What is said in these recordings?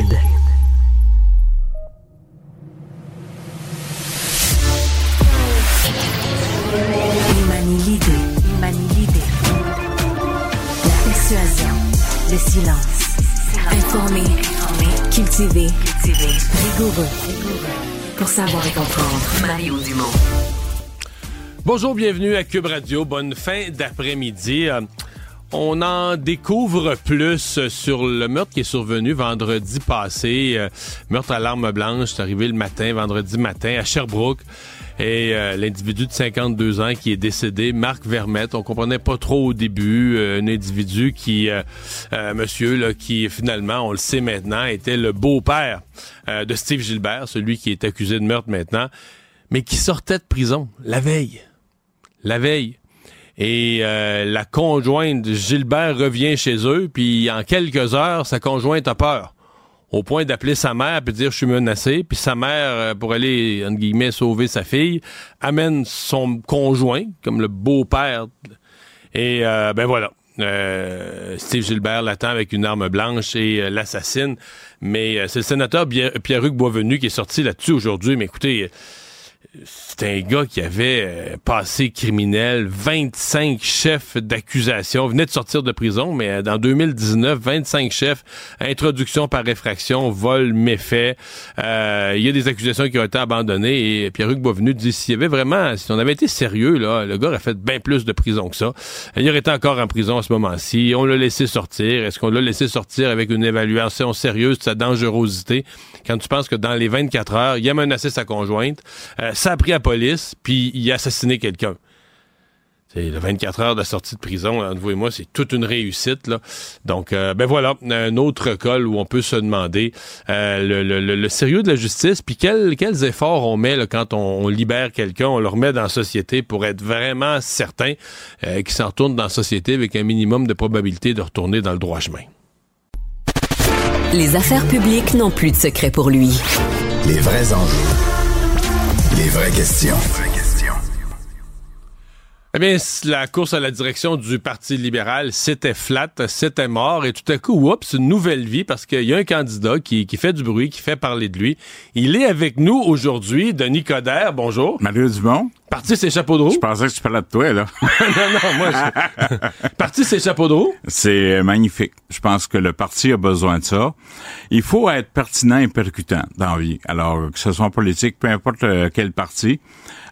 hybride. Il manie l'idée, il manie l'idée. La persuasion, le silence. Informé, cultivé, rigoureux. Pour savoir et comprendre. Mario Dumont. Bonjour, bienvenue à Cube Radio. Bonne fin d'après-midi. On en découvre plus sur le meurtre qui est survenu vendredi passé. Euh, meurtre à l'arme blanche, c'est arrivé le matin, vendredi matin, à Sherbrooke. Et euh, l'individu de 52 ans qui est décédé, Marc Vermette, on comprenait pas trop au début, euh, un individu qui, monsieur, là, qui finalement, on le sait maintenant, était le beau-père de Steve Gilbert, celui qui est accusé de meurtre maintenant, mais qui sortait de prison la veille. La veille. Et euh, la conjointe de Gilbert revient chez eux, puis en quelques heures, sa conjointe a peur. Au point d'appeler sa mère puis dire je suis menacé, puis sa mère euh, pour aller entre guillemets sauver sa fille amène son conjoint comme le beau-père et euh, ben voilà. Euh, Steve Gilbert l'attend avec une arme blanche et l'assassine. Mais c'est le sénateur Pierre-Hugues Boisvenu qui est sorti là-dessus aujourd'hui. Mais écoutez, c'est un gars qui avait euh, passé criminel, 25 chefs d'accusation, venait de sortir de prison, mais euh, dans 2019, 25 chefs, introduction par réfraction, vol, méfait. Euh, Il y a des accusations qui ont été abandonnées et Pierre-Hugues Boisvenu dit s'il y avait vraiment, si on avait été sérieux, là, le gars aurait fait bien plus de prison que ça. Il aurait été encore en prison à ce moment-ci. On l'a laissé sortir. Est-ce qu'on l'a laissé sortir avec une évaluation sérieuse de sa dangerosité? Quand tu penses que dans les 24 heures, il a menacé sa conjointe, euh, ça a pris la police, puis il a assassiné quelqu'un. C'est le 24 heures de sortie de prison, entre vous et moi, c'est toute une réussite. Là. Donc, euh, ben voilà, un autre col où on peut se demander euh, le, le- le- le sérieux de la justice, puis quel- quels efforts on met là, quand on, on libère quelqu'un, on le remet dans la société pour être vraiment certain euh, qu'il s'en retourne dans la société avec un minimum de probabilité de retourner dans le droit chemin. Les affaires publiques n'ont plus de secret pour lui. Les vrais enjeux. Les vraies questions. Eh bien, la course à la direction du Parti libéral, c'était flat, c'était mort, et tout à coup, oups, une nouvelle vie, parce qu'il y a un candidat qui, qui fait du bruit, qui fait parler de lui. Il est avec nous aujourd'hui, Denis Coderre, bonjour. Mario Dumont, Parti ses chapeaux de roue? je pensais que tu parlais de toi, là. non, non, moi, je... Parti ses chapeaux de roue? C'est euh, magnifique. Je pense que le parti a besoin de ça. Il faut être pertinent et percutant dans la vie. Alors, que ce soit en politique, peu importe euh, quel parti,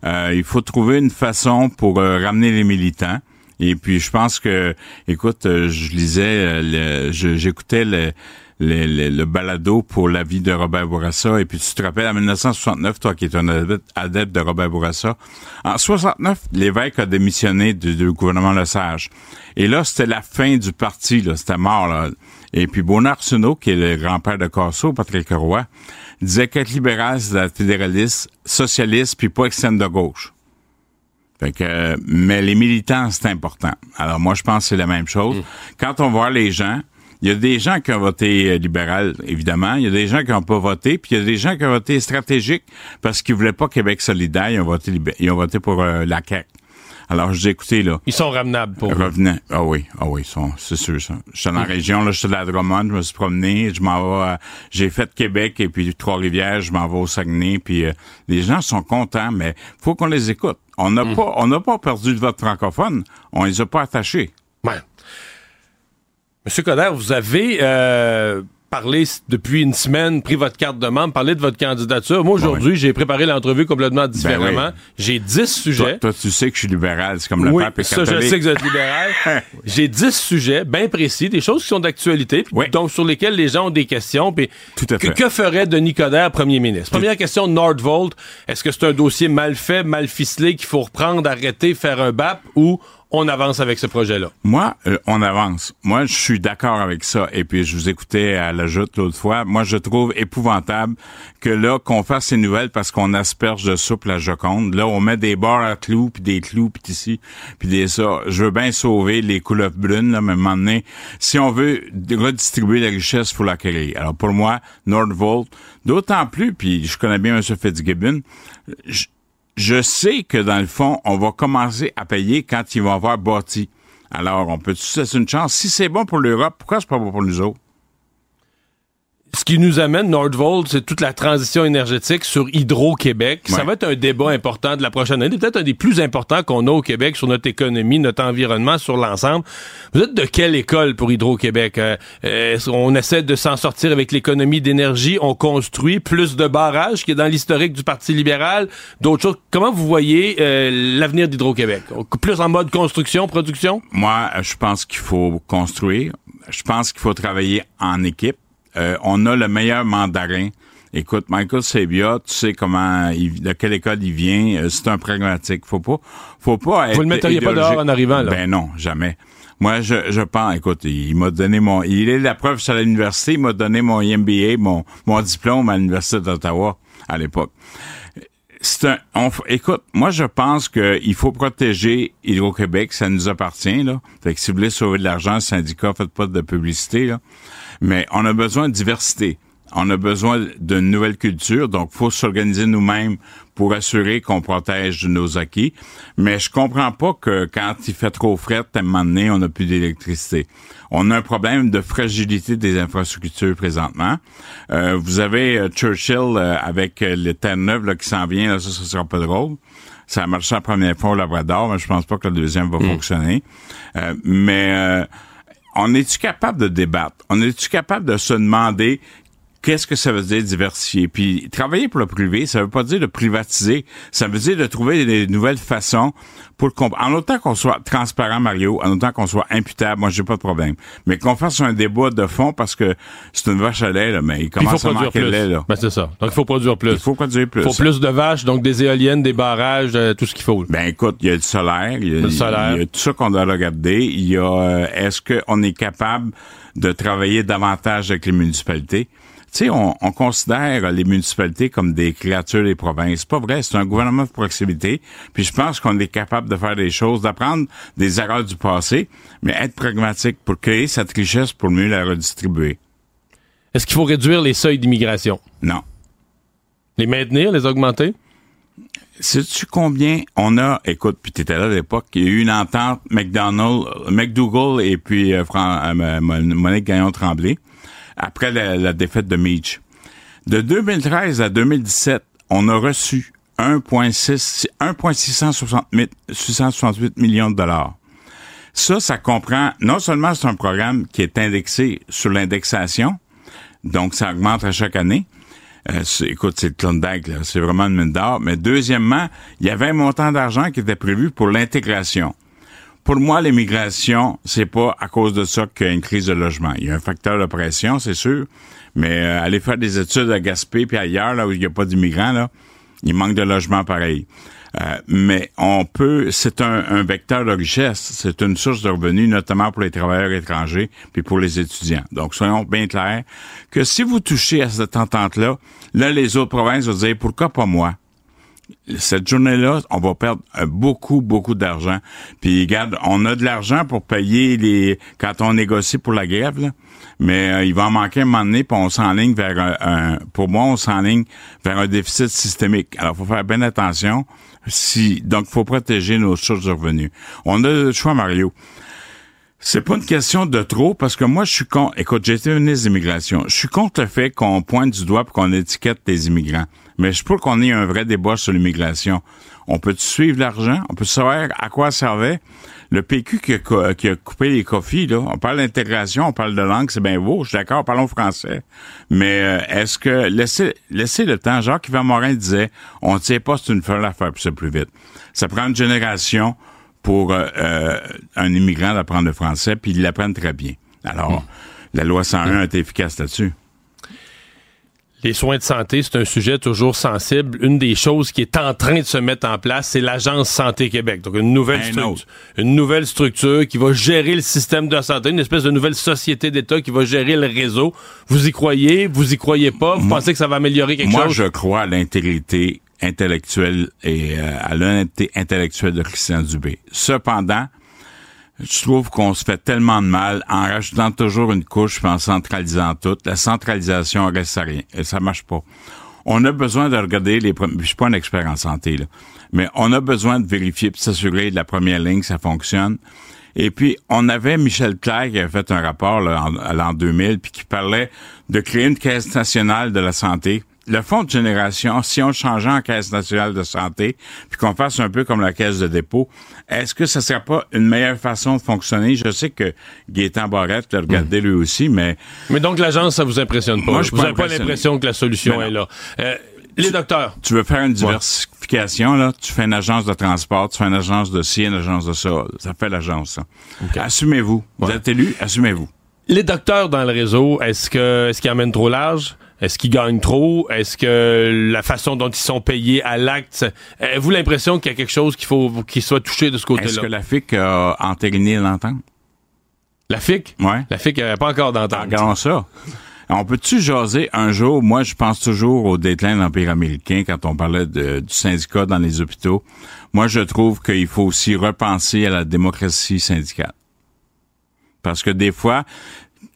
euh, il faut trouver une façon pour euh, ramener les militants. Et puis, je pense que, écoute, je lisais, j'écoutais le, le, balado pour la vie de Robert Bourassa. Et puis, tu te rappelles, en 1969, toi qui es un adepte, adepte de Robert Bourassa, en 69, l'évêque a démissionné du, du gouvernement Lesage. Et là, c'était la fin du parti, là. C'était mort, là. Et puis, Bonnard Arsenault, qui est le grand-père de Casso, Patrick Roy, disait qu'être libéral, c'est d'être fédéraliste, socialiste, puis pas extrême de gauche. Fait que, euh, mais les militants, c'est important. Alors moi, je pense que c'est la même chose. Quand on voit les gens, il y a des gens qui ont voté euh, libéral, évidemment. Il y a des gens qui n'ont pas voté, puis il y a des gens qui ont voté stratégique parce qu'ils voulaient pas Québec solidaire. Ils ont voté, ils ont voté pour euh, la CAQ. Alors, je dis, écoutez, là, Ils sont ramenables pour vous. Ah oui, ah oui, ils sont- c'est sûr ça. J'étais dans la région, là, j'étais de la Drummond, je me suis promené, je m'en vais, à- j'ai fait Québec et puis Trois-Rivières, je m'en vais au Saguenay, puis euh, les gens sont contents, mais faut qu'on les écoute. On n'a pas, on n'a pas perdu le vote francophone, on les a pas attachés. Ouais. Monsieur Coderre, vous avez euh, parlé depuis une semaine, pris votre carte de membre, parlé de votre candidature. Moi, aujourd'hui, j'ai préparé l'entrevue complètement différemment. Ben oui. J'ai 10 Toi, sujets. toi, tu sais que je suis libéral, c'est comme le oui, pape est ça, je sais que vous êtes libéral. J'ai 10 sujets bien précis, des choses qui sont d'actualité, donc sur lesquelles les gens ont des questions. Puis Tout à que, fait. que ferait Denis Coderre, premier ministre? Première question, Nordvolt. Est-ce que c'est un dossier mal fait, mal ficelé, qu'il faut reprendre, arrêter, faire un BAP, ou on avance avec ce projet-là? Moi, euh, on avance. Moi, je suis d'accord avec ça. Et puis, je vous écoutais à la joute l'autre fois. Moi, je trouve épouvantable que là, qu'on fasse ces nouvelles parce qu'on asperge de soupe la Joconde. Là, on met des barres à clous, puis des clous, puis ici, puis des ça. Je veux bien sauver les couleuvres brunes, là, mais à un moment donné, si on veut redistribuer la richesse, faut l'acquérir. Alors, pour moi, Nordvolt, d'autant plus, puis je connais bien M. Fitzgibbon, je sais que dans le fond, on va commencer à payer quand ils vont avoir bâti. Alors, on peut se laisser une chance? Si c'est bon pour l'Europe, pourquoi c'est pas bon pour nous autres? Ce qui nous amène, Nordvolt, c'est toute la transition énergétique sur Hydro-Québec. Ça va être un débat important de la prochaine année, peut-être un des plus importants qu'on a au Québec sur notre économie, notre environnement, sur l'ensemble. Vous êtes de quelle école pour Hydro-Québec? Euh, on essaie de s'en sortir avec l'économie d'énergie, on construit plus de barrages qui est dans l'historique du Parti libéral, d'autres choses? Comment vous voyez euh, l'avenir d'Hydro-Québec? Plus en mode construction, production? Moi, je pense qu'il faut construire. Je pense qu'il faut travailler en équipe. Euh, on a le meilleur mandarin. Écoute, Michael Sabia, tu sais comment, il, de quelle école il vient. euh, c'est un pragmatique. Faut pas, faut pas être. Vous le metteriez pas dehors en arrivant, là? Ben non, jamais. Moi, je, je pense, écoute, il, m'a donné mon, il est la preuve sur l'université, il m'a donné mon MBA, mon, mon diplôme à l'université d'Ottawa à l'époque. Un, écoute, moi je pense qu'il faut protéger Hydro-Québec, ça nous appartient là. Fait que si vous voulez sauver de l'argent, syndicat, faites pas de publicité là. Mais on a besoin de diversité. On a besoin d'une nouvelle culture, donc faut s'organiser nous-mêmes pour assurer qu'on protège nos acquis. Mais je comprends pas que quand il fait trop fret, à un moment donné, on n'a plus d'électricité. On a un problème de fragilité des infrastructures présentement. Euh, vous avez euh, Churchill euh, avec euh, le Terre-Neuve là, qui s'en vient, là, ça, ça sera pas drôle. Ça a marché la première fois au Labrador, mais je pense pas que le deuxième va fonctionner. Euh, mais euh, on est-tu capable de débattre? On est-tu capable de se demander qu'est-ce que ça veut dire diversifier? Puis travailler pour le privé, ça veut pas dire de privatiser, ça veut dire de trouver des nouvelles façons pour qu'on, en autant qu'on soit transparent, Mario, en autant qu'on soit imputable, moi j'ai pas de problème. Mais qu'on fasse un débat de fond parce que c'est une vache à lait, là, mais il Puis il faut commence à produire manquer plus. de lait, là. Ben, c'est ça. Donc, il faut produire plus. Il faut produire plus. faut plus de vaches, donc des éoliennes, des barrages, euh, tout ce qu'il faut. Ben écoute, il y a du solaire, il y a, Le solaire. il y a tout ça qu'on doit regarder. Il y a euh, est-ce qu'on est capable de travailler davantage avec les municipalités? Tu sais, on, on considère les municipalités comme des créatures des provinces. C'est pas vrai, c'est un gouvernement de proximité. Puis je pense qu'on est capable de faire des choses, d'apprendre des erreurs du passé, mais être pragmatique pour créer cette richesse pour mieux la redistribuer. Est-ce qu'il faut réduire les seuils d'immigration? Non. Les maintenir, les augmenter? Sais-tu combien on a, écoute, puis t'étais là à l'époque, il y a eu une entente McDonald, McDougall et puis euh, Fran- euh, Mon- Monique Gagnon-Tremblay après la, la défaite de Meach. De 2013 à 2017, on a reçu 1,6 1,660 mi- 668 millions de dollars. Ça, ça comprend, non seulement c'est un programme qui est indexé sur l'indexation, donc ça augmente à chaque année, euh, écoute, c'est le Klondike. C'est vraiment une mine d'or. Mais deuxièmement, il y avait un montant d'argent qui était prévu pour l'intégration. Pour moi, l'immigration, c'est pas à cause de ça qu'il y a une crise de logement. Il y a un facteur de pression, c'est sûr. Mais euh, aller faire des études à Gaspé puis ailleurs, là où il n'y a pas d'immigrants, là, il manque de logement pareil. Euh, mais on peut, c'est un, un vecteur de richesse, c'est une source de revenus, notamment pour les travailleurs étrangers puis pour les étudiants. Donc, soyons bien clairs que si vous touchez à cette entente-là, là, les autres provinces vont dire pourquoi pas moi? Cette journée-là, on va perdre euh, beaucoup, beaucoup d'argent. Puis, regarde, on a de l'argent pour payer les quand on négocie pour la grève, là. mais euh, il va en manquer un moment donné, puis on s'enligne vers un, un- pour moi, on s'enligne vers un déficit systémique. Alors, faut faire bien attention. Si donc, faut protéger nos sources de revenus. On a le choix, Mario. C'est pas une question de trop, parce que moi, je suis contre... Écoute, j'ai été ministre d'immigration. Je suis contre le fait qu'on pointe du doigt pour qu'on étiquette des immigrants. Mais je pour qu'on ait un vrai débat sur l'immigration. On peut suivre l'argent? On peut savoir à quoi servait? Le PQ qui a, coupé les coffees, là, on parle d'intégration, on parle de langue, c'est bien beau, je suis d'accord, parlons français. Mais euh, est-ce que... Laissez, laissez le temps. Jacques-Yvan Morin disait, on ne tient pas c'est une folle affaire pour ça plus vite. Ça prend une génération pour euh, euh, un immigrant d'apprendre le français, puis ils l'apprennent très bien. Alors, la loi 101 est efficace là-dessus. Les soins de santé, c'est un sujet toujours sensible. Une des choses qui est en train de se mettre en place, c'est l'Agence Santé Québec. Donc, une nouvelle, Un structure, une nouvelle structure qui va gérer le système de santé, une espèce de nouvelle société d'État qui va gérer le réseau. Vous y croyez? Vous y croyez pas? Vous pensez que ça va améliorer quelque Moi, chose? je crois à l'intégrité intellectuelle et euh, à l'honnêteté intellectuelle de Christian Dubé. Cependant, je trouve qu'on se fait tellement de mal en rajoutant toujours une couche puis en centralisant tout. La centralisation reste à rien. Et ça marche pas. On a besoin de regarder les... pre- Je suis pas un expert en santé, là. Mais on a besoin de vérifier et s'assurer de la première ligne, ça fonctionne. Et puis, on avait Michel Clair qui avait fait un rapport là, en, à l'an 2000, puis qui parlait de créer une caisse nationale de la santé. Le fonds de génération, si on le changeait en caisse nationale de santé, puis qu'on fasse un peu comme la caisse de dépôt, est-ce que ça serait pas une meilleure façon de fonctionner? Je sais que Gaétan Barrette l'a regardé lui aussi, mais... Mais donc, l'agence, ça vous impressionne pas? Moi, je vous pas n'avez pas impressionné. l'impression que la solution est là. Euh, les docteurs. Tu veux faire une diversification, là, tu fais une agence de transport, tu fais une agence de ci, une agence de ça. Ça fait l'agence, ça. Assumez-vous. Vous êtes élu, assumez-vous. Les docteurs dans le réseau, est-ce que est-ce qu'ils amènent trop large? Est-ce qu'ils gagnent trop? Est-ce que la façon dont ils sont payés à l'acte, avez-vous l'impression qu'il y a quelque chose qu'il faut qu'il soit touché de ce Est-ce côté-là? que la FIC a entériné l'entente? La FIC? Ouais. La FIC n'avait pas encore d'entente. Regardons ça. On peut-tu jaser un jour? Moi, je pense toujours au déclin de l'Empire américain quand on parlait de- du syndicat dans les hôpitaux. Moi, je trouve qu'il faut aussi repenser à la démocratie syndicale. Parce que des fois,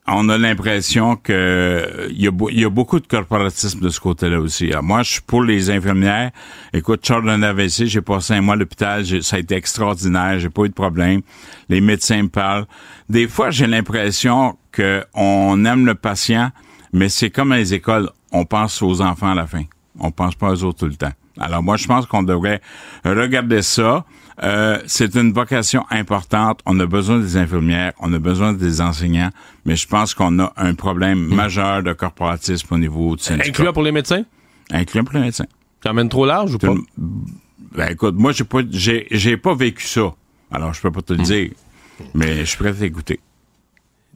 on a l'impression que il y, a beaucoup de corporatisme de ce côté-là aussi. Alors, moi, je suis pour les infirmières. Écoute, Charles d'un AVC, j'ai passé un mois à l'hôpital, ça a été extraordinaire, j'ai pas eu de problème. Les médecins me parlent. Des fois, j'ai l'impression que on aime le patient, mais c'est comme à les écoles, on pense aux enfants à la fin. On pense pas aux autres tout le temps. Alors moi, je pense qu'on devrait regarder ça. Euh, c'est une vocation importante. On a besoin des infirmières, on a besoin des enseignants, mais je pense qu'on a un problème majeur de corporatisme au niveau du syndicat. Incluant pour les médecins? Incluant pour les médecins. Qui amènent trop large ou pas? Ben écoute, moi j'ai pas j'ai j'ai pas vécu ça. Alors je peux pas te le dire, mais je suis prêt à t'écouter.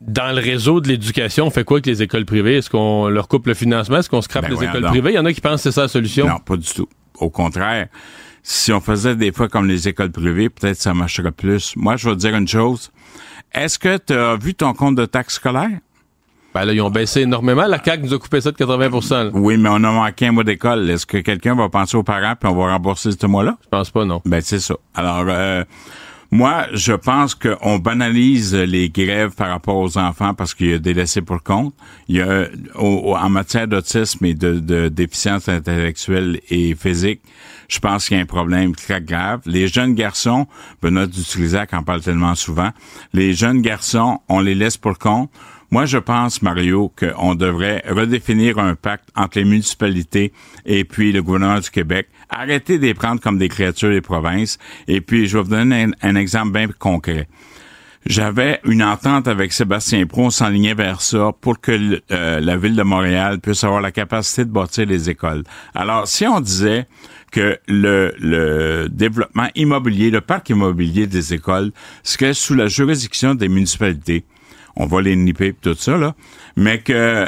Dans le réseau de l'éducation, on fait quoi avec les écoles privées? Est-ce qu'on leur coupe le financement? Est-ce qu'on scrape Ben les écoles privées? Il y en a qui pensent que c'est ça la solution. Non, pas du tout. Au contraire, si on faisait des fois comme les écoles privées, peut-être ça marcherait plus. Moi, je vais te dire une chose. Est-ce que tu as vu ton compte de taxe scolaire? Ben là, ils ont baissé énormément. La CAQ nous a coupé ça de 80 là. Oui, mais on a manqué un mois d'école. Est-ce que quelqu'un va penser aux parents puis on va rembourser ce mois-là? Je pense pas, non. Ben, c'est ça. Alors, euh, moi, je pense qu'on banalise les grèves par rapport aux enfants parce qu'il y a des laissés pour compte. Il y a, au- en matière d'autisme et de, déficience intellectuelle et physique, je pense qu'il y a un problème très grave. Les jeunes garçons, Benoît Dutrisac en parle tellement souvent, les jeunes garçons, on les laisse pour compte. Moi, je pense, Mario, qu'on devrait redéfinir un pacte entre les municipalités et puis le gouvernement du Québec. Arrêter de les prendre comme des créatures des provinces. Et puis, je vais vous donner un, exemple bien concret. J'avais une entente avec Sébastien Pro, on s'enlignait vers ça pour que euh, la ville de Montréal puisse avoir la capacité de bâtir les écoles. Alors, si on disait que le, le développement immobilier, le parc immobilier des écoles serait sous la juridiction des municipalités, on va les nipper tout ça, là, mais que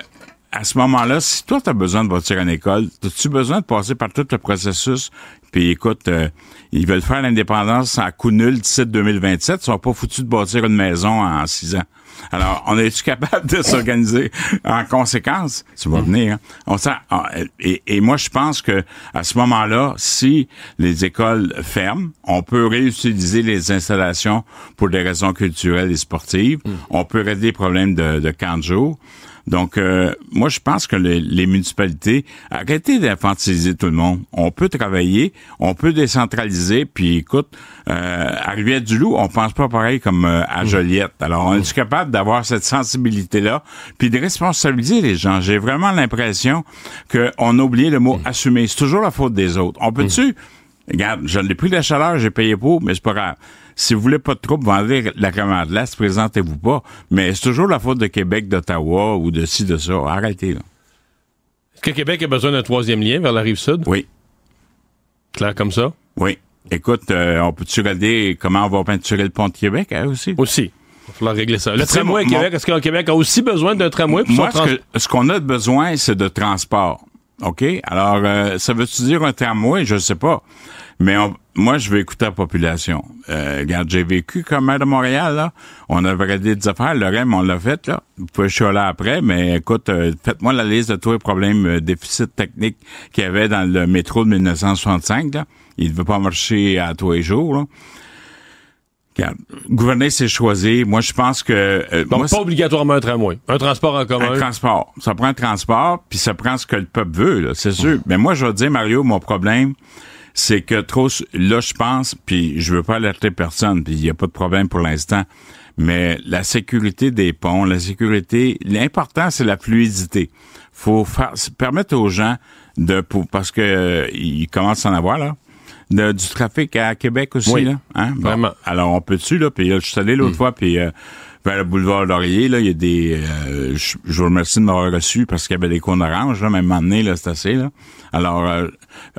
à ce moment-là, si toi, tu as besoin de bâtir une école, as-tu besoin de passer par tout le processus? Puis écoute, euh, ils veulent faire l'indépendance à coup nul d'ici 2027. Ils sont pas foutus de bâtir une maison en six ans. Alors, on est-tu capable de s'organiser en conséquence? Tu vas venir. hein? On ah, et, et moi, je pense que à ce moment-là, si les écoles ferment, on peut réutiliser les installations pour des raisons culturelles et sportives. On peut régler les problèmes de, de camp de jour. Donc, euh, moi, je pense que les, les municipalités, arrêtez d'infantiliser tout le monde. On peut travailler, on peut décentraliser, puis écoute, euh, à Rivière-du-Loup, on pense pas pareil comme euh, à Joliette. Alors, on est capable d'avoir cette sensibilité-là, puis de responsabiliser les gens? J'ai vraiment l'impression qu'on a oublié le mot assumer. C'est toujours la faute des autres. On peut-tu... Regarde, je l'ai pris de la chaleur, j'ai payé pour, mais c'est pas grave. Si vous voulez pas de troubles, vendez la crème de glace, présentez-vous pas. Mais c'est toujours la faute de Québec, d'Ottawa ou de ci, de ça. Arrêtez, là. Est-ce que Québec a besoin d'un troisième lien vers la rive sud? Oui, Clair comme ça? oui. Écoute, euh, on peut-tu regarder comment on va peinturer le pont de Québec, hein, aussi? Aussi. Il va falloir régler ça. Le tramway à Québec, est-ce que le Québec a aussi besoin d'un tramway? pour Moi, ce qu'on a besoin, c'est de transport. OK? Alors, euh, ça veut-tu dire un tramway? Je sais pas. Mais on- moi, je vais écouter la population. Euh, regarde, j'ai vécu comme maire de Montréal, là. On regardé des affaires. Le REM, on l'a fait, là. Vous pouvez chialer après, mais écoute, euh, faites-moi la liste de tous les problèmes, euh, déficits techniques qu'il y avait dans le métro de 1965, là. Il ne devait pas marcher à tous les jours, là. Regarde, gouverner, c'est choisir. Moi, je pense que... euh, Donc, moi, pas obligatoirement un tramway. Un transport en commun. un transport. Ça prend un transport, puis ça prend ce que le peuple veut, là, c'est sûr. Mais moi, je vais te dire, Mario, mon problème, c'est que trop, là, je pense, puis je veux pas alerter personne, puis il n'y a pas de problème pour l'instant, mais la sécurité des ponts, la sécurité, l'important, c'est la fluidité. Faut faire, permettre aux gens de, parce que euh, ils commencent à en avoir, là, de, du trafic à Québec aussi, là. Hein? Vraiment. Alors, on peut dessus, là, puis je suis allé l'autre Hmm. fois, puis euh, vers le boulevard Laurier, là, il y a des... euh, je, je vous remercie de m'avoir reçu parce qu'il y avait des cônes oranges, là, même donné, là, c'est assez, là. Alors, euh,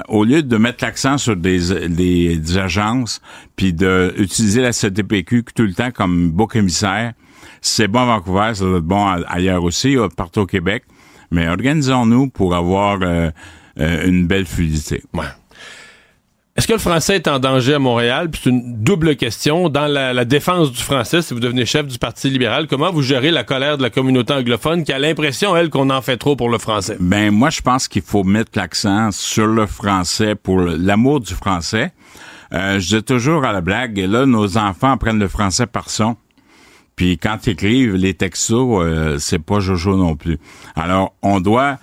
au lieu de mettre l'accent sur des, des, des agences, puis de utiliser la CTPQ tout le temps comme beau émissaire, c'est bon à Vancouver, ça doit être bon ailleurs aussi, euh, partout au Québec, mais organisons-nous pour avoir euh, euh, une belle fluidité. Ouais. Est-ce que le français est en danger à Montréal? Puis c'est une double question. Dans la, défense du français, si vous devenez chef du Parti libéral, comment vous gérez la colère de la communauté anglophone qui a l'impression, elle, qu'on en fait trop pour le français? Ben moi, je pense qu'il faut mettre l'accent sur le français pour l'amour du français. Euh, je dis toujours à la blague, là, nos enfants apprennent le français par son. Puis quand ils écrivent les textos, euh, c'est pas Jojo non plus. Alors, on doit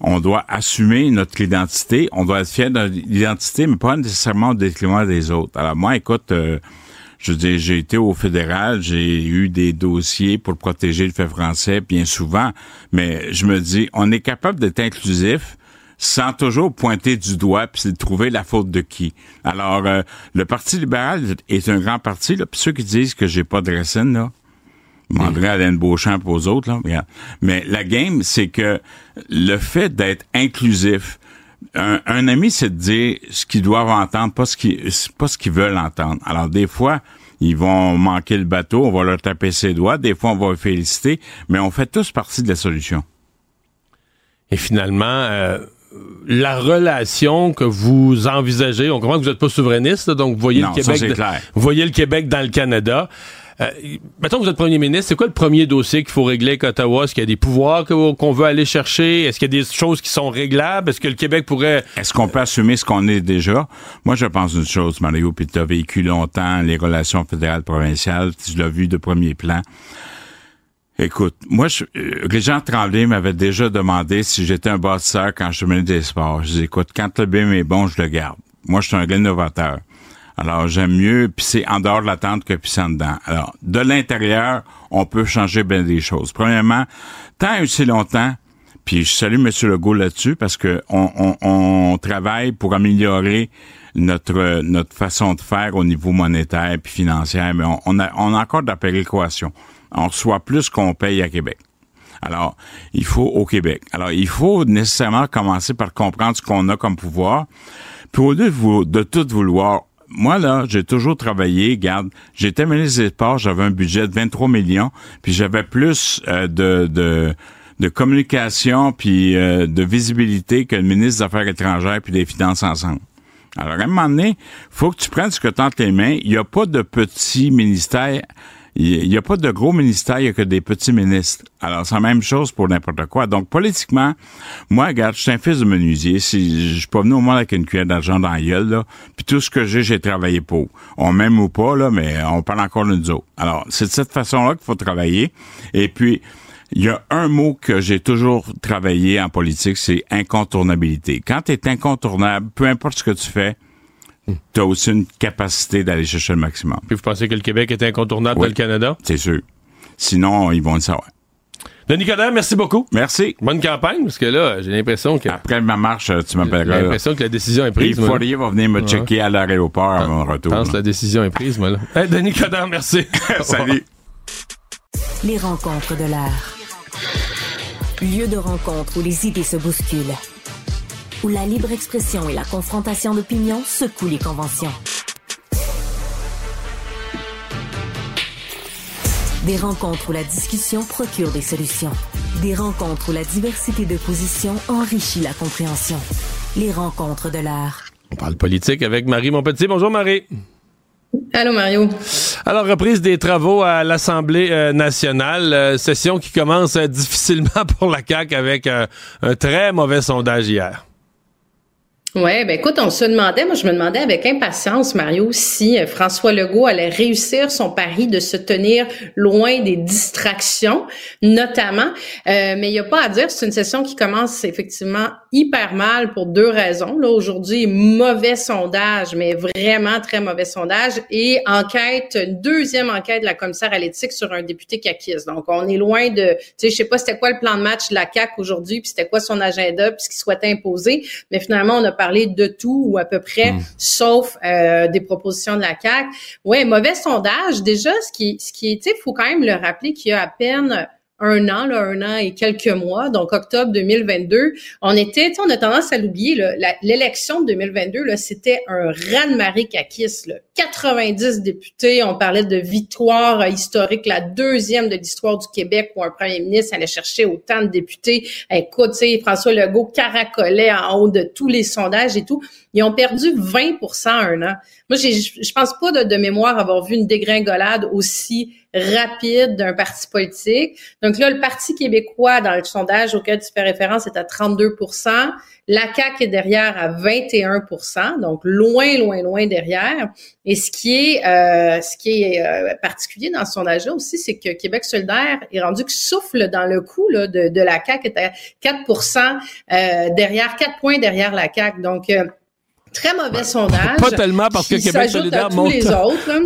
on doit assumer notre identité, on doit être fier de notre identité, mais pas nécessairement au détriment des autres. Alors moi, écoute, euh, je dire, j'ai été au fédéral, j'ai eu des dossiers pour protéger le fait français bien souvent, mais je me dis, on est capable d'être inclusif sans toujours pointer du doigt puis de trouver la faute de qui. Alors, euh, le Parti libéral est un grand parti, là, puis ceux qui disent que j'ai pas de racines, là, demanderai à Alain Beauchamp pour aux autres, là, regarde. Mais la game, c'est que le fait d'être inclusif, un, un ami, c'est de dire ce qu'ils doivent entendre, pas ce qu'ils, pas ce qu'ils veulent entendre. Alors, des fois, ils vont manquer le bateau, on va leur taper ses doigts, des fois, on va les féliciter, mais on fait tous partie de la solution. Et finalement, euh, la relation que vous envisagez, on comprend que vous n'êtes pas souverainiste, donc vous voyez, Non, le Québec de- vous voyez le Québec dans le Canada. Euh, mettons que vous êtes premier ministre, c'est quoi le premier dossier qu'il faut régler avec Ottawa? Est-ce qu'il y a des pouvoirs qu'on veut aller chercher? Est-ce qu'il y a des choses qui sont réglables? Est-ce que le Québec pourrait... Est-ce qu'on peut assumer ce qu'on est déjà? Moi, je pense une chose, Mario, puis tu as vécu longtemps les relations fédérales-provinciales, tu l'as vu de premier plan. Écoute, moi, je, euh, Régent Tremblay m'avait déjà demandé si j'étais un bâtisseur quand je menais des sports. Je dis, écoute, quand le BIM est bon, je le garde. Moi, je suis un gars innovateur. Alors, j'aime mieux pisser en dehors de la tente que pisser en dedans. Alors, de l'intérieur, on peut changer bien des choses. Premièrement, tant et aussi longtemps, puis je salue M. Legault là-dessus parce que on, travaille pour améliorer notre notre façon de faire au niveau monétaire puis financier, mais on, a on a encore de la péréquation. On reçoit plus qu'on paye à Québec. Alors, il faut au Québec. Alors, il faut nécessairement commencer par comprendre ce qu'on a comme pouvoir. Puis au lieu de tout vouloir, moi, là, j'ai toujours travaillé, garde, j'étais ministre des Sports, j'avais un budget de 23 millions, puis j'avais plus euh, de, de, communication puis euh, de visibilité que le ministre des Affaires étrangères puis des Finances ensemble. Alors, à un moment donné, faut que tu prennes ce que tu les mains. Il n'y a pas de petits ministères. Il n'y a pas de gros ministères, il n'y a que des petits ministres. Alors, c'est la même chose pour n'importe quoi. Donc, politiquement, moi, regarde, je suis un fils de menuisier. Si je suis pas venu au monde avec une cuillère d'argent dans la gueule, là, puis tout ce que j'ai, j'ai travaillé pour. On m'aime ou pas, là, mais on parle encore de nous autres. Alors, c'est de cette façon-là qu'il faut travailler. Et puis, il y a un mot que j'ai toujours travaillé en politique, c'est incontournabilité. Quand tu es incontournable, peu importe ce que tu fais, tu as aussi une capacité d'aller chercher le maximum. Puis vous pensez que le Québec est incontournable Oui. dans le Canada? C'est sûr. Sinon, ils vont le savoir. Denis Coderre, merci beaucoup. Merci. Bonne campagne, parce que là, j'ai l'impression que... Après ma marche, tu J'ai m'appelleras. l'impression que la décision est prise. là. Fourier va venir me checker à l'aéroport à mon Je retour. pense que la décision est prise, moi, là. Hey, Denis Coderre, merci. Salut. Les rencontres de l'art. Lieu de rencontre où les idées se bousculent. Où la libre expression et la confrontation d'opinions secouent les conventions. Des rencontres où la discussion procure des solutions. Des rencontres où la diversité de positions enrichit la compréhension. Les rencontres de l'art. On parle politique avec Marie Monpetit. Bonjour, Marie. Allô Mario. Alors, reprise des travaux à l'Assemblée euh, nationale, euh, session qui commence euh, difficilement pour la CAQ avec un très mauvais sondage hier. Ouais, ben écoute, on se demandait, moi je me demandais avec impatience, Mario, si euh, François Legault allait réussir son pari de se tenir loin des distractions, notamment. Euh, mais il n'y a pas à dire, c'est une session qui commence effectivement hyper mal pour deux raisons. Là aujourd'hui, mauvais sondage, mais vraiment très mauvais sondage, et enquête, deuxième enquête de la commissaire à l'éthique sur un député caquiste. Donc on est loin de, tu sais, je sais pas c'était quoi le plan de match de la CAC aujourd'hui, puis c'était quoi son agenda, puis ce qu'il souhaitait imposer, mais finalement on a parler de tout ou à peu près, hmm. sauf euh, des propositions de la CAC. Ouais, mauvais sondage. Déjà, ce qui, ce qui est, il faut quand même le rappeler qu'il y a à peine un an, là, un an et quelques mois, donc octobre 2022, on était, on a tendance à l'oublier, l'élection de 2022, là, c'était un raz-de-marée caquiste, 90 députés, on parlait de victoire historique, la deuxième de l'histoire du Québec où un premier ministre allait chercher autant de députés. Écoute, François Legault caracolait en haut de tous les sondages et tout. Ils ont perdu 20 en un an. Moi, je pense pas de mémoire avoir vu une dégringolade aussi rapide d'un parti politique. Donc là, le Parti québécois, dans le sondage auquel tu fais référence, est à 32% La CAQ est derrière à 21% donc loin, loin, loin derrière. Et ce qui est, euh, ce qui est euh, particulier dans ce sondage-là aussi, c'est que Québec solidaire est rendu que souffle dans le coup là, de, de la CAQ, est à 4 euh, derrière, 4 points derrière la CAQ. Donc, euh, Très mauvais sondage. Pas tellement parce que Québec solidaire monte.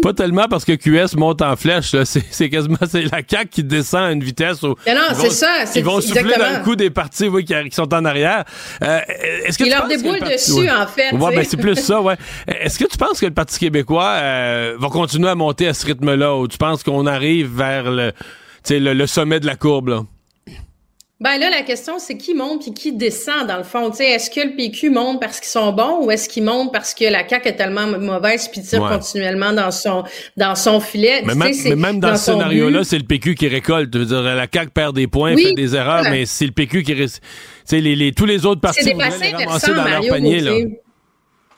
pas tellement parce que QS monte en flèche. C'est quasiment c'est la CAQ qui descend à une vitesse. Où non, c'est ça. Ils vont souffler dans le coup des partis oui, qui, sont en arrière. Euh, est-ce que Ils leur déboulent dessus, en fait. Ouais, ben, c'est plus ça, ouais. Est-ce que tu penses que le Parti québécois euh, va continuer à monter à ce rythme-là ou tu penses qu'on arrive vers le, le, le sommet de la courbe, là? Ben là, la question, c'est qui monte puis qui descend, dans le fond? Est-ce que le PQ monte parce qu'ils sont bons ou est-ce qu'ils montent parce que la CAQ est tellement mauvaise puis tire continuellement dans son dans son filet? Mais, même, dans, ce scénario-là, c'est le PQ qui récolte. Je veux dire, la CAQ perd des points, fait des erreurs, mais c'est le PQ qui... Les, les, tous les autres partis vont les ramasser dans leur panier. Là.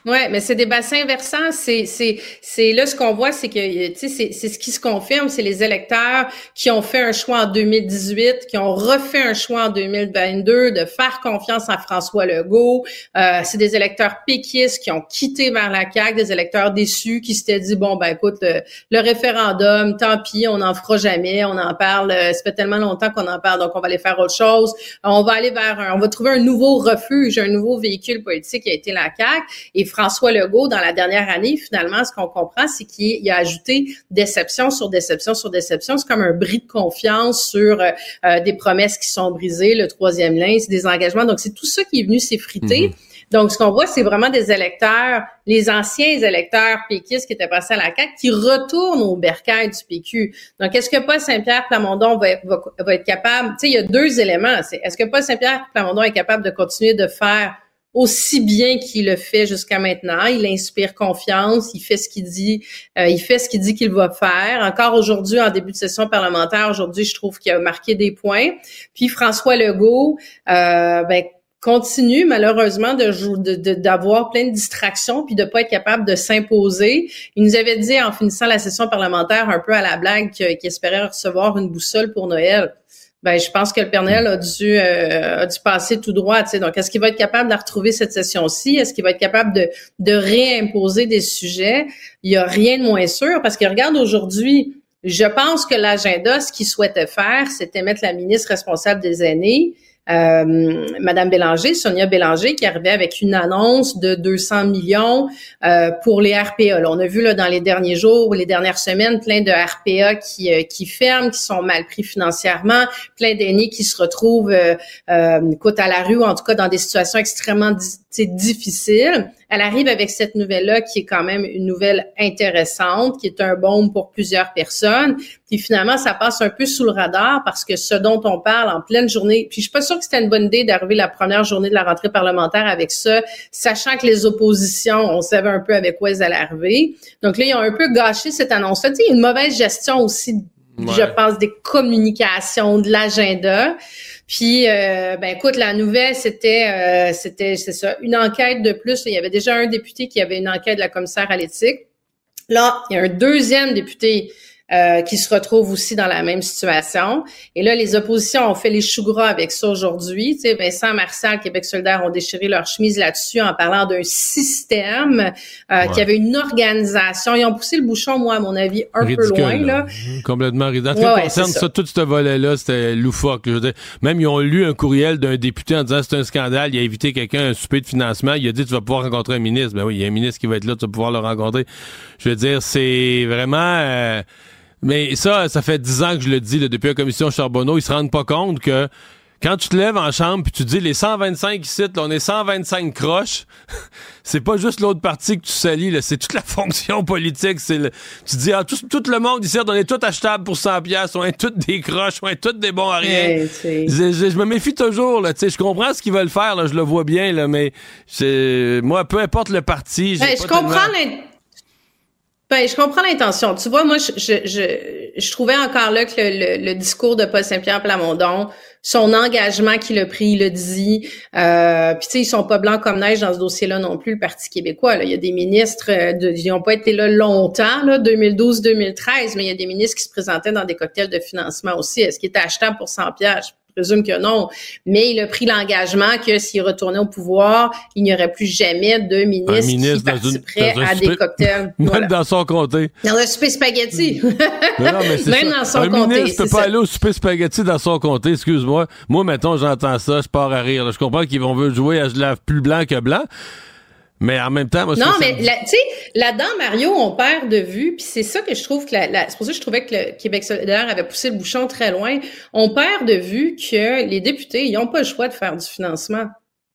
Ouais, mais c'est des bassins versants. C'est c'est c'est là ce qu'on voit, c'est que c'est c'est ce qui se confirme, c'est les électeurs qui ont fait un choix en 2018, qui ont refait un choix en 2022 de faire confiance à François Legault. Euh, c'est des électeurs péquistes qui ont quitté vers la CAQ, des électeurs déçus qui s'étaient dit bon ben écoute le, référendum, tant pis, on n'en fera jamais, on en parle, euh, ça fait tellement longtemps qu'on en parle, donc on va aller faire autre chose. On va aller vers, un, on va trouver un nouveau refuge, un nouveau véhicule politique qui a été la CAQ et François Legault, dans la dernière année, finalement, ce qu'on comprend, c'est qu'il a ajouté déception sur déception sur déception. C'est comme un bris de confiance sur euh, euh, des promesses qui sont brisées, le troisième lien, c'est des engagements. Donc, c'est tout ça qui est venu s'effriter. Mhm. Donc, ce qu'on voit, c'est vraiment des électeurs, les anciens électeurs péquistes qui étaient passés à la CAQ, qui retournent au bercail du PQ. Donc, est-ce que Paul Saint-Pierre Plamondon va, va, être capable, tu sais, il y a deux éléments. est-ce que Paul Saint-Pierre Plamondon est capable de continuer de faire aussi bien qu'il le fait jusqu'à maintenant. Il inspire confiance, il fait ce qu'il dit, euh, il fait ce qu'il dit qu'il va faire. Encore aujourd'hui, en début de session parlementaire, aujourd'hui, je trouve qu'il a marqué des points. Puis François Legault, euh, ben, continue malheureusement de d'avoir plein de distractions puis de pas être capable de s'imposer. Il nous avait dit en finissant la session parlementaire un peu à la blague qu'il espérait recevoir une boussole pour Noël ben je pense que le Père Noël a dû euh, a dû passer tout droit. Tu sais. Donc, est-ce qu'il va être capable de retrouver cette session-ci? Est-ce qu'il va être capable de de réimposer des sujets? Il y a rien de moins sûr parce que regarde aujourd'hui. Je pense que l'agenda, ce qu'il souhaitait faire, c'était mettre la ministre responsable des aînés euh, Madame Bélanger, Sonia Bélanger, qui arrivait avec une annonce de 200 millions euh, pour les RPA. on a vu là dans les derniers jours ou les dernières semaines plein de RPA qui euh, qui ferment, qui sont mal pris financièrement, plein d'aînés qui se retrouvent côte à la rue, en tout cas dans des situations extrêmement difficiles. Elle arrive avec cette nouvelle-là qui est quand même une nouvelle intéressante, qui est un bon pour plusieurs personnes. Puis finalement, ça passe un peu sous le radar parce que ce dont on parle en pleine journée, puis je suis pas sûre que c'était une bonne idée d'arriver la première journée de la rentrée parlementaire avec ça, sachant que les oppositions, on savait un peu avec quoi elles allaient arriver. Donc là, ils ont un peu gâché cette annonce-là. Tu sais, une mauvaise gestion aussi, je pense, des communications, de l'agenda. Puis, euh, ben écoute, la nouvelle, c'était, euh, c'était, c'est ça, une enquête de plus. Il y avait déjà un député qui avait une enquête de la commissaire à l'éthique. Là, il y a un deuxième député euh, qui se retrouvent aussi dans la même situation. Et là, les oppositions ont fait les choux gras avec ça aujourd'hui. Tu sais, Vincent Martial, Québec solidaire ont déchiré leur chemise là-dessus en parlant d'un système euh, qui avait une organisation. Ils ont poussé le bouchon, moi, à mon avis, un peu loin. Là. Complètement ridicule. En ce qui concerne ça. tout ce volet-là, c'était loufoque. même, ils ont lu un courriel d'un député en disant c'est un scandale, il a invité quelqu'un à un souper de financement, il a dit tu vas pouvoir rencontrer un ministre. Ben oui, il y a un ministre qui va être là, tu vas pouvoir le rencontrer. Je veux dire, c'est vraiment... Euh, mais ça, ça fait dix ans que je le dis depuis la commission Charbonneau, ils se rendent pas compte que quand tu te lèves en chambre puis tu dis les 125 ici, là, on est 125 croches, c'est pas juste l'autre partie que tu salis, c'est toute la fonction politique. C'est tu dis ah, tout, le monde ici, on est tout achetable pour 100 pièces, on est toutes des croches, on est toutes des bons à rien. je, me méfie toujours là, je comprends ce qu'ils veulent faire là, je le vois bien là, mais moi peu importe le parti, ben, je comprends ben, je comprends l'intention. Tu vois, moi, je, je, je, trouvais encore là que le, le, discours de Paul Saint-Pierre Plamondon, son engagement qu'il a pris, il le dit. Euh, Puis tu sais, ils sont pas blancs comme neige dans ce dossier-là non plus, le Parti québécois. Là. Il y a des ministres, euh, de, ils n'ont pas été là longtemps, là, 2012-2013, mais il y a des ministres qui se présentaient dans des cocktails de financement aussi. Est-ce qu'il était achetable pour 100 pièges? Je présume que non. Mais il a pris l'engagement que s'il retournait au pouvoir, il n'y aurait plus jamais de ministre, ministre qui participerait à des cocktails. Même dans son comté. Dans le souper spaghetti. Même dans son un comté. Un ministre peut pas aller au souper spaghetti dans son comté, excuse-moi. Moi, mettons, j'entends ça, je pars à rire. Je comprends qu'ils vont jouer à je lave plus blanc que blanc. Mais en même temps, moi, Non, mais tu sais, là-dedans, Mario, on perd de vue, puis c'est ça que je trouve que la, c'est pour ça que je trouvais que le Québec solidaire avait poussé le bouchon très loin. On perd de vue que les députés, ils n'ont pas le choix de faire du financement.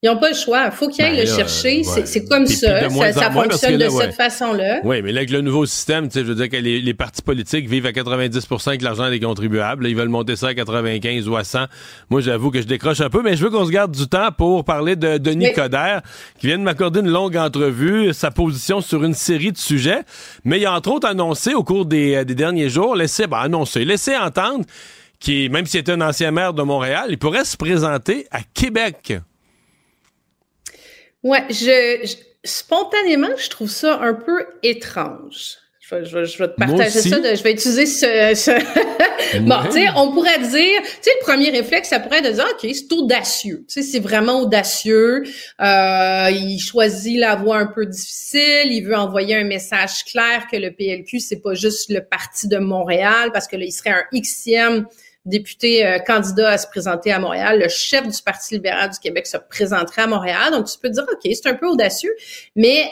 Ils n'ont pas le choix. faut qu'ils aillent ben le chercher. C'est comme ça. Ça, fonctionne de cette façon-là. Oui, mais là, avec le nouveau système, je veux dire que les, partis politiques vivent à 90% avec l'argent des contribuables. ils veulent monter ça à 95 ou à 100. Moi, j'avoue que je décroche un peu, mais je veux qu'on se garde du temps pour parler de Denis Coderre, qui vient de m'accorder une longue entrevue, sa position sur une série de sujets. Mais il a entre autres annoncé au cours des, euh, derniers jours, laissé, ben, annoncer, laissé entendre qui, même s'il était un ancien maire de Montréal, il pourrait se présenter à Québec. Ouais, je, spontanément, je trouve ça un peu étrange. Je vais, je, vais, te partager ça. je vais utiliser ce. bon, tu sais, on pourrait dire, tu sais, le premier réflexe, ça pourrait être de dire, ok, c'est audacieux. Tu sais, c'est vraiment audacieux. Euh, il choisit la voie un peu difficile. Il veut envoyer un message clair que le PLQ, c'est pas juste le parti de Montréal, parce que là, il serait un Xème député euh, candidat à se présenter à Montréal. Le chef du Parti libéral du Québec se présenterait à Montréal. Donc, tu peux te dire, OK, c'est un peu audacieux, mais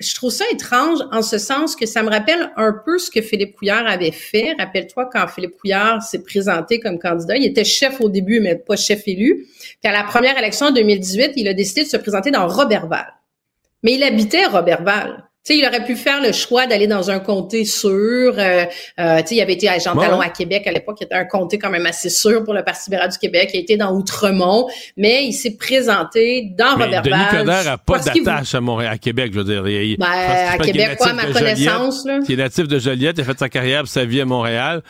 je trouve ça étrange en ce sens que ça me rappelle un peu ce que Philippe Couillard avait fait. Rappelle-toi quand Philippe Couillard s'est présenté comme candidat, il était chef au début, mais pas chef élu. Puis à la première élection en 2018, il a décidé de se présenter dans Robertval. Mais il habitait Robertval. Tu sais, il aurait pu faire le choix d'aller dans un comté sûr. Euh, euh, tu sais, il avait été à Jean Talon à Québec à l'époque, qui était un comté quand même assez sûr pour le Parti libéral du Québec. Il a été dans Outremont, mais il s'est présenté dans mais Robert Denis Coderre n'a pas d'attache à Montréal, à Québec, je veux dire. Il, ben, à Québec, quoi, à ma connaissance. Là. Il est natif de Joliette, il a fait sa carrière, sa vie à Montréal.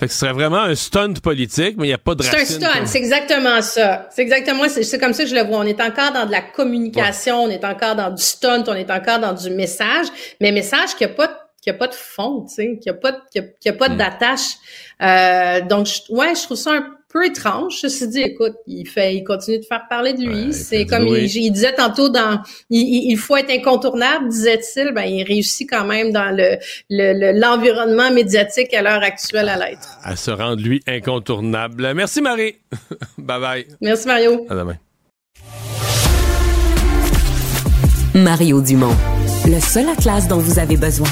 Fait que ce serait vraiment un stunt politique, mais il n'y a pas de C'est un stunt, c'est exactement ça. C'est exactement, c'est comme ça que je le vois. On est encore dans de la communication, on est encore dans du stunt, on est encore dans du message, mais message qui a pas qui a pas de fond, tu sais, qui a pas qui a, pas mm. d'attache. Euh, donc ouais, je trouve ça un peu étrange. Ceci dit, écoute, il fait, il continue de faire parler de lui. c'est comme il, disait tantôt dans, il, faut être incontournable, disait-il. Ben, il réussit quand même dans le, l'environnement médiatique à l'heure actuelle à l'être. À se rendre lui incontournable. Merci Marie. bye bye. Merci Mario. À demain. Mario Dumont, le seul atlas dont vous avez besoin.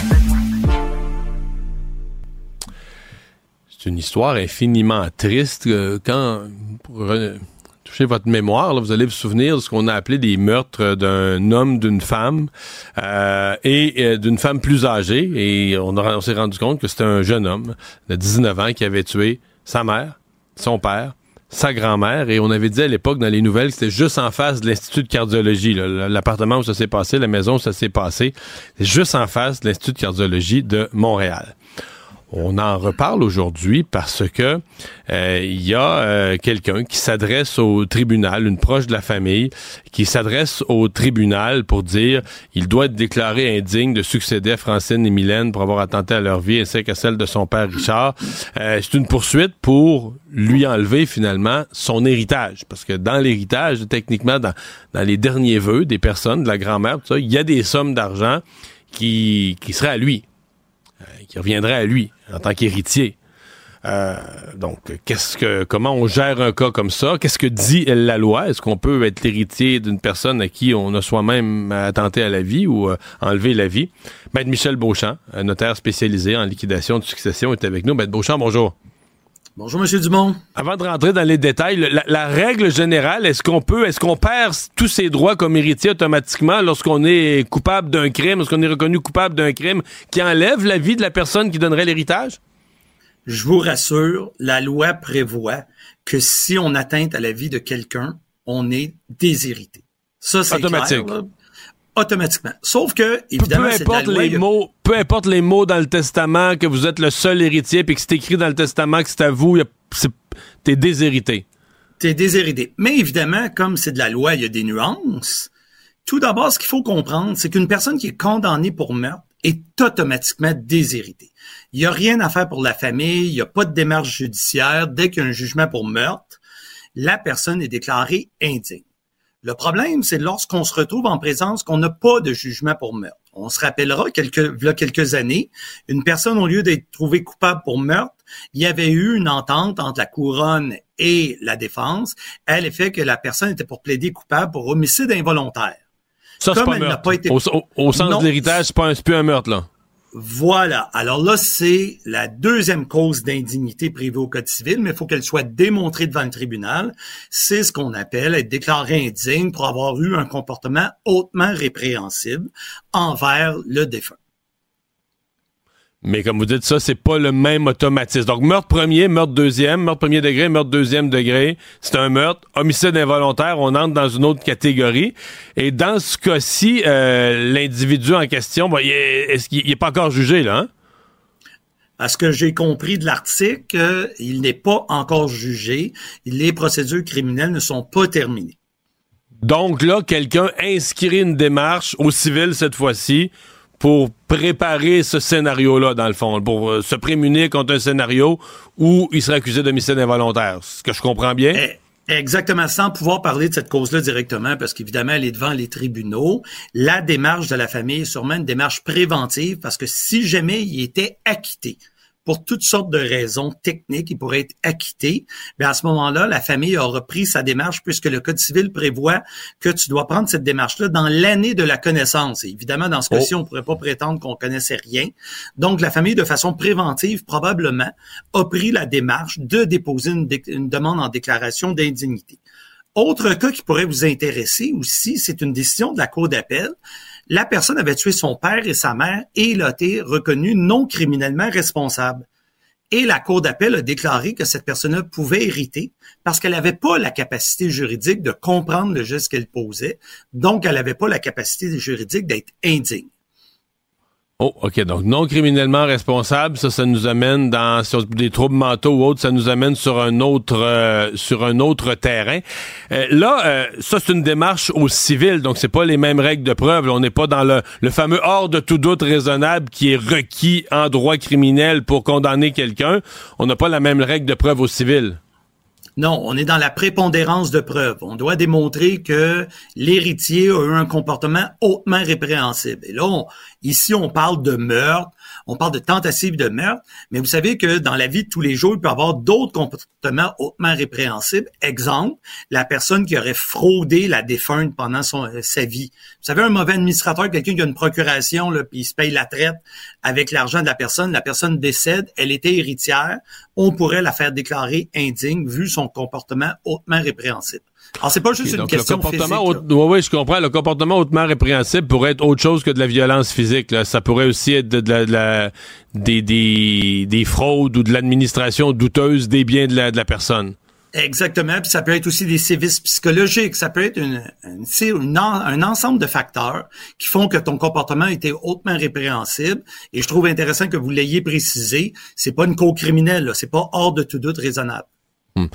C'est une histoire infiniment triste. quand, pour toucher votre mémoire, vous allez vous souvenir de ce qu'on a appelé des meurtres d'un homme, d'une femme euh, et euh, d'une femme plus âgée. Et on, on s'est rendu compte que c'était un jeune homme de 19 ans qui avait tué sa mère, son père, sa grand-mère et on avait dit à l'époque dans les nouvelles que c'était juste en face de l'Institut de cardiologie, l'appartement où ça s'est passé, la maison où ça s'est passé, juste en face de l'Institut de cardiologie de Montréal. On en reparle aujourd'hui parce que euh, il y a euh, quelqu'un qui s'adresse au tribunal, une proche de la famille, qui s'adresse au tribunal pour dire il doit être déclaré indigne de succéder à Francine et Mylène pour avoir attenté à leur vie ainsi qu'à celle de son père Richard. Euh, c'est une poursuite pour lui enlever finalement son héritage parce que dans l'héritage, techniquement dans, dans les derniers vœux des personnes, de la grand-mère, il y a des sommes d'argent qui, qui seraient à lui, qui reviendraient à lui en tant qu'héritier. Euh, donc, qu'est-ce que, comment on gère un cas comme ça? Qu'est-ce que dit la loi? Est-ce qu'on peut être l'héritier d'une personne à qui on a soi-même attenté à la vie ou euh, enlevé la vie? Maître Michel Beauchamp, un notaire spécialisé en liquidation de succession, est avec nous. Maître Beauchamp, bonjour. Bonjour, Monsieur Dumont. Avant de rentrer dans les détails, la, la règle générale, est-ce qu'on peut, est-ce qu'on perd tous ses droits comme héritier automatiquement lorsqu'on est coupable d'un crime, lorsqu'on est reconnu coupable d'un crime qui enlève la vie de la personne qui donnerait l'héritage? Je vous rassure, la loi prévoit que si on atteint à la vie de quelqu'un, on est déshérité. Ça, c'est automatique. Clair, automatiquement. Sauf que, évidemment, peu importe loi, les a... mots, peu importe les mots dans le testament, que vous êtes le seul héritier, puis que c'est écrit dans le testament que c'est à vous, t'es déshérité. T'es déshérité. Mais évidemment, comme c'est de la loi, il y a des nuances. Tout d'abord, ce qu'il faut comprendre, c'est qu'une personne qui est condamnée pour meurtre est automatiquement déshéritée. Il n'y a rien à faire pour la famille, il n'y a pas de démarche judiciaire. Dès qu'il y a un jugement pour meurtre, la personne est déclarée indigne. Le problème, c'est lorsqu'on se retrouve en présence qu'on n'a pas de jugement pour meurtre. On se rappellera quelques, il y a quelques années, une personne, au lieu d'être trouvée coupable pour meurtre, il y avait eu une entente entre la couronne et la défense à l'effet que la personne était pour plaider coupable pour homicide involontaire. Ça, c'est pas, meurtre. Pas été... au, au, au, sens non, de l'héritage, c'est pas un, plus un meurtre, là. Voilà. Alors là, c'est la deuxième cause d'indignité privée au Code civil, mais il faut qu'elle soit démontrée devant le tribunal. C'est ce qu'on appelle être déclaré indigne pour avoir eu un comportement hautement répréhensible envers le défunt. Mais comme vous dites, ça, c'est pas le même automatisme. Donc, meurtre premier, meurtre deuxième, meurtre premier degré, meurtre deuxième degré, c'est un meurtre. Homicide involontaire, on entre dans une autre catégorie. Et dans ce cas-ci, euh, l'individu en question, bon, est-ce qu'il n'est pas encore jugé, là? Hein? À ce que j'ai compris de l'article, euh, il n'est pas encore jugé. Les procédures criminelles ne sont pas terminées. Donc là, quelqu'un inscrit une démarche au civil cette fois-ci pour préparer ce scénario-là, dans le fond, pour euh, se prémunir contre un scénario où il serait accusé d'homicide involontaire. Ce que je comprends bien? Eh, exactement, sans pouvoir parler de cette cause-là directement, parce qu'évidemment, elle est devant les tribunaux. La démarche de la famille est sûrement une démarche préventive, parce que si jamais il était acquitté, pour toutes sortes de raisons techniques, il pourrait être acquitté. Mais à ce moment-là, la famille a repris sa démarche puisque le Code civil prévoit que tu dois prendre cette démarche-là dans l'année de la connaissance. Et évidemment, dans ce cas-ci, oh. on pourrait pas prétendre qu'on connaissait rien. Donc, la famille, de façon préventive, probablement, a pris la démarche de déposer une, une demande en déclaration d'indignité. Autre cas qui pourrait vous intéresser aussi, c'est une décision de la Cour d'appel la personne avait tué son père et sa mère et il a été reconnu non criminellement responsable. Et la Cour d'appel a déclaré que cette personne pouvait hériter parce qu'elle n'avait pas la capacité juridique de comprendre le geste qu'elle posait, donc elle n'avait pas la capacité juridique d'être indigne. Oh, OK. Donc, non criminellement responsable, ça, ça nous amène dans sur des troubles mentaux ou autres, ça nous amène sur un autre euh, sur un autre terrain. Euh, là, euh, ça, c'est une démarche au civil, donc c'est pas les mêmes règles de preuve. on n'est pas dans le, le fameux hors de tout doute raisonnable qui est requis en droit criminel pour condamner quelqu'un. On n'a pas la même règle de preuve au civil. Non, on est dans la prépondérance de preuves. On doit démontrer que l'héritier a eu un comportement hautement répréhensible. Et là, ici, on parle de meurtre, on parle de tentative de meurtre, mais vous savez que dans la vie de tous les jours, il peut y avoir d'autres comportements hautement répréhensibles. Exemple, la personne qui aurait fraudé la défunte pendant euh, sa vie. Vous savez, un mauvais administrateur, quelqu'un qui a une procuration, là, puis il se paye la traite avec l'argent de la personne, la personne décède, elle était héritière, on pourrait la faire déclarer indigne vu son comportement hautement répréhensible. Alors, c'est pas juste une question le comportement physique. Oui, oui, je comprends. Le comportement hautement répréhensible pourrait être autre chose que de la violence physique. Là. Ça pourrait aussi être de, la, de la, des, des, des fraudes ou de l'administration douteuse des biens de la, de la personne. Exactement. Puis ça peut être aussi des sévices psychologiques. Ça peut être une, un ensemble de facteurs qui font que ton comportement était hautement répréhensible. Et je trouve intéressant que vous l'ayez précisé. C'est pas une co-criminelle. C'est pas hors de tout doute raisonnable. Hmm.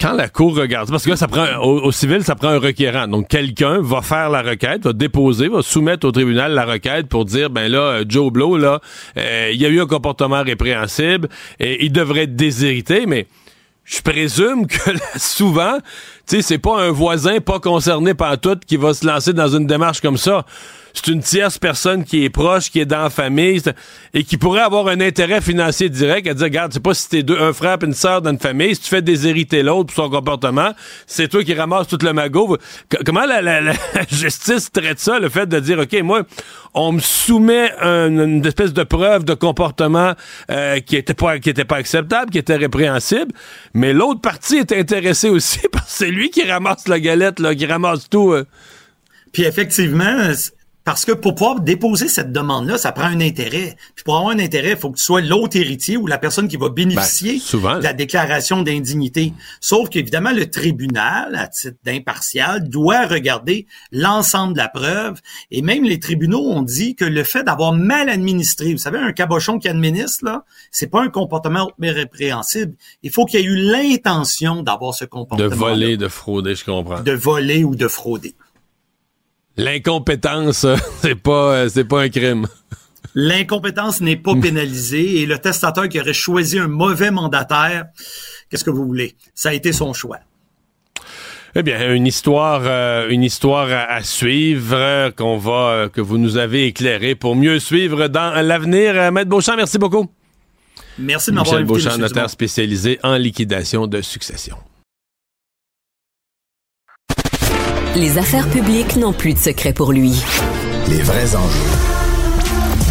Quand la cour regarde, parce que là, ça prend au, civil, ça prend un requérant. Donc quelqu'un va faire la requête, va déposer, va soumettre au tribunal la requête pour dire ben là, euh, Joe Blow là, euh, il y a eu un comportement répréhensible et il devrait être déshérité, mais je présume que souvent, tu sais, c'est pas un voisin pas concerné par tout qui va se lancer dans une démarche comme ça c'est une tierce personne qui est proche, qui est dans la famille et qui pourrait avoir un intérêt financier direct à dire, regarde, c'est pas si t'es deux, un frère et une sœur dans une famille, si tu fais déshériter l'autre pour son comportement, c'est toi qui ramasses tout le magot. comment la, justice traite ça, le fait de dire, OK, moi, on me soumet une espèce de preuve de comportement euh, qui était pas qui était pas acceptable, qui était répréhensible, mais l'autre partie est intéressée aussi parce que c'est lui qui ramasse la galette, là, qui ramasse tout. Euh. Puis effectivement, parce que pour pouvoir déposer cette demande-là, ça prend un intérêt. Puis pour avoir un intérêt, il faut que tu sois l'autre héritier ou la personne qui va bénéficier ben, de la déclaration d'indignité. Sauf qu'évidemment, le tribunal, à titre d'impartial, doit regarder l'ensemble de la preuve. Et même les tribunaux ont dit que le fait d'avoir mal administré, vous savez, un cabochon qui administre, là, c'est pas un comportement répréhensible. Il faut qu'il y ait eu l'intention d'avoir ce comportement. De voler, de frauder, je comprends. De voler ou de frauder. L'incompétence, c'est pas, euh, c'est pas un crime. L'incompétence n'est pas pénalisée et le testateur qui aurait choisi un mauvais mandataire, qu'est-ce que vous voulez? Ça a été son choix. Eh bien, une histoire, euh, une histoire à, suivre euh, qu'on va, que vous nous avez éclairé pour mieux suivre dans l'avenir. Maître Beauchamp, merci beaucoup. Merci de m'avoir invité. Michel Beauchamp, notaire spécialisé en liquidation de succession. Les affaires publiques n'ont plus de secret pour lui. Les vrais enjeux.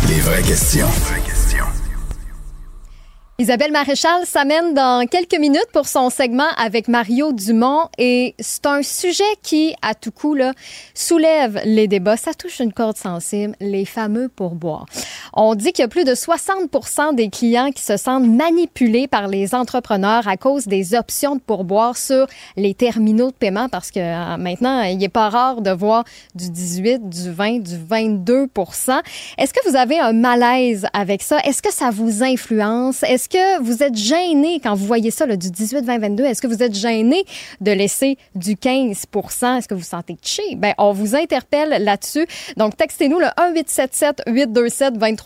Les vraies questions. Isabelle Maréchal s'amène dans quelques minutes pour son segment avec Mario Dumont et c'est un sujet qui, à tout coup, là, soulève les débats. Ça touche une corde sensible, les fameux pourboires. On dit qu'il y a plus de 60% des clients qui se sentent manipulés par les entrepreneurs à cause des options de pourboire sur les terminaux de paiement parce que euh, maintenant, il n'est pas rare de voir du 18, du 20, du 22% Est-ce que vous avez un malaise avec ça? Est-ce que ça vous influence? Est-ce que vous êtes gêné quand vous voyez ça, du 18, 20, 22? Est-ce que vous êtes gêné de laisser du 15% Est-ce que vous sentez touché? Ben, on vous interpelle là-dessus. Donc, textez-nous le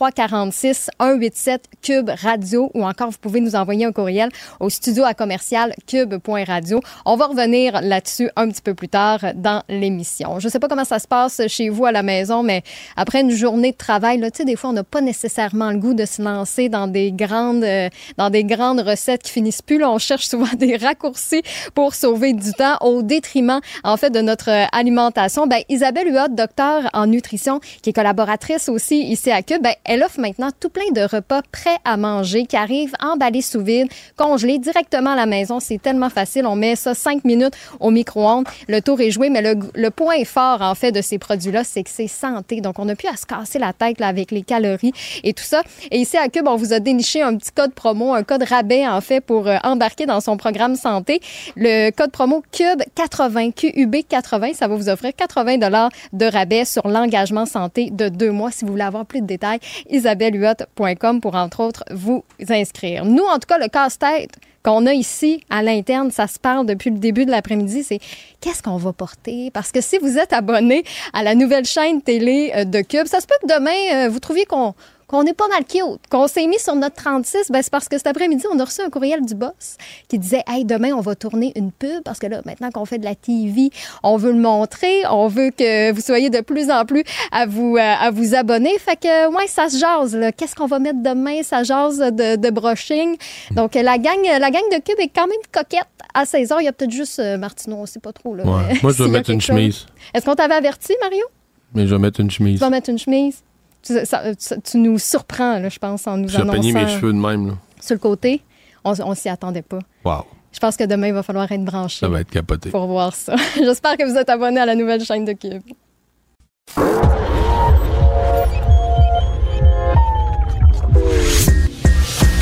1877-827-2346, 187 Cube Radio, ou encore vous pouvez nous envoyer un courriel au studio à commercial cube.radio. On va revenir là-dessus un petit peu plus tard dans l'émission. Je ne sais pas comment ça se passe chez vous à la maison, mais après une journée de travail, là, des fois, on n'a pas nécessairement le goût de se lancer dans des grandes euh, dans des grandes recettes qui finissent plus. On cherche souvent des raccourcis pour sauver du temps au détriment, en fait, de notre alimentation. Ben, Isabelle Huot, docteur en nutrition, qui est collaboratrice aussi ici à Cube, ben, elle offre maintenant tout plein de repas prêts à manger qui arrivent emballés sous vide, congelés directement à la maison. C'est tellement facile. On met ça cinq minutes au micro-ondes. Le tour est joué, mais le, le point fort, en fait, de ces produits-là, c'est que c'est santé. Donc, on n'a plus à se casser la tête là, avec les calories et tout ça. Et ici à Cube, on vous a déniché un petit code promo, un code rabais en fait pour euh, embarquer dans son programme santé. Le code promo CUBE 80, QUB 80, ça va vous offrir 80 dollars de rabais sur l'engagement santé de deux mois. Si vous voulez avoir plus de détails, isabellehuot.com pour entre autres vous inscrire. Nous, en tout cas, le casse-tête qu'on a ici à l'interne, ça se parle depuis le début de l'après-midi, c'est qu'est-ce qu'on va porter? Parce que si vous êtes abonné à la nouvelle chaîne télé euh, de Cube, ça se peut que demain, euh, vous trouviez qu'on qu'on est pas mal cute, qu'on s'est mis sur notre 36, ben c'est parce que cet après-midi, on a reçu un courriel du boss qui disait Hey, demain, on va tourner une pub parce que là, maintenant qu'on fait de la TV, on veut le montrer, on veut que vous soyez de plus en plus à vous, euh, à vous abonner. Fait que, ouais, ça se jase, Qu'est-ce qu'on va mettre demain? Ça jase de, de brushing. Donc, la gang, la gang de Cube est quand même coquette. À 16 h il y a peut-être juste euh, Martineau, on sait pas trop, là. Moi, je vais mettre une chemise. Est-ce qu'on t'avait averti, Mario? Mais je vais mettre une chemise. Tu vas mettre une chemise? Tu, nous surprends, là, je pense, en nous J'ai annonçant... mes cheveux de même. Là. Sur le côté, on, on s'y attendait pas. Wow. Je pense que demain, il va falloir être branché. Ça va être capoté. Pour voir ça. J'espère que vous êtes abonné à la nouvelle chaîne de Cube.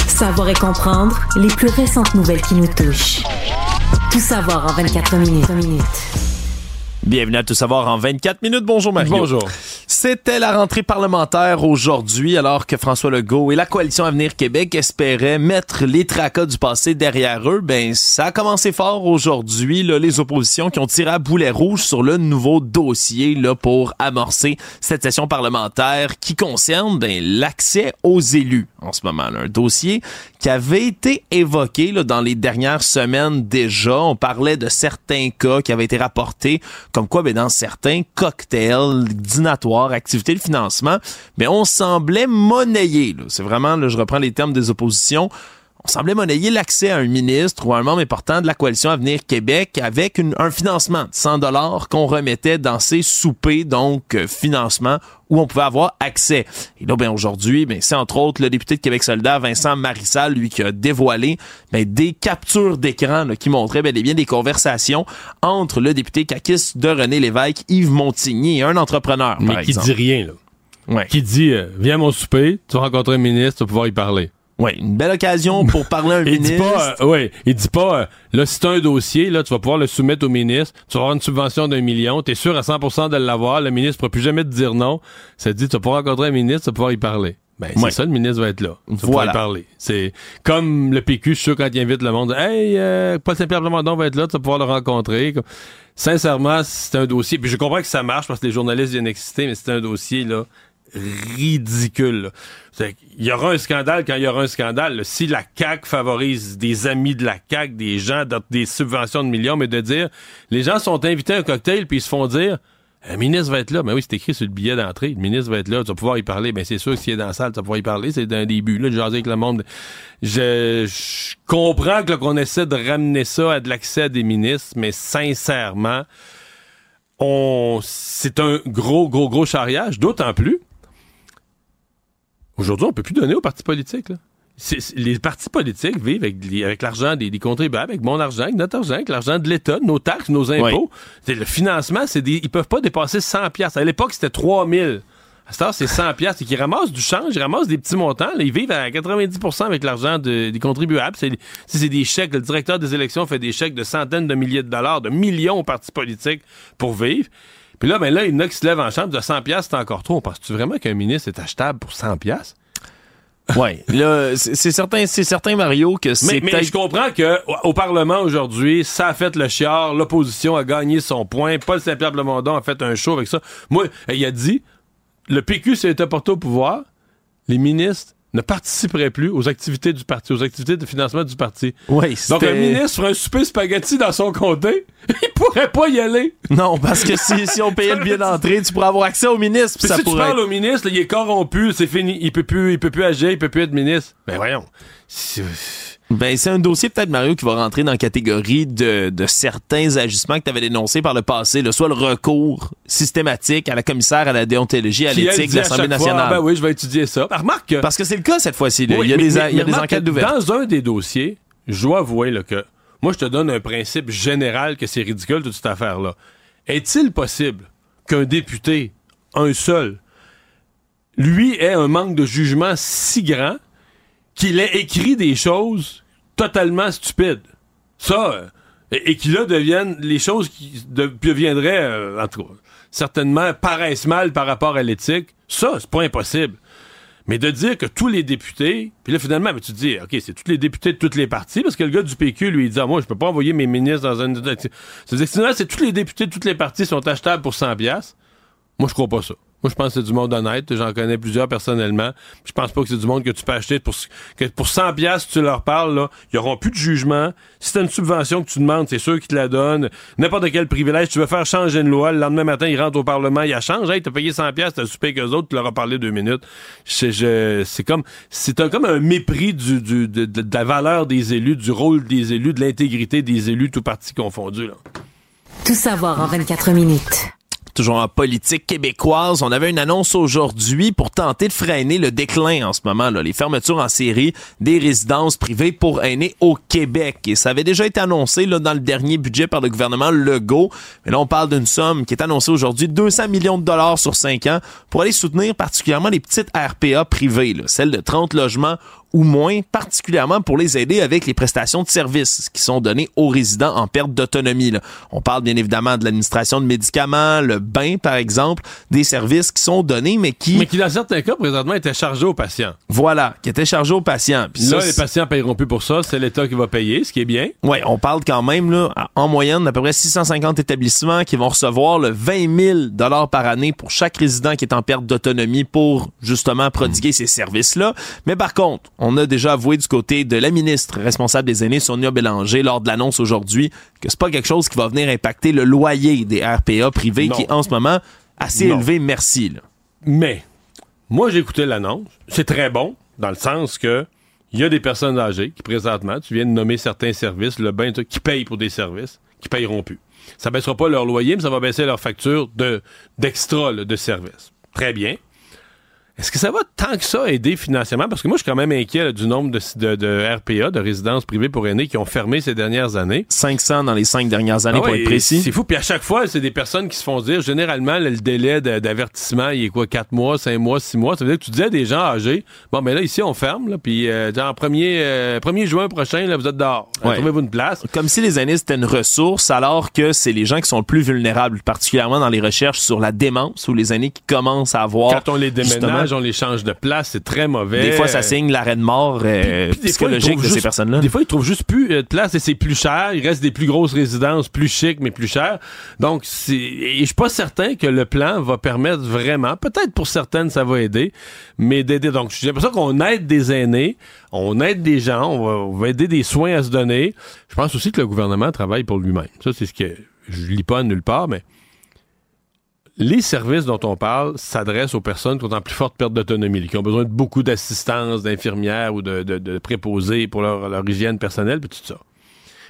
Savoir et comprendre les plus récentes nouvelles qui nous touchent. Tout savoir en 24 minutes. minutes. Bienvenue à Tout savoir en 24 minutes. Bonjour Mario. Bonjour. C'était la rentrée parlementaire aujourd'hui alors que François Legault et la coalition Avenir Québec espéraient mettre les tracas du passé derrière eux. Ben ça a commencé fort aujourd'hui là, les oppositions qui ont tiré à boulet rouge sur le nouveau dossier là pour amorcer cette session parlementaire qui concerne ben, l'accès aux élus en ce moment. Là. Un dossier qui avait été évoqué là, dans les dernières semaines déjà. On parlait de certains cas qui avaient été rapportés comme quoi ben, dans certains cocktails dînatoires, activités de financement, ben, on semblait monnayer. C'est vraiment, je reprends les termes des oppositions, on semblait monnayer l'accès à un ministre ou à un membre important de la coalition Avenir Québec avec une, un financement de 100 dollars qu'on remettait dans ces soupers, donc euh, financement où on pouvait avoir accès. Et là, ben aujourd'hui, ben c'est entre autres le député de Québec solidaire Vincent Marissal, lui qui a dévoilé ben, des captures d'écran qui montraient ben, bien des conversations entre le député caquiste de René Lévesque, Yves Montigny et un entrepreneur. Mais par qui exemple. dit rien là. Ouais. Qui dit euh, viens à mon souper, tu vas rencontrer un ministre, tu vas pouvoir y parler. Ouais, une belle occasion pour parler à un Il dit ministre. pas, euh, ouais, il dit pas, euh, là, si t'as un dossier, là, tu vas pouvoir le soumettre au ministre, tu vas avoir une subvention d'un million, t'es sûr à 100% de l'avoir, le ministre pourra plus jamais te dire non. Ça te dit, tu vas pouvoir rencontrer un ministre, tu vas pouvoir y parler. Ben, c'est Ouais. ça, le ministre va être là. Tu vas pouvoir y parler. C'est comme le PQ, je suis sûr, quand il invite le monde, hey, euh, Paul Saint-Pierre Plamondon va être là, tu vas pouvoir le rencontrer. Sincèrement, c'est un dossier, puis je comprends que ça marche parce que les journalistes viennent exciter, mais c'est un dossier, là, ridicule. Il y aura un scandale quand il y aura un scandale. Si la CAQ favorise des amis de la CAQ, des gens, des subventions de millions, mais de dire, les gens sont invités à un cocktail puis ils se font dire, un ministre va être là. Ben oui, c'est écrit sur le billet d'entrée. Le ministre va être là. Tu vas pouvoir y parler. Ben c'est sûr que s'il est dans la salle, tu vas pouvoir y parler. C'est un début. Là, de le monde. Je, comprends que qu'on essaie de ramener ça à de l'accès à des ministres, mais sincèrement, on, c'est un gros, gros, gros charriage. D'autant plus Aujourd'hui, on peut plus donner aux partis politiques. Là. Les partis politiques vivent avec, l'argent des, des contribuables, avec mon argent, avec notre argent, avec l'argent de l'État, nos taxes, nos impôts. Le financement, c'est des, ils peuvent pas dépasser 100 pièces. À l'époque, c'était 3000. À cette heure, c'est 100 pièces. Et qu'ils ramassent du change, ils ramassent des petits montants. Là, ils vivent à 90% avec l'argent de- des contribuables. C'est des chèques. Le directeur des élections fait des chèques de centaines de milliers de dollars, de millions aux partis politiques pour vivre. Puis là, ben là, il y en a qui se lèvent en chambre de 100 pièces, c'est encore trop. Penses-tu vraiment qu'un ministre est achetable pour 100 pièces? Ouais, là, c'est certain, c'est certain, Mario, que c'est Mais, je comprends que au- Parlement aujourd'hui, ça a fait le chiard, l'opposition a gagné son point, Paul Saint-Pierre Plamondon a fait un show avec ça. Moi, il a dit, le PQ s'est été porté au pouvoir, les ministres ne participeraient plus aux activités du parti, aux activités de financement du parti. Ouais, Donc un ministre ferait un souper spaghetti dans son comté, il pourrait pas y aller. Non, parce que si, si on payait le billet d'entrée, tu pourrais avoir accès au ministre, ça si tu parles au ministre, là, il est corrompu, c'est fini, il peut plus, il peut plus agir, il peut plus être ministre. Ben voyons. Ben, c'est un dossier peut-être, Mario, qui va rentrer dans la catégorie de, de certains agissements que tu avais dénoncés par le passé, là, soit le recours systématique à la commissaire à la déontologie, à l'éthique de l'Assemblée fois, nationale. Ah, ben oui, je vais étudier ça. Ben, remarque que Parce que c'est le cas cette fois-ci. Oui, il y a mais- des, mais- a- il y a mais des remarque enquêtes ouvertes. Dans un des dossiers, je dois avouer là, que moi, je te donne un principe général que c'est ridicule, toute cette affaire-là. Est-il possible qu'un député, un seul, lui ait un manque de jugement si grand qu'il ait écrit des choses totalement stupides? Ça, euh, et, et qui là deviennent les choses qui de- deviendraient, euh, en certainement paraissent mal par rapport à l'éthique, ça, c'est pas impossible. Mais de dire que tous les députés, puis là finalement, tu te dis, OK, c'est tous les députés de toutes les parties, parce que le gars du PQ, lui, il dit, ah, moi, je peux pas envoyer mes ministres dans un... C'est-à-dire que finalement, c'est tous les députés de toutes les parties sont achetables pour 100 piastres. Moi, je crois pas ça. Moi, je pense que c'est du monde honnête. J'en connais plusieurs personnellement. Je pense pas que c'est du monde que tu peux acheter pour, que pour 100 piastres, tu leur parles, là. Ils auront plus de jugement. Si t'as une subvention que tu demandes, c'est sûr qu'ils te la donnent. N'importe quel privilège. Tu veux faire changer une loi. Le lendemain matin, ils rentrent au Parlement, ils la changent. Hey, t'as payé 100 piastres, t'as soupé qu'eux autres, tu leur as parlé deux minutes. C'est comme, c'est comme un mépris du, du- de, de- de la valeur des élus, du rôle des élus, de l'intégrité des élus, tout parti confondu, là. Tout savoir en 24 minutes. Toujours en politique québécoise, on avait une annonce aujourd'hui pour tenter de freiner le déclin en ce moment, là, les fermetures en série des résidences privées pour aînés au Québec. Et ça avait déjà été annoncé là, dans le dernier budget par le gouvernement Legault. Mais là, on parle d'une somme qui est annoncée aujourd'hui, 200 millions de dollars sur 5 ans, pour aller soutenir particulièrement les petites RPA privées, celles de 30 logements ou moins, particulièrement pour les aider avec les prestations de services qui sont données aux résidents en perte d'autonomie. On parle bien évidemment de l'administration de médicaments, le bain par exemple, des services qui sont donnés mais qui... Mais qui dans certains cas présentement étaient chargés aux patients. Voilà, qui étaient chargés aux patients. Puis là, les patients paieront plus pour ça, c'est l'État qui va payer, ce qui est bien. Oui, on parle quand même là, en moyenne d'à peu près 650 établissements qui vont recevoir le 20 000 dollars par année pour chaque résident qui est en perte d'autonomie pour justement prodiguer ces services-là. Mais par contre, on a déjà avoué du côté de la ministre responsable des aînés, Sonia Bélanger, lors de l'annonce aujourd'hui, que c'est pas quelque chose qui va venir impacter le loyer des RPA privés qui est en ce moment assez élevé. Merci. Mais, moi, j'ai écouté l'annonce. C'est très bon, dans le sens que il y a des personnes âgées qui, présentement, tu viens de nommer certains services, le bain, qui payent pour des services, qui payeront plus. Ça baissera pas leur loyer, mais ça va baisser leur facture de, d'extra, de services. Très bien. Est-ce que ça va tant que ça aider financièrement? Parce que moi, je suis quand même inquiet du nombre de, de, RPA, de résidences privées pour aînés, qui ont fermé ces dernières années. 500 dans les cinq dernières années, ah pour être précis. C'est fou. Puis à chaque fois, c'est des personnes qui se font dire, généralement, le délai d'avertissement, il est quoi, 4 mois, 5 mois, 6 mois? Ça veut dire que tu disais à des gens âgés, bon, mais là, ici, on ferme, là, puis euh, en 1er, 1er juin prochain, là, vous êtes dehors. Trouvez-vous une place. Comme si les aînés, c'était une ressource, alors que c'est les gens qui sont le plus vulnérables, particulièrement dans les recherches sur la démence, ou les aînés qui commencent à avoir... Quand on les déménage, on les change de place c'est très mauvais. Des fois, ça signe l'arrêt de mort euh, psychologique de ces personnes-là. Des fois, ils trouvent juste plus euh, de place et c'est plus cher. Il reste des plus grosses résidences, plus chic, mais plus chères. Donc, c'est, et je suis pas certain que le plan va permettre vraiment, peut-être pour certaines, ça va aider, mais d'aider. Donc, j'ai l'impression qu'on aide des aînés, on aide des gens, on va, aider des soins à se donner. Je pense aussi que le gouvernement travaille pour lui-même. Ça, c'est ce que je lis pas nulle part, mais les services dont on parle s'adressent aux personnes qui ont en plus forte perte d'autonomie, qui ont besoin de beaucoup d'assistance, d'infirmières ou de, préposés pour leur, hygiène personnelle, puis tout ça.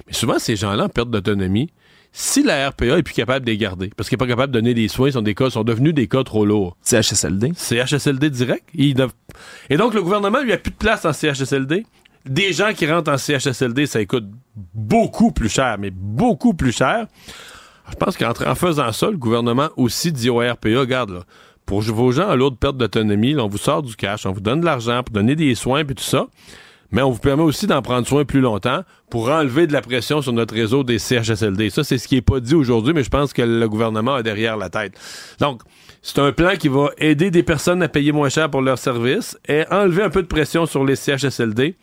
Mais souvent, ces gens-là en perte d'autonomie, si la RPA est plus capable de les garder, parce qu'elle n'est pas capable de donner des soins, sont des cas, sont devenus des cas trop lourds. CHSLD. CHSLD direct. Et donc, le gouvernement lui a plus de place en CHSLD. Des gens qui rentrent en CHSLD, ça coûte beaucoup plus cher, mais beaucoup plus cher. Je pense qu'en faisant ça, le gouvernement aussi dit au RPA, regarde, là, pour vos gens à lourde perte d'autonomie, on vous sort du cash, on vous donne de l'argent pour donner des soins et tout ça, mais on vous permet aussi d'en prendre soin plus longtemps pour enlever de la pression sur notre réseau des CHSLD. Ça, c'est ce qui est pas dit aujourd'hui, mais je pense que le gouvernement a derrière la tête. Donc, c'est un plan qui va aider des personnes à payer moins cher pour leurs services et enlever un peu de pression sur les CHSLD.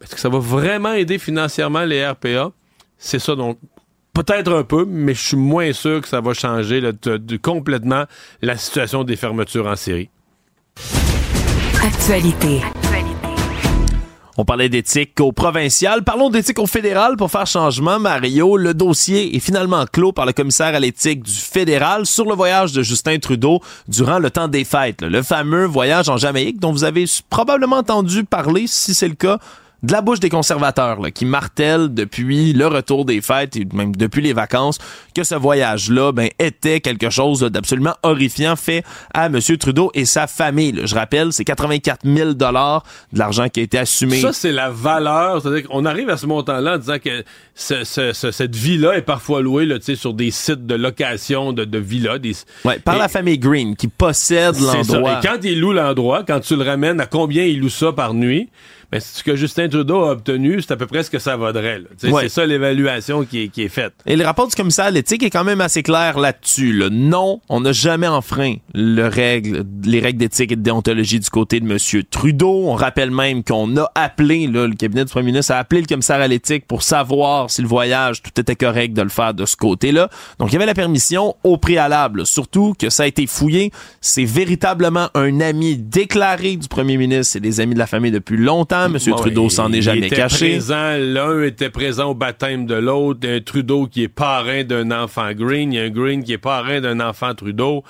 Est-ce que ça va vraiment aider financièrement les RPA? C'est ça donc Peut-être un peu, mais je suis moins sûr que ça va changer complètement la situation des fermetures en série. Actualité. On parlait d'éthique au provincial. Parlons d'éthique au fédéral pour faire changement. Mario, le dossier est finalement clos par le commissaire à l'éthique du fédéral sur le voyage de Justin Trudeau durant le temps des fêtes. Le fameux voyage en Jamaïque dont vous avez probablement entendu parler, si c'est le cas de la bouche des conservateurs là, qui martèlent depuis le retour des fêtes et même depuis les vacances que ce voyage-là ben, était quelque chose d'absolument horrifiant fait à M. Trudeau et sa famille. Je rappelle, c'est 84 000 dollars de l'argent qui a été assumé. Ça, c'est la valeur. C'est-à-dire qu'on arrive à ce montant-là en disant que cette vie-là est parfois louée là, sur des sites de location de, de villas. Des... Ouais, par la famille Green qui possède l'endroit. Et quand il loue l'endroit, quand tu le ramènes, à combien il loue ça par nuit? Mais ce que Justin Trudeau a obtenu, c'est à peu près ce que ça vaudrait. C'est ça l'évaluation qui est, qui est, faite. Et le rapport du commissaire à l'éthique est quand même assez clair là-dessus. Non, on n'a jamais enfreint le règle, les règles d'éthique et de déontologie du côté de M. Trudeau. On rappelle même qu'on a appelé, là, le cabinet du premier ministre a appelé le commissaire à l'éthique pour savoir si le voyage, tout était correct de le faire de ce côté-là. Donc, il y avait la permission au préalable. Surtout que ça a été fouillé. C'est véritablement un ami déclaré du premier ministre. C'est des amis de la famille depuis longtemps M. Trudeau s'en est jamais caché. L'un était présent au baptême de l'autre. Un Trudeau qui est parrain d'un enfant Green. Il y a un Green qui est parrain d'un enfant Trudeau.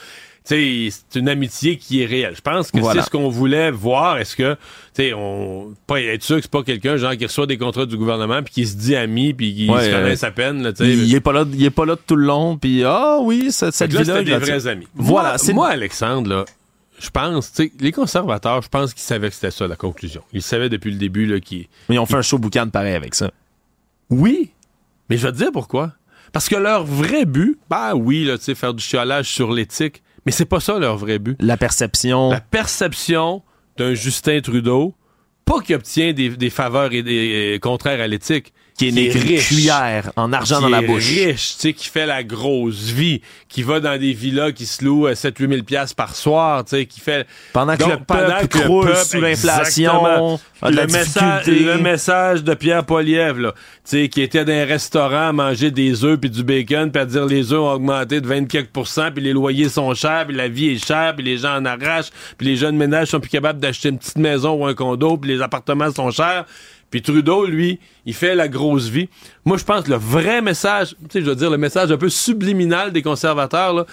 C'est une amitié qui est réelle. Je pense que c'est ce qu'on voulait voir. Est-ce que, tu on pas être sûr que c'est pas quelqu'un genre qui reçoit des contrats du gouvernement puis qui se dit ami puis qui se connaît sa peine. Là, il, est pas là, il est pas là tout le long puis ah oui, cette, cette là, des vrais amis. Voilà. Moi, moi Alexandre là, je pense, tu sais, les conservateurs, je pense qu'ils savaient que c'était ça la conclusion. Ils savaient depuis le début là qui. Mais ils ont fait un show boucan pareil avec ça. Oui, mais je vais te dire pourquoi. Parce que leur vrai but, bah oui, là, tu sais, faire du chiolage sur l'éthique, mais c'est pas ça leur vrai but. La perception. La perception d'un Justin Trudeau pas qu'il obtient des, des faveurs et des contraires à l'éthique qui est né riche, cuillère en argent dans la bouche. riche, tu sais, qui fait la grosse vie, qui va dans des villas qui se louent à 7-8 000 piastres par soir, tu sais, qui fait... Pendant que le peuple croule sous l'inflation, le message, le message de Pierre Poliev, là, tu sais, qui était dans un restaurant à manger des œufs puis du bacon, puis à dire les œufs ont augmenté de 24% puis les loyers sont chers, puis la vie est chère, puis les gens en arrachent, puis les jeunes ménages sont plus capables d'acheter une petite maison ou un condo, puis les appartements sont chers. Puis Trudeau, lui, il fait la grosse vie. Moi, je pense que le vrai message, tu sais, je veux dire, le message un peu subliminal des conservateurs,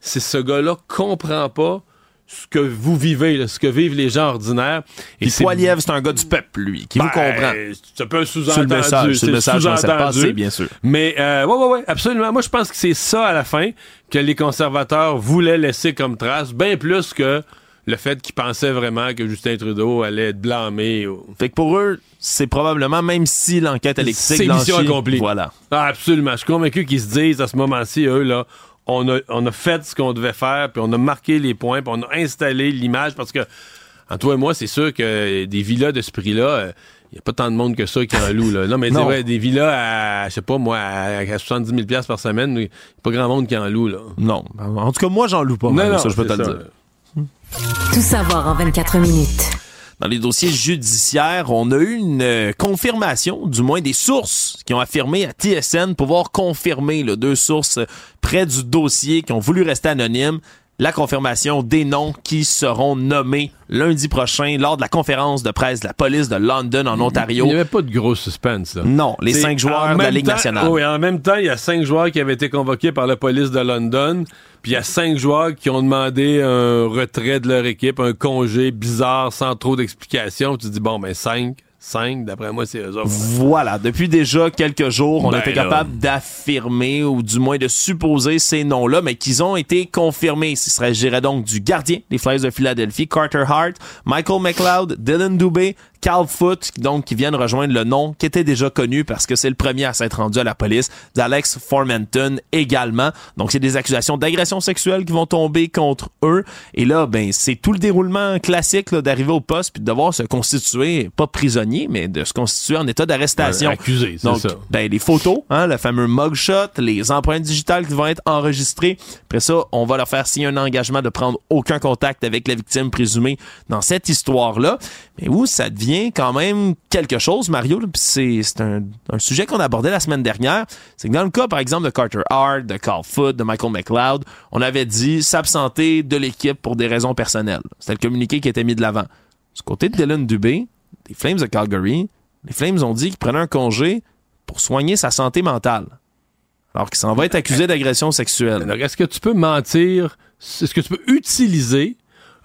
c'est ce gars-là comprend pas ce que vous vivez, ce que vivent les gens ordinaires. Et Poiliev, c'est un gars du peuple, lui, qui vous ben, comprend. C'est un peu sous-entendu. C'est le message, bien sûr. Mais, euh, ouais, ouais, ouais, absolument. Moi, je pense que c'est ça, à la fin, que les conservateurs voulaient laisser comme trace, bien plus que le fait qu'ils pensaient vraiment que Justin Trudeau allait être blâmé. Fait que pour eux, c'est probablement, même si l'enquête électrique... C'est mission accomplie. Voilà. Ah, absolument. Je suis convaincu qu'ils se disent à ce moment-ci, eux, là, on a, on a fait ce qu'on devait faire, puis on a marqué les points, puis on a installé l'image, parce que, en toi et moi, c'est sûr que des villas de ce prix-là... il n'y a pas tant de monde que ça qui en loue. Là. Non, mais vrai, des villas à, je sais pas, moi, à, 70 000 par semaine, il n'y a pas grand monde qui en loue. Là. Non. En tout cas, moi, j'en loue pas. Non, non, ça, je peux te le dire. Tout savoir en 24 minutes. Dans les dossiers judiciaires, on a eu une euh, confirmation, du moins des sources qui ont affirmé à TSN pouvoir confirmer, deux sources près du dossier qui ont voulu rester anonymes, la confirmation des noms qui seront nommés lundi prochain lors de la conférence de presse de la police de London en Ontario. Il n'y avait pas de gros suspense. Là. Non, les cinq joueurs de la Ligue nationale. Oui, en même temps, il y a cinq joueurs qui avaient été convoqués par la police de London, puis il y a cinq joueurs qui ont demandé un retrait de leur équipe, un congé bizarre sans trop d'explications. Tu te dis, bon, ben cinq, 5, d'après moi, c'est eux autres. Voilà. Depuis déjà quelques jours, on ben était capable d'affirmer ou du moins de supposer ces noms-là, mais qu'ils ont été confirmés. Ce serait, donc, du gardien des Flyers de Philadelphie, Carter Hart, Michael McLeod, Dylan Dubé, Carl Foot, donc, qui viennent rejoindre le nom qui était déjà connu parce que c'est le premier à s'être rendu à la police, d'Alex Formanton également. Donc, c'est des accusations d'agression sexuelle qui vont tomber contre eux. Et là, ben, c'est tout le déroulement classique d'arriver au poste puis de devoir se constituer, pas prisonnier, mais de se constituer en état d'arrestation. accusé, c'est ça. Ben, les photos, hein, le fameux mugshot, les empreintes digitales qui vont être enregistrées. Après ça, on va leur faire signer un engagement de prendre aucun contact avec la victime présumée dans cette histoire-là. Mais où ça devient quand même quelque chose, Mario. C'est un, sujet qu'on abordait la semaine dernière. C'est que dans le cas, par exemple, de Carter Hart, de Carl Foot, de Michael McLeod, on avait dit s'absenter de l'équipe pour des raisons personnelles. C'était le communiqué qui était mis de l'avant. Du côté de Dylan Dubé, des Flames de Calgary, les Flames ont dit qu'ils prenaient un congé pour soigner sa santé mentale. Alors qu'il s'en va être accusé d'agression sexuelle. Est-ce que tu peux mentir? Est-ce que tu peux utiliser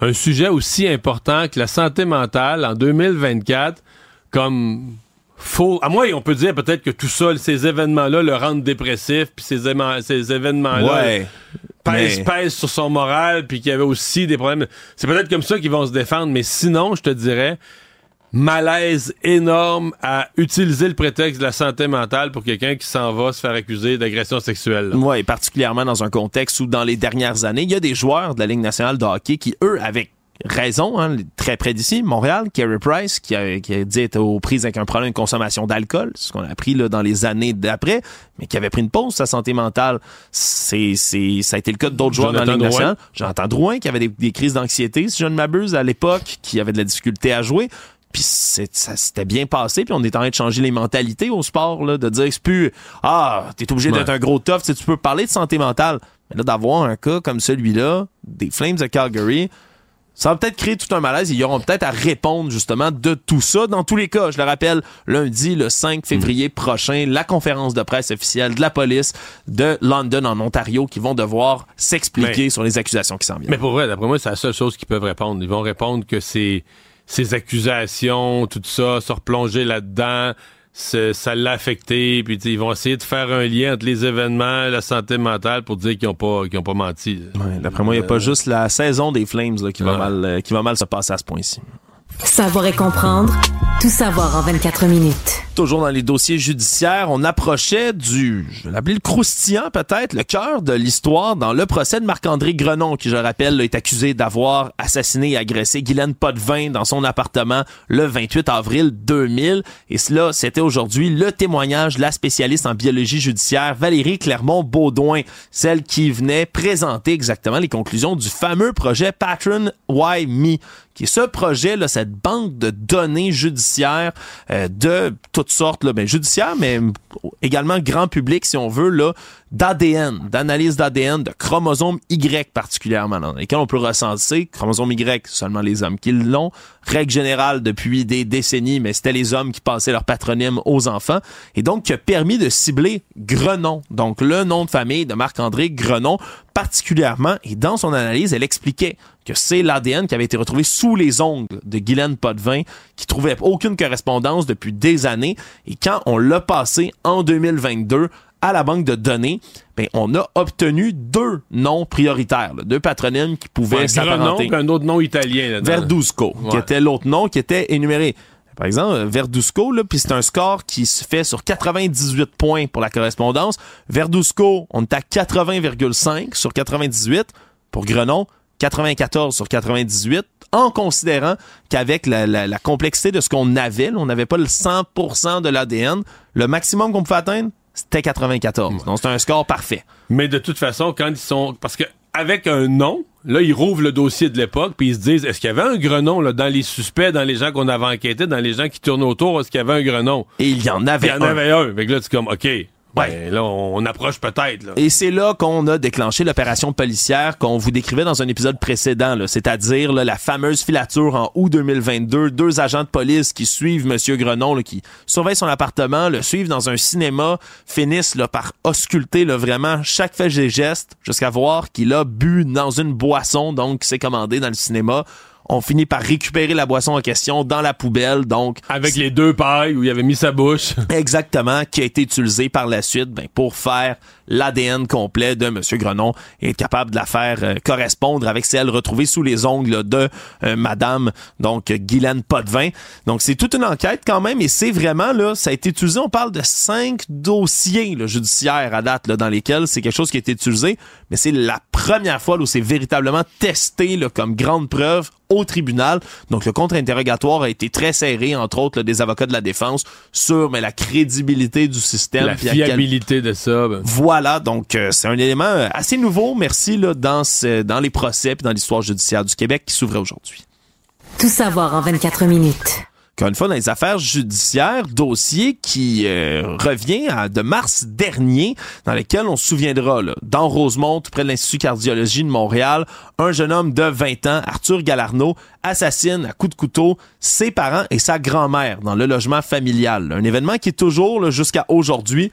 un sujet aussi important que la santé mentale en 2024 comme faux. À moi, on peut dire peut-être que tout ça, ces événements-là le rendent dépressif, puis ces, ces événements-là pèsent, sur son moral, puis qu'il y avait aussi des problèmes. C'est peut-être comme ça qu'ils vont se défendre, mais sinon, je te dirais, malaise énorme à utiliser le prétexte de la santé mentale pour quelqu'un qui s'en va se faire accuser d'agression sexuelle. Oui, particulièrement dans un contexte où dans les dernières années, il y a des joueurs de la Ligue nationale de hockey qui, eux, avec raison, hein, très près d'ici, Montréal, Kerry Price, qui a, qui a dit être aux prises avec un problème de consommation d'alcool, ce qu'on a appris là, dans les années d'après, mais qui avait pris une pause sa santé mentale. C'est, c'est, ça a été le cas d'autres joueurs dans la Ligue nationale. J'entends Drouin qui avait des, des crises d'anxiété, si je ne m'abuse, à l'époque, qui avait de la difficulté à jouer. Ça s'était bien passé, puis on est en train de changer les mentalités au sport, là, de dire c'est plus Ah, t'es obligé d'être un gros tough, tu peux parler de santé mentale. Mais là, d'avoir un cas comme celui-là, des Flames de Calgary, ça va peut-être créer tout un malaise. Ils auront peut-être à répondre justement de tout ça. Dans tous les cas, je le rappelle, lundi, le 5 février prochain, la conférence de presse officielle de la police de London en Ontario qui vont devoir s'expliquer sur les accusations qui s'en viennent. Mais pour vrai, d'après moi, c'est la seule chose qu'ils peuvent répondre. Ils vont répondre que c'est ces accusations, tout ça, se replonger là-dedans, ça l'a affecté, puis ils vont essayer de faire un lien entre les événements et la santé mentale pour dire qu'ils n'ont pas, qu'ils ont pas menti. D'après moi, il n'y a pas juste la saison des Flames qui, va mal, euh, qui va mal se passer à ce point-ci. Savoir et comprendre, tout savoir en 24 minutes. toujours dans les dossiers judiciaires, on approchait du, je vais l'appeler le croustillant peut-être, le cœur de l'histoire dans le procès de Marc-André Grenon, qui, je rappelle, est accusé d'avoir assassiné et agressé Guylaine Potvin dans son appartement le 28 avril 2000. Et cela, c'était aujourd'hui le témoignage de la spécialiste en biologie judiciaire Valérie Clermont-Baudouin, celle qui venait présenter exactement les conclusions du fameux projet Patron Why Me, qui est ce projet, là, cette banque de données judiciaires euh, de toutes sortes, là, ben, judiciaires, mais également grand public, si on veut, là, d'ADN, d'analyse d'ADN, de chromosomes Y particulièrement, dans lesquels on peut recenser chromosome Y, seulement les hommes qui l'ont, règle générale depuis des décennies, mais c'était les hommes qui passaient leur patronyme aux enfants, et donc qui a permis de cibler Grenon, donc le nom de famille de Marc-André Grenon, particulièrement, et dans son analyse, elle expliquait que c'est l'ADN qui avait été retrouvé sous les ongles de Guylaine Potvin, qui trouvait aucune correspondance depuis des années, et quand on l'a passé en 2022 à la banque de données, ben, on a obtenu deux noms prioritaires, là, deux patronymes qui pouvaient Un s'apparenter. nom, un autre nom italien. là, Verduzco, qui était l'autre nom qui était énuméré. Par exemple, Verduzco, puis c'est un score qui se fait sur 98 points pour la correspondance. Verduzco, on est à 80,5 sur 98. Pour Grenon, 94 sur 98, en considérant qu'avec la, la- la complexité de ce qu'on avait, là, on n'avait pas le 100% de l'ADN, le maximum qu'on pouvait atteindre, c'était 94. Donc, c'est un score parfait. Mais de toute façon, quand ils sont. Parce que avec un nom, là, ils rouvrent le dossier de l'époque, puis ils se disent est-ce qu'il y avait un grenon là, dans les suspects, dans les gens qu'on avait enquêtés, dans les gens qui tournent autour, est-ce qu'il y avait un grenon? Et il y en Il avait y en un. avait un. Fait que là, c'est comme, OK. Ben, Ouais. là, on, approche peut-être. Et c'est là qu'on a déclenché l'opération policière qu'on vous décrivait dans un épisode précédent, c'est-à-dire la fameuse filature en août 2022, deux agents de police qui suivent Monsieur Grenon, là, qui surveillent son appartement, le suivent dans un cinéma, finissent là, par ausculter là, vraiment chaque fait et geste jusqu'à voir qu'il a bu dans une boisson, donc qui s'est commandé dans le cinéma. On finit par récupérer la boisson en question dans la poubelle, donc Avec les deux pailles où il avait mis sa bouche. Exactement, qui a été utilisé par la suite ben, pour faire l'ADN complet de M. Grenon et être capable de la faire euh, correspondre avec celle retrouvée sous les ongles de euh, Madame donc Guylaine Potvin. Donc c'est toute une enquête quand même et c'est vraiment là, ça a été utilisé. On parle de cinq dossiers là, judiciaires à date là, dans lesquels c'est quelque chose qui a été utilisé, mais c'est la première fois là, où c'est véritablement testé là, comme grande preuve au tribunal. Donc le contre-interrogatoire a été très serré, entre autres là, des avocats de la défense, sur mais la crédibilité du système. La quel- fiabilité de ça. ben. Voilà, donc euh, c'est un élément euh, assez nouveau, merci, là, dans, ce- dans les procès puis dans l'histoire judiciaire du Québec qui s'ouvrait aujourd'hui. Tout savoir en 24 minutes. Encore une fois, dans les affaires judiciaires, dossier qui euh, revient à, de mars dernier, dans lequel on se souviendra, là, dans Rosemont, près de l'Institut cardiologie de Montréal, un jeune homme de 20 ans, Arthur Galarno, assassine à coups de couteau ses parents et sa grand-mère dans le logement familial. Un événement qui est toujours, jusqu'à aujourd'hui,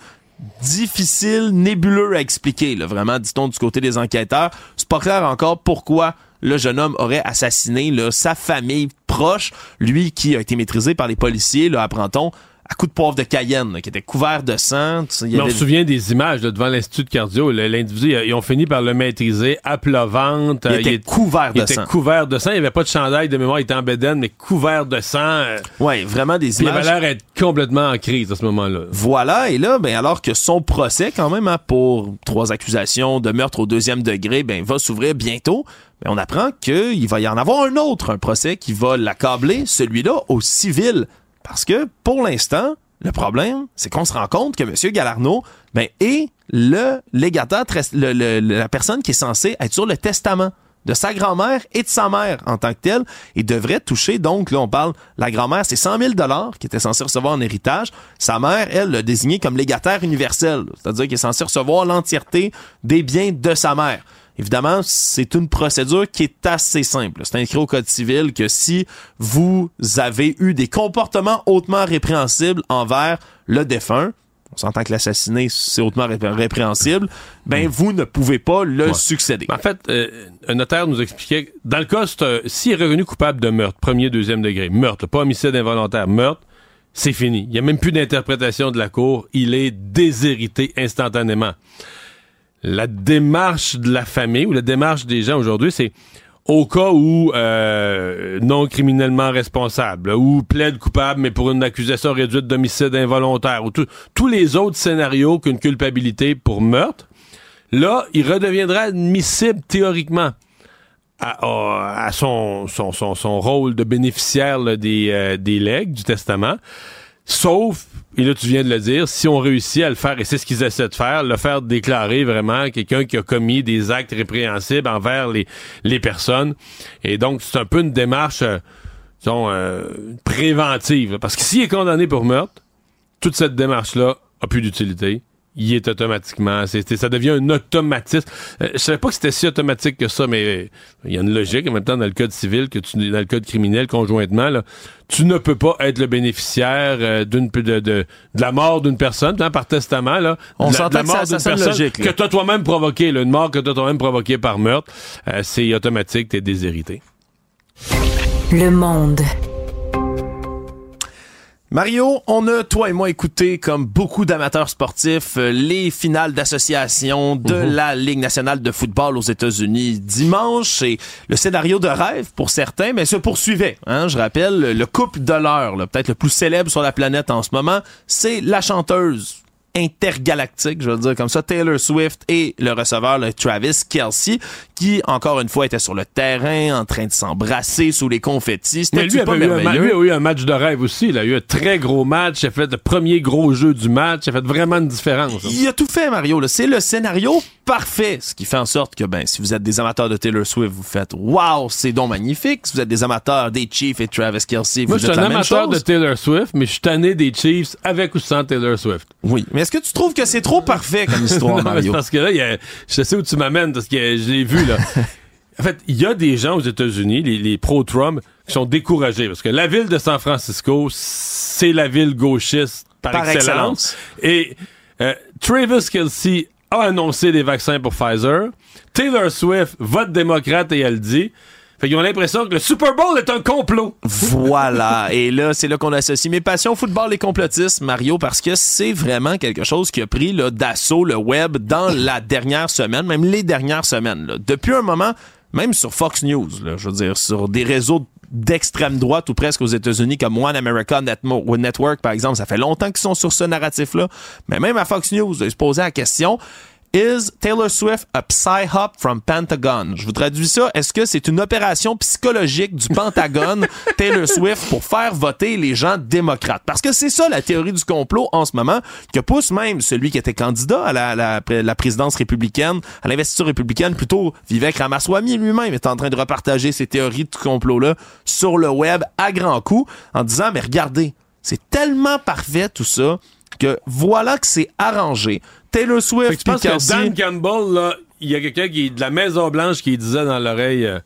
difficile, nébuleux à expliquer, là, vraiment, dit-on du côté des enquêteurs. C'est pas clair encore pourquoi le jeune homme aurait assassiné là, sa famille proche, lui qui a été maîtrisé par les policiers, là, apprend-on, à coups de poivre de Cayenne, là, qui était couvert de sang. Il y Mais on se souvient des images là, devant l'Institut de cardio. L'individu, ils ont fini par le maîtriser à plat ventre. il Euh, était couvert il de était sang. couvert de sang. Il n'y avait pas de chandail de mémoire. Il était en bédaine, mais couvert de sang. euh, Ouais, vraiment des Puis il avait images. l'air d'être complètement en crise à ce moment-là. Voilà, et là, ben alors que son procès, quand même, hein, pour trois accusations de meurtre au deuxième degré, ben va s'ouvrir bientôt. Ben, on apprend qu'il va y en avoir un autre, un procès qui va l'accabler, celui-là au civil. Parce que, pour l'instant, le problème, c'est qu'on se rend compte que M. Galarno ben, est le légataire, la personne qui est censée être sur le testament de sa grand-mère et de sa mère en tant que telle et devrait toucher. Donc là on parle la grand-mère c'est 100 000 dollars qui était censé recevoir en héritage. Sa mère elle l'a désigné comme légataire universel c'est-à-dire qu'il est censé recevoir l'entièreté des biens de sa mère Évidemment, c'est une procédure qui est assez simple. C'est inscrit au Code civil que si vous avez eu des comportements hautement répréhensibles envers le défunt, on s'entend que l'assassiné, c'est hautement ré- répréhensible, ben vous ne pouvez pas le Ouais. succéder. En fait, euh, un notaire nous expliquait dans le cas, s'il est revenu coupable de meurtre, premier, deuxième degré, meurtre, pas homicide involontaire, meurtre, c'est fini. Il n'y a même plus d'interprétation de la cour. Il est déshérité instantanément. La démarche de la famille ou la démarche des gens aujourd'hui, c'est au cas où euh, non criminellement responsable, ou plaide coupable, mais pour une accusation réduite d'homicide involontaire, ou tous les autres scénarios qu'une culpabilité pour meurtre, là, il redeviendra admissible théoriquement à, son, rôle de bénéficiaire euh, des legs, du testament, sauf et là, tu viens de le dire, si on réussit à le faire, et c'est ce qu'ils essaient de faire, le faire déclarer vraiment quelqu'un qui a commis des actes répréhensibles envers les, les personnes. Et donc, c'est un peu une démarche, euh, euh, préventive. Parce que s'il est condamné pour meurtre, toute cette démarche-là a plus d'utilité il est automatiquement. ça devient un automatisme. Euh, je savais pas que c'était si automatique que ça, mais il y a une logique en même temps dans le code civil que tu dans le code criminel conjointement. Là, tu ne peux pas être le bénéficiaire euh, d'une de, de, la mort d'une personne hein, par testament. Là, On s'entend que ça, ça logique, que tu as toi-même provoqué, une mort que tu as toi-même provoquée par meurtre. Euh, c'est automatique, tu es déshérité. Le monde. Mario, on a, toi et moi, écouté, comme beaucoup d'amateurs sportifs, euh, les finales d'association de mhm. la Ligue nationale de football aux États-Unis dimanche. Et le scénario de rêve pour certains, mais se poursuivait. Hein, je rappelle, le couple de l'heure, peut-être le plus célèbre sur la planète en ce moment, c'est la chanteuse intergalactique, je veux dire comme ça, Taylor Swift et le receveur le Travis Kelsey, qui encore une fois était sur le terrain en train de s'embrasser sous les confettis. C'était lui, pas eu un, lui a eu un match de rêve aussi. Il a eu un très gros match. Il a fait le premier gros jeu du match. Il a fait vraiment une différence. Il a tout fait, Mario. C'est le scénario parfait. Ce qui fait en sorte que, ben, si vous êtes des amateurs de Taylor Swift, vous faites Wow, c'est donc magnifique. Si vous êtes des amateurs des Chiefs et Travis Kelsey, vous Moi, je suis un amateur de Taylor Swift, mais je suis tanné des Chiefs avec ou sans Taylor Swift. Oui. Mais est-ce que tu trouves que c'est trop parfait comme histoire, Mario? parce que là, y a, je sais où tu m'amènes, parce que je l'ai vu, là. en fait, il y a des gens aux États-Unis, les, pro-Trump, qui sont découragés, parce que la ville de San Francisco, c'est la ville gauchiste par, excellence. Et euh, Travis Kelsey a annoncé des vaccins pour Pfizer. Taylor Swift vote démocrate et elle dit. Fait qu'ils ont l'impression que le Super Bowl est un complot. Voilà. et là, c'est là qu'on associe mes passions football et complotisme, Mario, parce que c'est vraiment quelque chose qui a pris d'assaut le web dans la dernière semaine, même les dernières semaines. Depuis un moment, même sur Fox News, je veux dire, sur des réseaux d'extrême droite ou presque aux États-Unis comme One America Network, par exemple, ça fait longtemps qu'ils sont sur ce narratif-là. Mais même à Fox News, ils se posaient la question Is Taylor Swift a psy-hop from Pentagon? Je vous traduis ça. Est-ce que c'est une opération psychologique du Pentagone, Taylor Swift, pour faire voter les gens démocrates? Parce que c'est ça la théorie du complot en ce moment, que pousse même celui qui était candidat à la, la, la présidence républicaine, à l'investiture républicaine, plutôt Vivek Ramaswamy lui-même est en train de repartager ces théories du complot-là sur le web à grands coups en disant, mais regardez, c'est tellement parfait tout ça que voilà que c'est arrangé. Taylor Swift. je pense que Dan Campbell, là, il y a quelqu'un qui de la Maison Blanche qui disait dans l'oreille, euh,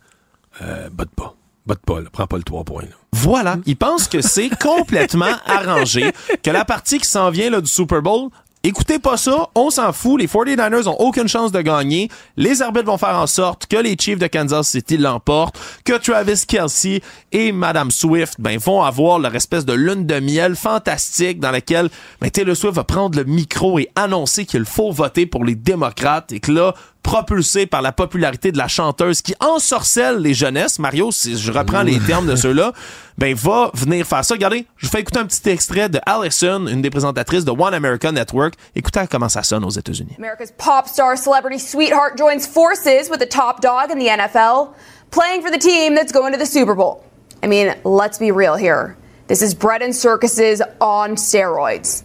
euh, botte pas, botte pas, prends pas le 3 points. Voilà, il pense que c'est complètement arrangé, que la partie qui s'en vient là, du Super Bowl, Écoutez pas ça, on s'en fout. Les 49ers ont aucune chance de gagner. Les arbitres vont faire en sorte que les Chiefs de Kansas City l'emportent, que Travis Kelsey et Madame Swift ben, vont avoir leur espèce de lune de miel fantastique dans laquelle ben, Taylor Swift va prendre le micro et annoncer qu'il faut voter pour les démocrates et que là, propulsé par la popularité de la chanteuse qui ensorcelle les jeunesses, Mario, si je reprends les termes de ceux-là, ben va venir faire ça. Regardez, je vous fais écouter un petit extrait de Allison, une des présentatrices de One American Network. Écoutez comment ça sonne aux États-Unis. America's pop star celebrity sweetheart joins forces with the top dog in the NFL, playing for the team that's going to the Super Bowl. I mean, let's be real here. This is bread and circuses on steroids.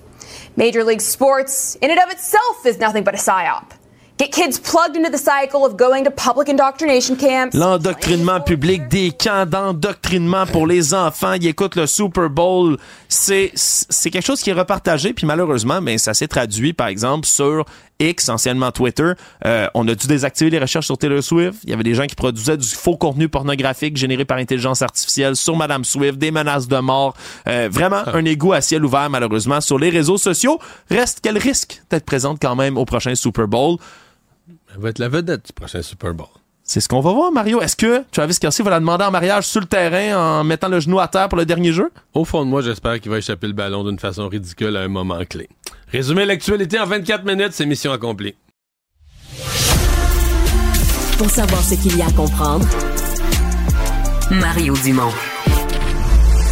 Major League Sports, in and of itself, is nothing but a psyop. Get kids plugged into the cycle of going to public indoctrination camps. L'endoctrinement public, des camps d'endoctrinement pour les enfants. Ils écoutent le Super Bowl. C'est, c'est quelque chose qui est repartagé, puis malheureusement, mais ben, ça s'est traduit, par exemple, sur X, anciennement Twitter. Euh, on a dû désactiver les recherches sur Taylor Swift. Il y avait des gens qui produisaient du faux contenu pornographique généré par intelligence artificielle sur Madame Swift, des menaces de mort. Euh, vraiment, ah. un égout à ciel ouvert, malheureusement, sur les réseaux sociaux. Reste qu'elle risque d'être présente quand même au prochain Super Bowl. Elle va être la vedette du prochain Super Bowl. C'est ce qu'on va voir, Mario. Est-ce que Travis Kelsey va la demander en mariage sur le terrain en mettant le genou à terre pour le dernier jeu? Au fond de moi, j'espère qu'il va échapper le ballon d'une façon ridicule à un moment clé. Résumer l'actualité en 24 minutes, c'est mission accomplie. Pour savoir ce qu'il y a à comprendre, Mario Dumont.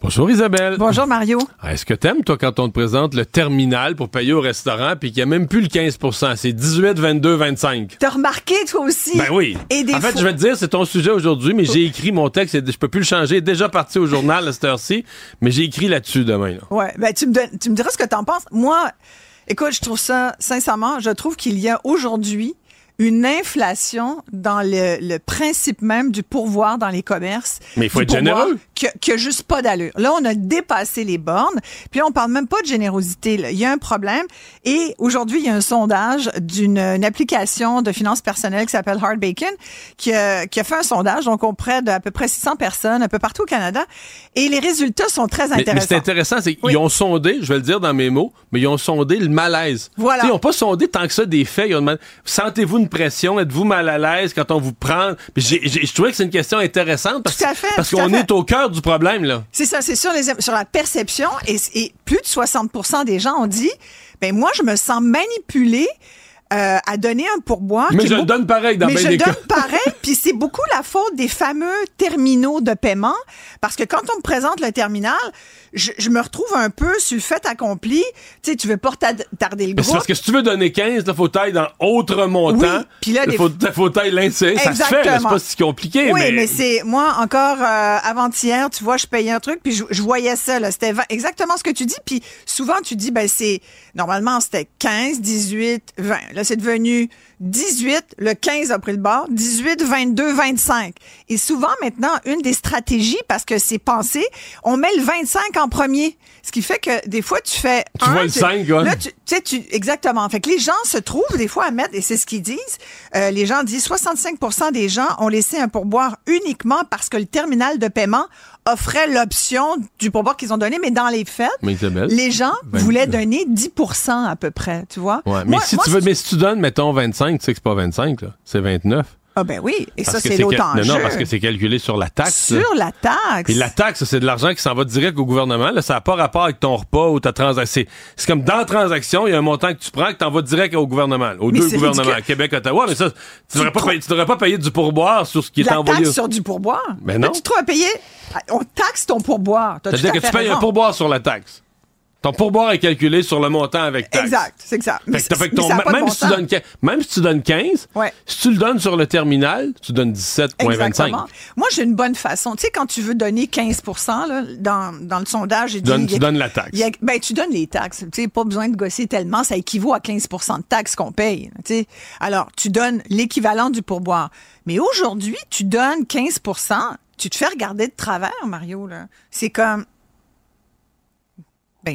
Bonjour Isabelle. Bonjour Mario. Ah, Est-ce que t'aimes, toi, quand on te présente le terminal pour payer au restaurant puis qu'il n'y a même plus le 15% c'est 18, 22, 25? T'as remarqué toi aussi? Ben oui. Et des en fait, je vais te dire, c'est ton sujet aujourd'hui, mais j'ai écrit mon texte, et je peux plus le changer, déjà parti au journal à cette heure-ci, mais j'ai écrit là-dessus demain. là. Ouais, ben tu me, donnes- tu me diras ce que t'en penses. Moi, écoute, je trouve ça, sincèrement, je trouve qu'il y a aujourd'hui une inflation dans le, le principe même du pourvoir dans les commerces. Mais il faut être généreux. Que, que juste pas d'allure. Là, on a dépassé les bornes. Puis là, on parle même pas de générosité. là. Il y a un problème. Et aujourd'hui, il y a un sondage d'une une application de finances personnelles qui s'appelle Hard Bacon qui a, qui a fait un sondage, donc auprès d'à peu près 600 personnes, un peu partout au Canada. Et les résultats sont très Mais, mais intéressants. c'est intéressant, c'est qu'ils Oui. ont sondé, je vais le dire dans mes mots, mais ils ont sondé le malaise. Voilà. Ils n'ont pas sondé tant que ça des faits. Ils ont demandé, sentez-vous une pression? Êtes-vous mal à l'aise quand on vous prend? Puis j'ai- j'ai- je trouvais que c'est une question intéressante parce, Tout à fait, parce qu'on est au cœur du problème, là. C'est ça, c'est sur, les, sur la perception. Et, et plus de 60% des gens ont dit, ben moi, je me sens manipulé euh, à donner un pourboire. Mais je le donne pareil dans Mais bien je des donne cas. pareil, puis c'est beaucoup la faute des fameux terminaux de paiement, parce que quand on me présente le terminal, je, je me retrouve un peu sur le fait accompli. Tu sais, tu veux pas tarder le c'est groupe. parce que si tu veux donner 15, il faut tailler dans autre montant. Oui, puis là, Il des- faut, faut tailler. Ça se fait, c'est pas si compliqué. Oui, mais, mais, c'est moi encore euh, avant-hier, tu vois, je payais un truc puis je, je voyais ça c'était exactement ce que tu dis puis souvent tu dis ben c'est normalement c'était 15, 18, 20. Là c'est devenu 18, le 15 a pris le bord, 18, 22, 25. Et souvent maintenant une des stratégies parce que c'est pensé, on met le 25 en premier, ce qui fait que des fois tu fais Tu un, vois le cinq, ouais. Là, tu tu sais, tu, exactement. Fait que les gens se trouvent des fois à mettre, et c'est ce qu'ils disent, euh, les gens disent 65% des gens ont laissé un pourboire uniquement parce que le terminal de paiement offrait l'option du pourboire qu'ils ont donné, mais dans les Mais Isabelle, les gens ben, voulaient donner 10% à peu près, tu vois? Ouais, mais Moi- si moi, tu veux, mais si tu donnes, mettons, 25, tu sais que c'est pas 25, là. C'est 29. Ah ben oui, et Parce ça, c'est l'autre enjeu. Non, non, parce que c'est calculé sur la taxe. là. Sur la taxe. Puis la taxe, c'est de l'argent qui s'en va direct au gouvernement. Là, ça n'a pas rapport avec ton repas ou ta transaction. C'est- comme dans la transaction, il y a un montant que tu prends que tu envoies direct au gouvernement, aux Mais deux gouvernements, ridicule. Québec, Ottawa. Mais ça, tu devrais tu devrais pas payer du pourboire sur ce qui est la envoyé. taxe sur du pourboire? Ben non. Là, tu trouves à payer. On taxe ton pourboire. C'est-à-dire que tu payes un pourboire sur la taxe. Ton pourboire est calculé sur le montant avec taxe. Exact, c'est exact. Fait que t'as- fait que mais ton- ça même, bon si tu donnes, même si tu donnes 15, Ouais. si tu le donnes sur le terminal, tu donnes 17,25. Exactement. Moi, j'ai une bonne façon. Tu sais, quand tu veux donner 15 là, dans, dans le sondage, j'ai Tu donnes, dit... il y tu a- donnes la taxe. a- ben, tu donnes les taxes. Tu sais, pas besoin de gosser tellement. Ça équivaut à 15% de taxes qu'on paye. Tu sais. Alors, tu donnes l'équivalent du pourboire. Mais aujourd'hui, tu donnes 15% tu te fais regarder de travers, Mario. là. C'est comme...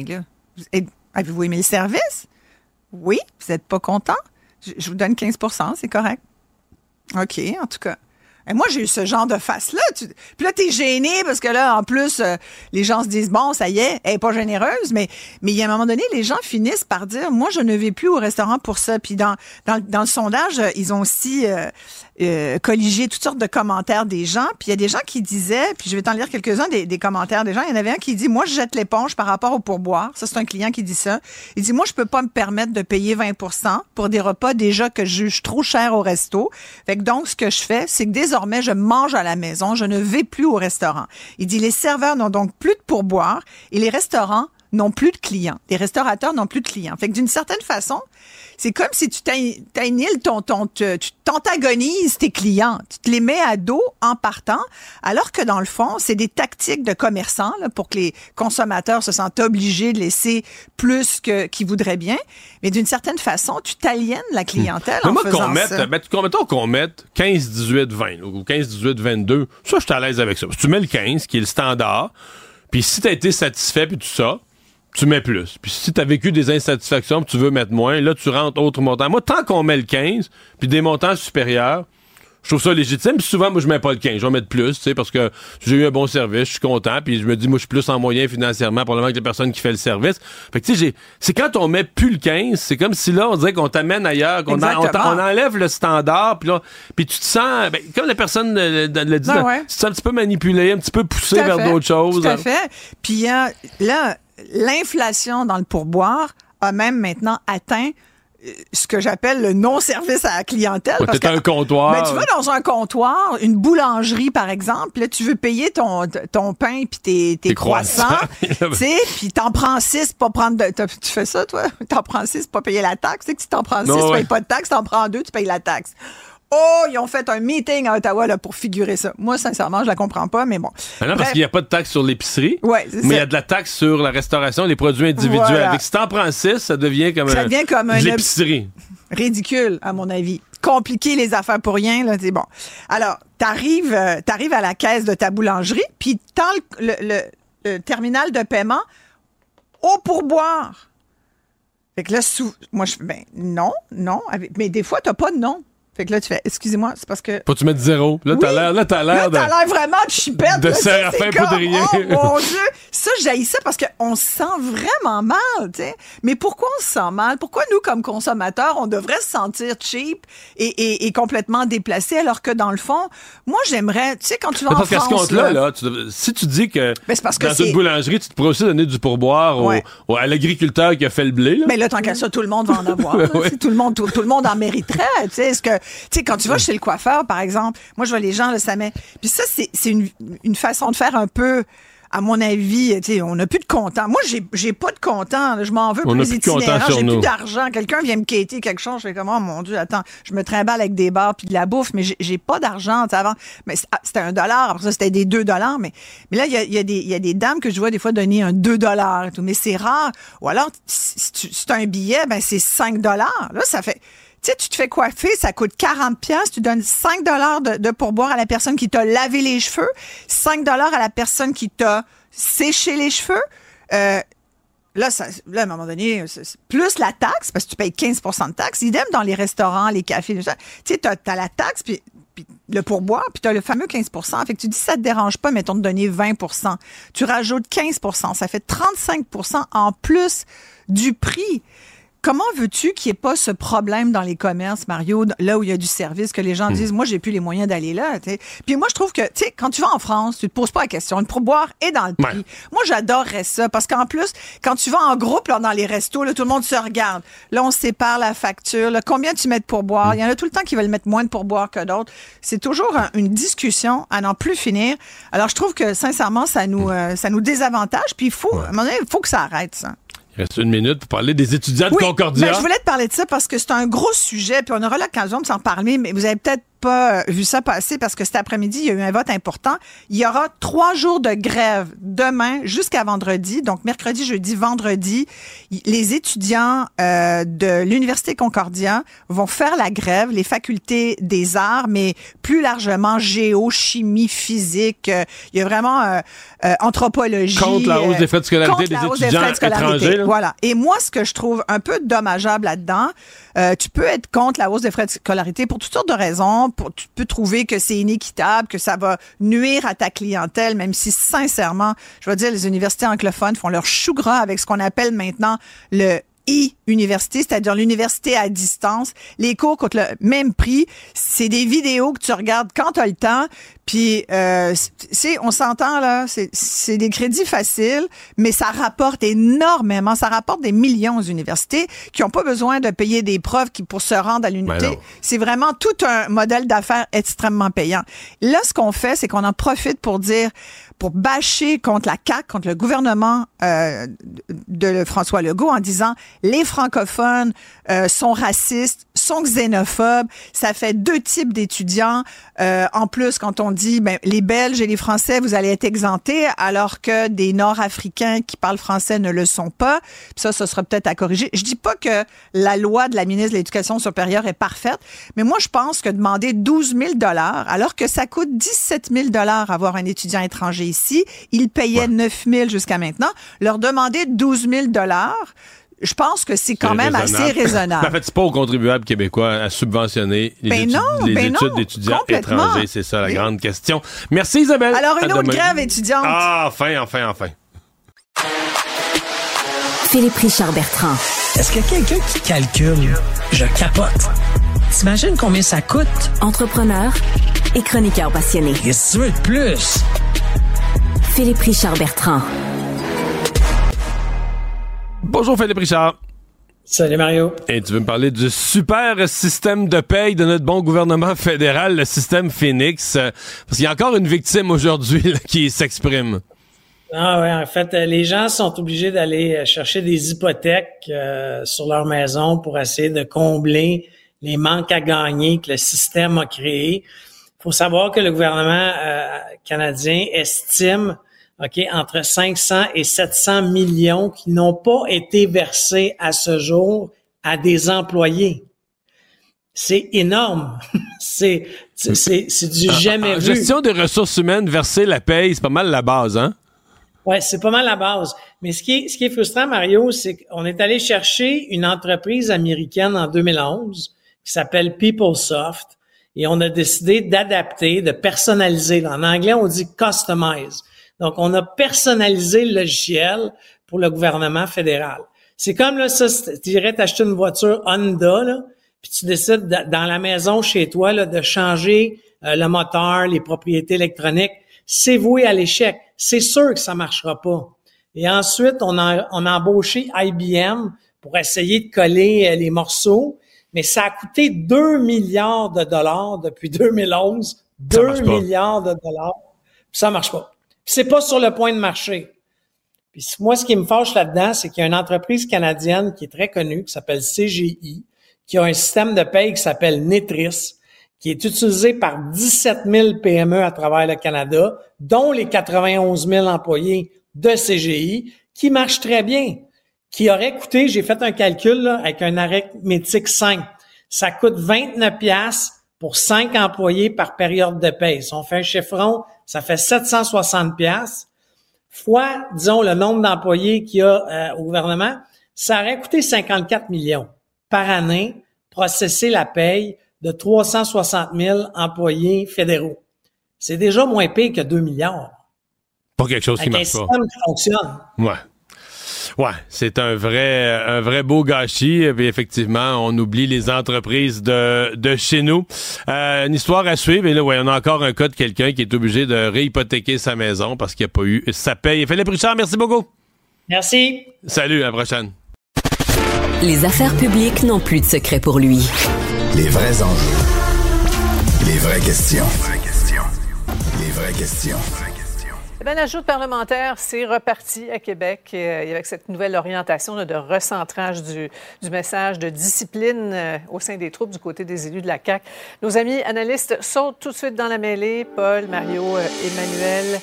Ben avez-vous aimé le service? Oui, vous n'êtes pas content? Je, vous donne 15% c'est correct. OK, en tout cas. Moi, j'ai eu ce genre de face-là. Puis là, t'es gêné parce que là, en plus, euh, les gens se disent, bon, ça y est, elle est pas généreuse. Mais, mais il y a un moment donné, les gens finissent par dire, moi, je ne vais plus au restaurant pour ça. Puis dans, dans, dans le sondage, ils ont aussi euh, euh, colligé toutes sortes de commentaires des gens. Puis il y a des gens qui disaient, puis je vais t'en lire quelques-uns des, des commentaires des gens. Il y en avait un qui dit, moi, je jette l'éponge par rapport au pourboire. Ça, c'est un client qui dit ça. Il dit, moi, je peux pas me permettre de payer 20% pour des repas déjà que je juge trop cher au resto. Fait que donc, ce que je fais, c'est que désormais, je mange à la maison. Je ne vais plus au restaurant. Il dit, les serveurs n'ont donc plus de pourboire et les restaurants n'ont plus de clients. Les restaurateurs n'ont plus de clients. Fait que d'une certaine façon, c'est comme si tu t'annihiles ton, ton, tu t'antagonises tes clients. Tu te les mets à dos en partant, alors que dans le fond, c'est des tactiques de commerçants là, pour que les consommateurs se sentent obligés de laisser plus que qu'ils voudraient bien. Mais d'une certaine façon, tu t'aliènes la clientèle en moi, faisant qu'on mette, ça. qu'on- mettons qu'on mette 15, 18, 20, ou 15, 18, 22, ça, je suis à l'aise avec ça. Si tu mets le 15, qui est le standard, puis si tu as été satisfait, puis tout ça, tu mets plus. Puis si tu as vécu des insatisfactions, puis tu veux mettre moins, là, tu rentres autre montant. Moi, tant qu'on met le 15, puis des montants supérieurs, je trouve ça légitime. Puis souvent, moi, je mets pas le 15. Je vais mettre plus, tu sais, parce que j'ai eu un bon service, je suis content. Puis je me dis, moi, je suis plus en moyen financièrement, probablement que la personne qui fait le service. Fait que, tu sais, c'est quand on met plus le 15, c'est comme si là, on dirait qu'on t'amène ailleurs, qu'on on, enlève le standard. Puis là, puis tu te sens, ben, comme la personne le, le dit, ben tu te sens un petit peu manipulé, un petit peu poussé vers d'autres choses. Tout à fait. Puis euh, là, l'inflation dans le pourboire a même maintenant atteint ce que j'appelle le non-service à la clientèle. Ouais, parce un comptoir. Ben, tu vas dans un comptoir, une boulangerie, par exemple, là, tu veux payer ton, ton pain puis tes, tes, croissants, tu sais, puis t'en prends six pour prendre... De, tu fais ça, toi? T'en prends six pour payer la taxe. Tu sais que si t'en prends six, tu payes pas de taxe. T'en prends deux, tu payes la taxe. Oh, ils ont fait un meeting à Ottawa là, pour figurer ça. Moi, sincèrement, je la comprends pas, mais bon. Non, parce qu'il n'y a pas de taxe sur l'épicerie. Ouais, mais il y a de la taxe sur la restauration, les produits individuels. Avec si t'en prends six, ça devient comme, ça devient comme un, l'épicerie. Ridicule, à mon avis. Compliquer les affaires pour rien, là, c'est bon. Alors, t'arrives, euh, t'arrives à la caisse de ta boulangerie, puis tant le, le, terminal de paiement au pourboire. Fait que là, sous, moi, je ben, non, non, mais des fois, t'as pas de nom. Fait que là, tu fais, excusez-moi, c'est parce que. Faut que tu mettes zéro. Là, t'as l'air, là, t'as l'air t'as l'air vraiment de chipette. De Séraphin Poudrier. Oh mon Dieu! Ça, j'haïs ça parce qu'on se sent vraiment mal, tu sais. Mais pourquoi on se sent mal? Pourquoi nous, comme consommateurs, on devrait se sentir cheap et, et, et complètement déplacé alors que dans le fond, moi, j'aimerais, tu sais, quand tu vas parce en France. Parce qu'à ce compte-là, là, tu, si tu dis que, ben, parce que dans une boulangerie, tu te pourrais aussi donner du pourboire au, à l'agriculteur qui a fait le blé, là. Mais là, tant qu'à ça, tout le monde va en avoir. tout, le monde, tout, tout, le monde en mériterait, tu sais. Est-ce que, tu sais, quand tu vas chez le coiffeur, par exemple, moi, je vois les gens, là, ça met. Puis ça, c'est une, une façon de faire un peu à mon avis, on n'a plus de comptant. Moi, j'ai, j'ai pas de comptant. Je m'en veux on plus itinérants. J'ai plus d'argent. Quelqu'un vient me quêter quelque chose. Je fais comme, oh mon Dieu, attends, je me trimballe avec des bars puis de la bouffe, mais j'ai, pas d'argent. Avant, mais ah, c'était un dollar. Après ça, c'était des deux dollars. Mais, mais là, il y a, y, a y a, des dames que je vois des fois donner un deux dollars et tout. Mais c'est rare. Ou alors, si tu as un billet, ben c'est cinq dollars. Là, ça fait tu sais, tu te fais coiffer, ça coûte 40 pièces, tu donnes 5 dollars de, pourboire à la personne qui t'a lavé les cheveux, 5 dollars à la personne qui t'a séché les cheveux. Euh, là, ça, là, à un moment donné, plus la taxe, parce que tu payes 15% de taxe. Idem dans les restaurants, les cafés, tu sais, tu as, la taxe, puis, le pourboire, puis tu le fameux 15% Fait que tu dis, ça te dérange pas, mettons, de donner 20% Tu rajoutes 15% ça fait 35% en plus du prix. Comment veux-tu qu'il n'y ait pas ce problème dans les commerces, Mario, là où il y a du service, que les gens hmm. disent, moi, j'ai plus les moyens d'aller là. Puis moi, je trouve que, tu sais, quand tu vas en France, tu te poses pas la question. Le pourboire est dans le prix. Moi, j'adorerais ça parce qu'en plus, quand tu vas en groupe là, dans les restos, là, tout le monde se regarde. Là, on sépare la facture. Là, combien tu mets de pourboire? Hmm. Il y en a tout le temps qui veulent mettre moins de pourboire que d'autres. C'est toujours une discussion à n'en plus finir. Alors, je trouve que, sincèrement, ça nous, euh, ça nous désavantage. Puis il faut, à un moment donné, il faut que ça arrête, ça. Il reste une minute pour parler des étudiants de Concordia. Ben, je voulais te parler de ça parce que c'est un gros sujet, puis on aura l'occasion de s'en parler, mais vous avez peut-être pas euh, vu ça passer parce que cet après-midi, il y a eu un vote important. Il y aura trois jours de grève demain jusqu'à vendredi. Donc, mercredi, jeudi, vendredi, les étudiants euh, de l'Université Concordia vont faire la grève, les facultés des arts, mais plus largement géo, chimie, physique. Euh, il y a vraiment euh, euh anthropologie. Contre la hausse des frais de scolarité des étudiants étrangers. Voilà. Et moi, ce que je trouve un peu dommageable là-dedans, tu peux être contre la hausse des frais de scolarité pour toutes sortes de raisons. Tu peux trouver que c'est inéquitable, que ça va nuire à ta clientèle, même si sincèrement, je veux dire, les universités anglophones font leur chou gras avec ce qu'on appelle maintenant le e-université, c'est-à-dire l'université à distance. Les cours coûtent le même prix. C'est des vidéos que tu regardes quand tu as le temps. Puis, euh, c'est, on s'entend là, c'est des crédits faciles, mais ça rapporte énormément. Ça rapporte des millions aux universités qui n'ont pas besoin de payer des profs qui pour se rendre à l'unité. Ben c'est vraiment tout un modèle d'affaires extrêmement payant. Là, ce qu'on fait, c'est qu'on en profite pour dire, pour bâcher contre la CAQ, contre le gouvernement euh, de François Legault en disant les francophones euh, sont racistes, sont xénophobes. Ça fait deux types d'étudiants. Euh, en plus, quand on dit ben, les Belges et les Français, vous allez être exemptés, alors que des Nord-Africains qui parlent français ne le sont pas. ça, ce sera peut-être à corriger. Je dis pas que la loi de la ministre de l'Éducation supérieure est parfaite, mais moi, je pense que demander 12 000 dollars, alors que ça coûte 17 000 dollars avoir un étudiant étranger ici, ils payaient 9 000 jusqu'à maintenant, leur demander 12 000 dollars je pense que c'est quand même assez Ben, raisonnable. en fait, c'est pas aux contribuables québécois à subventionner les, Ben études, non, les ben études d'étudiants étrangers. C'est ça la Oui. grande question. Merci Isabelle. Alors, une À autre demain. grève étudiante. Ah, enfin, enfin, enfin. Philippe Richard Bertrand. Est-ce que quelqu'un qui calcule, je capote. T'imagines combien ça coûte? Entrepreneur et chroniqueur passionné. Qu'est-ce que tu veux de plus? Philippe Richard Bertrand. Bonjour Philippe Richard. Salut Mario. Et tu veux me parler du super système de paye de notre bon gouvernement fédéral, le système Phoenix? Parce qu'il y a encore une victime aujourd'hui qui s'exprime. Ah ouais, en fait, les gens sont obligés d'aller chercher des hypothèques euh, sur leur maison pour essayer de combler les manques à gagner que le système a créés. Il faut savoir que le gouvernement euh, canadien estime OK, entre 500 et 700 millions qui n'ont pas été versés à ce jour à des employés. C'est énorme. c'est c'est c'est du jamais En vu. gestion des ressources humaines, verser la paye, c'est pas mal la base, hein? Ouais, c'est pas mal la base. Mais ce qui est, ce qui est frustrant, Mario, c'est qu'on est allé chercher une entreprise américaine en 2011 qui s'appelle PeopleSoft et on a décidé d'adapter, de personnaliser. En anglais, on dit customize. Donc, on a personnalisé le logiciel pour le gouvernement fédéral. C'est comme là, ça, tu irais t'acheter une voiture Honda, là, puis tu décides de- dans la maison chez toi de changer euh, le moteur, les propriétés électroniques. C'est voué à l'échec. C'est sûr que ça marchera pas. Et ensuite, on a, on a embauché IBM pour essayer de coller euh, les morceaux, mais ça a coûté 2 milliards de dollars depuis 2011. 2 marche pas. milliards de dollars. Puis ça marche pas. Puis c'est pas sur le point de marcher. Puis moi, ce qui me fâche là-dedans, c'est qu'il y a une entreprise canadienne qui est très connue, qui s'appelle CGI, qui a un système de paye qui s'appelle Netris, qui est utilisé par 17 000 PME à travers le Canada, dont les 91 000 employés de CGI, qui marche très bien, qui aurait coûté, j'ai fait un calcul là, avec un arithmétique 5, ça coûte 29 pièces pour 5 employés par période de paye. Si on fait un chiffron, ça fait 760 pièces fois, disons, le nombre d'employés qu'il y a euh, au gouvernement, ça aurait coûté 54 millions par année processer la paye de 360 000 employés fédéraux. C'est déjà moins pire que 2 milliards. Pas quelque chose qui Avec un marche pas. système qui fonctionne. Ouais. Ouais, c'est un vrai, un vrai beau gâchis. Et puis effectivement, on oublie les entreprises de, de chez nous. Euh, une histoire à suivre. Et là, ouais, on a encore un cas de quelqu'un qui est obligé de réhypothéquer sa maison parce qu'il n'y a pas eu sa paye. Philippe Richard, merci beaucoup. Merci. Salut, à la prochaine. Les affaires publiques n'ont plus de secret pour lui. Les vrais enjeux. Les vraies questions. Les vraies questions. Eh bien, la joute parlementaire, c'est reparti à Québec euh, avec cette nouvelle orientation là, de recentrage du, du message de discipline euh, au sein des troupes du côté des élus de la CAQ. Nos amis analystes sautent tout de suite dans la mêlée. Paul, Mario, euh, Emmanuel.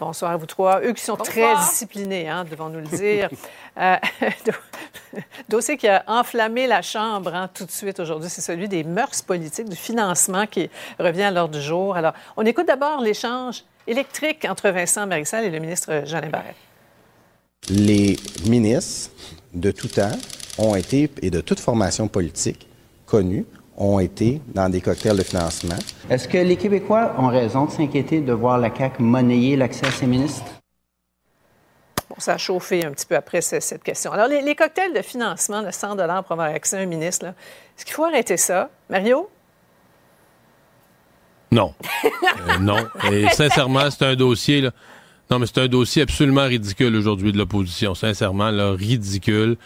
Bonsoir à vous trois. Eux qui sont très disciplinés, hein, devons nous le dire. Euh, dossier qui a enflammé la Chambre hein, tout de suite aujourd'hui, c'est celui des mœurs politiques, du financement qui revient à l'ordre du jour. Alors, on écoute d'abord l'échange électrique entre Vincent Marissal et le ministre Jean Barrette. Les ministres de tout temps ont été, et de toute formation politique connue, ont été dans des cocktails de financement. Est-ce que les Québécois ont raison de s'inquiéter de voir la CAQ monnayer l'accès à ses ministres? Bon, ça a chauffé un petit peu après ce- cette question. Alors, les, les cocktails de financement de 100 pour avoir accès à un ministre, est-ce qu'il faut arrêter ça? Mario? Non. Euh, non. Et sincèrement, c'est un dossier, là. Non, mais c'est un dossier absolument ridicule aujourd'hui de l'opposition. Sincèrement, là, ridicule.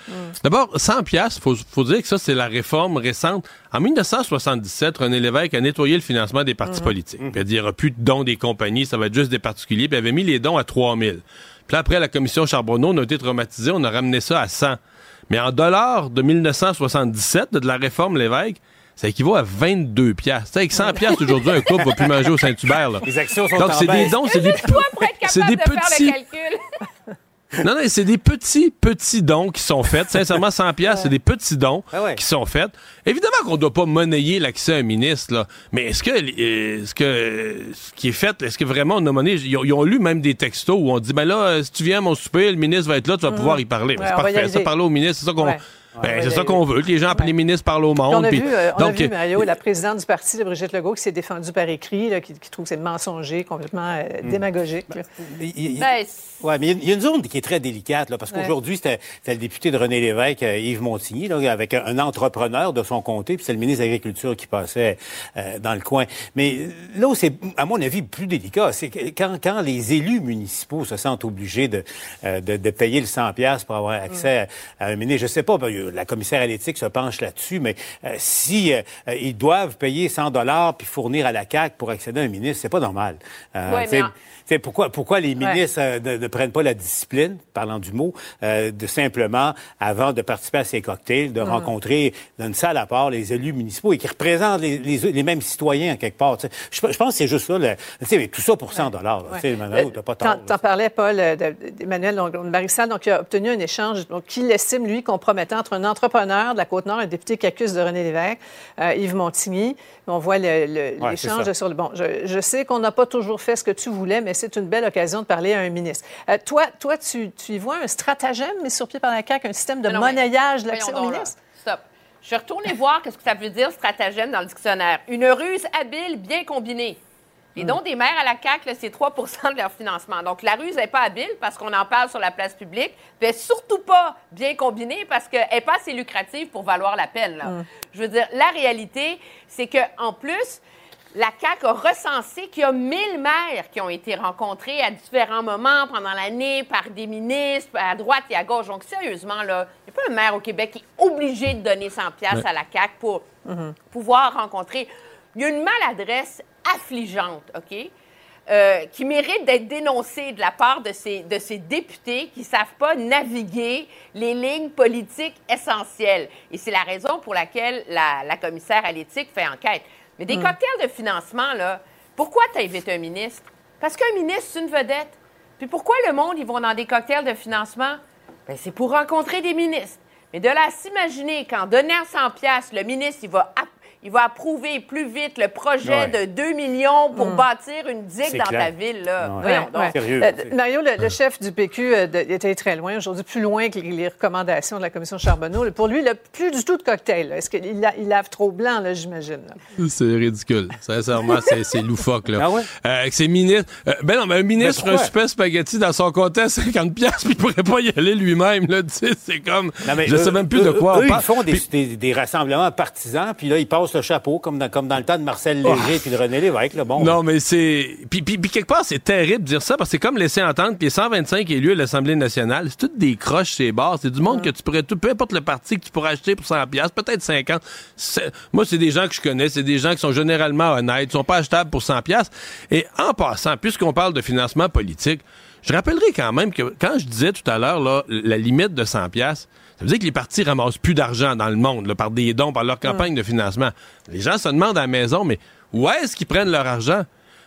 D'abord, 100 pièces, faut, faut dire que ça, c'est la réforme récente. En 1977, René Lévesque a nettoyé le financement des partis politiques. Puis il a dit, il n'y aura plus de dons des compagnies, ça va être juste des particuliers. Puis il avait mis les dons à 3000. Puis là, après, la commission Charbonneau, on a été traumatisés, on a ramené ça à 100. Mais en dollars de 1977, de, de la réforme Lévesque, ça équivaut à 22 piastres. Avec 100 piastres aujourd'hui, un couple va plus manger au Saint-Hubert. là. Les actions sont Donc, c'est des dons, c'est des, Toi, pour être c'est capable des de petits... calcul. Non, non, c'est des petits, petits dons qui sont faits. Sincèrement, 100 pièces, c'est des petits dons Ah ouais. qui sont faits. Évidemment qu'on ne doit pas monnayer l'accès à un ministre, là. Mais est-ce que, euh, est-ce que ce qui est fait, est-ce que vraiment on a monnayé? Ils ont, ils ont lu même des textos où on dit, ben là, si tu viens à mon souper, le ministre va être là, tu vas pouvoir y parler. Ben, Ouais, c'est parfait. Ça, parler au ministre, c'est ça qu'on, Ouais. Ben, c'est ça qu'on veut. Que les gens, les ministres parlent au monde. on a puis- vu, euh, on a vu, Mario, la présidente du parti, là, Brigitte Legault, qui s'est défendue par écrit, là, qui, qui trouve que c'est mensonger, complètement euh, Hmm. démagogique. là. Il- il- Ben, Ouais, mais il y a- une zone qui est très délicate, là, parce Ouais. qu'aujourd'hui, c'était le député de René Lévesque, euh, Yves Montigny, là, avec un, un entrepreneur de son comté, puis c'est le ministre de l'Agriculture qui passait euh, dans le coin. Mais euh, là où c'est, à mon avis, plus délicat, c'est quand, quand les élus municipaux se sentent obligés de, euh, de, de payer le 100 pièces pour avoir accès à, à un ministre, je sais pas, ben, la commissaire à l'éthique se penche là-dessus, mais euh, si euh, euh, ils doivent payer 100 dollars puis fournir à la CAQ pour accéder à un ministre, c'est pas normal. Euh, Ouais, pourquoi, pourquoi les ministres euh, ne, ne prennent pas la discipline, parlant du mot, euh, de simplement, avant de participer à ces cocktails, de rencontrer dans une salle à part les élus municipaux et qui représentent les, les- les mêmes citoyens, en quelque part. Je, je pense que c'est juste ça. le- mais tout ça pour 100 dollars. Ouais. Manuel, t'as pas tort. t'en parlais, Paul, euh, de- d'Emmanuel donc, Marissal, donc, qui a obtenu un échange qu'il estime, lui, compromettant entre un entrepreneur de la Côte-Nord, un député qui accuse de René Lévesque, euh, Yves Montigny. On voit Ouais, l'échange sur le... Bon, je, je sais qu'on n'a pas toujours fait ce que tu voulais, mais c'est une belle occasion de parler à un ministre. Euh, toi, toi tu, tu y vois un stratagème mis sur pied par la CAQ, un système de Non, mais monnayage de l'accès voyons au là. ministre? Stop. Je suis retournée voir ce que ça veut dire stratagème dans le dictionnaire. Une ruse habile, bien combinée. Les dons des maires à la CAQ, c'est 3 de leur financement. Donc, la ruse n'est pas habile parce qu'on en parle sur la place publique, est surtout pas bien combinée parce qu'elle n'est pas assez lucrative pour valoir la peine. là. Mm. Je veux dire, la réalité, c'est qu'en plus, la CAQ a recensé qu'il y a 1000 maires qui ont été rencontrés à différents moments pendant l'année par des ministres à droite et à gauche. Donc, sérieusement, il n'y a pas un maire au Québec qui est obligé de donner 100 pièces à la CAQ pour pouvoir rencontrer. Il y a une maladresse affligeante, OK? euh, qui mérite d'être dénoncée de la part de ces, de ces députés qui ne savent pas naviguer les lignes politiques essentielles. Et c'est la raison pour laquelle la, la commissaire à l'éthique fait enquête. Mais des Hmm. cocktails de financement, là, pourquoi tu invites un ministre? Parce qu'un ministre, c'est une vedette. Puis pourquoi le monde, ils vont dans des cocktails de financement? Ben, c'est pour rencontrer des ministres. Mais de là à s'imaginer qu'en donnant 100 pièces, le ministre, il va, il va approuver plus vite le projet Ouais. de 2 millions pour Mm. bâtir une digue C'est dans clair. ta ville. Là. Ouais. Voyons Ouais. donc. Euh, Mario, le, le chef du PQ euh, de- était très loin aujourd'hui, plus loin que les, recommandations de la commission Charbonneau. Pour lui, là, plus du tout de cocktail. Est-ce qu'il la- il lave trop blanc, là, j'imagine? C'est ridicule. Sincèrement, c'est, c'est loufoque, là. Ah ouais? Euh, avec ses ministres. euh, ben non, mais un ministre, Mais un super spaghetti dans son à 50$, piastres, puis il pourrait pas y aller lui-même, là. Tu sais, c'est comme. Non, mais je eux- sais même plus de quoi eux, on parle. ils font des, Puis- des- des rassemblements partisans, puis là, ils passent le chapeau, comme dans, comme dans le temps de Marcel Léger puis de René Lévesque. Là, bon, Oh. Non, mais c'est. Puis, puis, puis quelque part, c'est terrible de dire ça parce que c'est comme laisser entendre que les 125 élus à l'Assemblée nationale, c'est toutes des croches, ces bars. C'est du monde que tu pourrais tout, peu importe le parti que tu pourrais acheter pour 100$, piastres, peut-être 50$. C'est- Moi, c'est des gens que je connais, c'est des gens qui sont généralement honnêtes, qui sont pas achetables pour 100$. piastres. Et en passant, puisqu'on parle de financement politique, je rappellerai quand même que quand je disais tout à l'heure, la limite de 100$, piastres, ça veut dire que les partis ramassent plus d'argent dans le monde, là, par des dons, par leur campagne de financement. Les gens se demandent à la maison, mais où est-ce qu'ils prennent leur argent?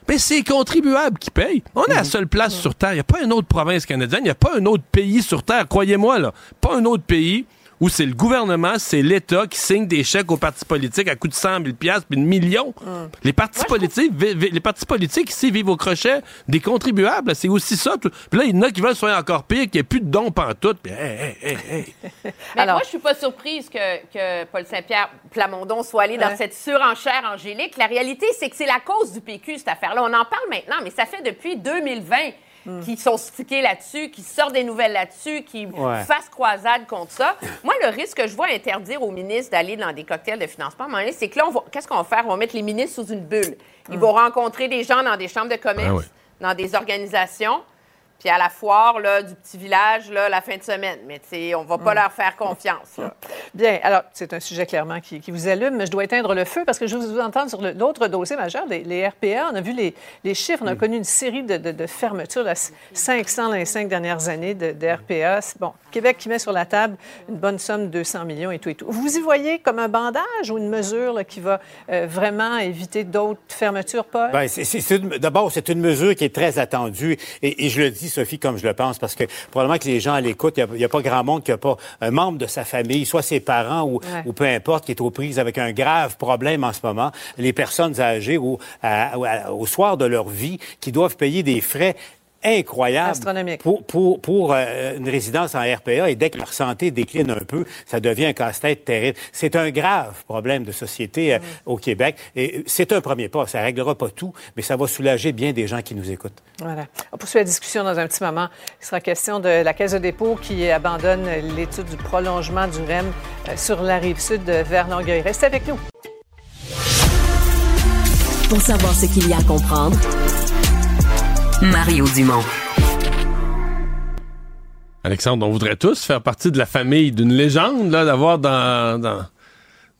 Ben, c'est les contribuables qui payent. On est la seule place sur Terre. Il n'y a pas une autre province canadienne. Il n'y a pas un autre pays sur Terre. Croyez-moi, là. Pas un autre pays où c'est le gouvernement, c'est l'État qui signe des chèques aux partis politiques à coût de 100 000 piastres puis de millions. Les partis politiques, vi- vi- les partis politiques ici vivent au crochet des contribuables. C'est aussi ça. tout. Puis là, il y en a qui veulent soit encore pire, qu'il n'y ait plus de dons pantoute. Puis, hey, hey, hey, hey. Mais moi, je suis pas surprise que, que Paul Saint-Pierre Plamondon soit allé dans Ouais. cette surenchère angélique. La réalité, c'est que c'est la cause du PQ, cette affaire-là. On en parle maintenant, mais ça fait depuis 2020 qu'ils sont stickés là-dessus, qu'ils sortent des nouvelles là-dessus, Ouais. fassent croisade contre ça. Moi, le risque que je vois interdire aux ministres d'aller dans des cocktails de financement, c'est que là, qu'est-ce qu'on va faire? On va mettre les ministres sous une bulle. Ils vont rencontrer des gens dans des chambres de commerce, ouais. dans des organisations. Puis à la foire là, du petit village, là, la fin de semaine. Mais tu sais, on va pas Mm. leur faire confiance. là. Bien, alors, c'est un sujet clairement qui, qui vous allume, mais je dois éteindre le feu parce que je veux vous entendre sur l'autre dossier majeur, les, les RPA. On a vu les, les chiffres, on a connu une série de, de- de fermetures, là, 500 dans les cinq dernières années de, de RPA. C'est- Bon, Québec qui met sur la table une bonne somme, 200 millions et tout et tout. Vous y voyez comme un bandage ou une mesure là, qui va euh, vraiment éviter d'autres fermetures, Paul? Ben, D'abord, c'est une mesure qui est très attendue. Et, et je le dis, dit, Sophie, comme je le pense, parce que probablement que les gens à l'écoute, il n'y a, pas grand monde qui n'a pas un membre de sa famille, soit ses parents ou, ou, peu importe, qui est aux prises avec un grave problème en ce moment. Les personnes âgées ou au soir de leur vie qui doivent payer des frais incroyable pour, pour, pour euh, une résidence en RPA et dès que leur santé décline un peu, ça devient un casse-tête terrible. C'est un grave problème de société euh, mm. au Québec et c'est un premier pas. Ça réglera pas tout, mais ça va soulager bien des gens qui nous écoutent. Voilà. On poursuit la discussion dans un petit moment. Il sera question de la Caisse de dépôt qui abandonne l'étude du prolongement du REM euh, sur la rive sud vers Longueuil. Restez avec nous. Pour savoir ce qu'il y a à comprendre, Mario Dumont. Alexandre, on voudrait tous faire partie de la famille d'une légende, là, d'avoir dans, dans,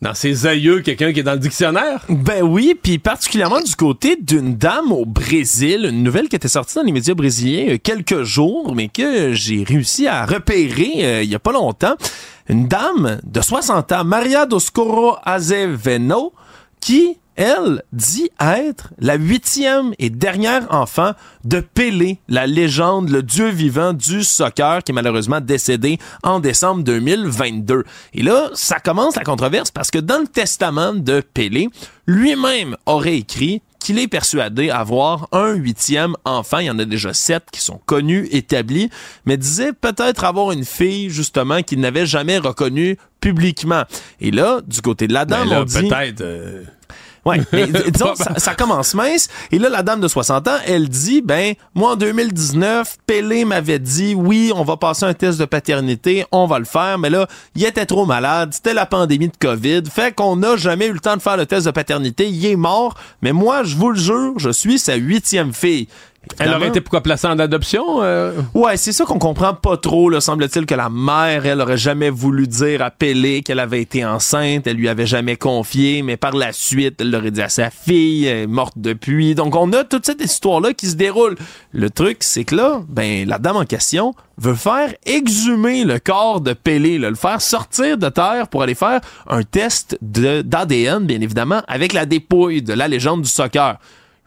dans ses aïeux quelqu'un qui est dans le dictionnaire. Ben oui, puis particulièrement du côté d'une dame au Brésil, une nouvelle qui était sortie dans les médias brésiliens il y a quelques jours, mais que j'ai réussi à repérer euh, il y a pas longtemps. Une dame de 60 ans, Maria Doscoro Azeveno, qui elle dit être la huitième et dernière enfant de Pelé, la légende, le dieu vivant du soccer qui est malheureusement décédé en décembre 2022. Et là, ça commence la controverse parce que dans le testament de Pelé, lui-même aurait écrit qu'il est persuadé avoir un huitième enfant. Il y en a déjà sept qui sont connus, établis, mais disait peut-être avoir une fille, justement, qu'il n'avait jamais reconnue publiquement. Et là, du côté de la dame, ben on dit... Peut-être... Euh, Ouais, mais disons, ça, ça, commence mince. Et là, la dame de 60 ans, elle dit, ben, moi, en 2019, Pelé m'avait dit, oui, on va passer un test de paternité, on va le faire, mais là, il était trop malade, c'était la pandémie de COVID, fait qu'on n'a jamais eu le temps de faire le test de paternité, il est mort, mais moi, je vous le jure, je suis sa huitième fille. Elle aurait été pourquoi placée en adoption? Euh? Ouais, c'est ça qu'on comprend pas trop. Là. Semble-t-il que la mère, elle aurait jamais voulu dire à Pelé qu'elle avait été enceinte. Elle lui avait jamais confié, mais par la suite, elle l'aurait dit à sa fille, elle est morte depuis. Donc on a toute cette histoire-là qui se déroule. Le truc, c'est que là, ben la dame en question veut faire exhumer le corps de Pelé, le faire sortir de terre pour aller faire un test d'ADN, bien évidemment, avec la dépouille de la légende du soccer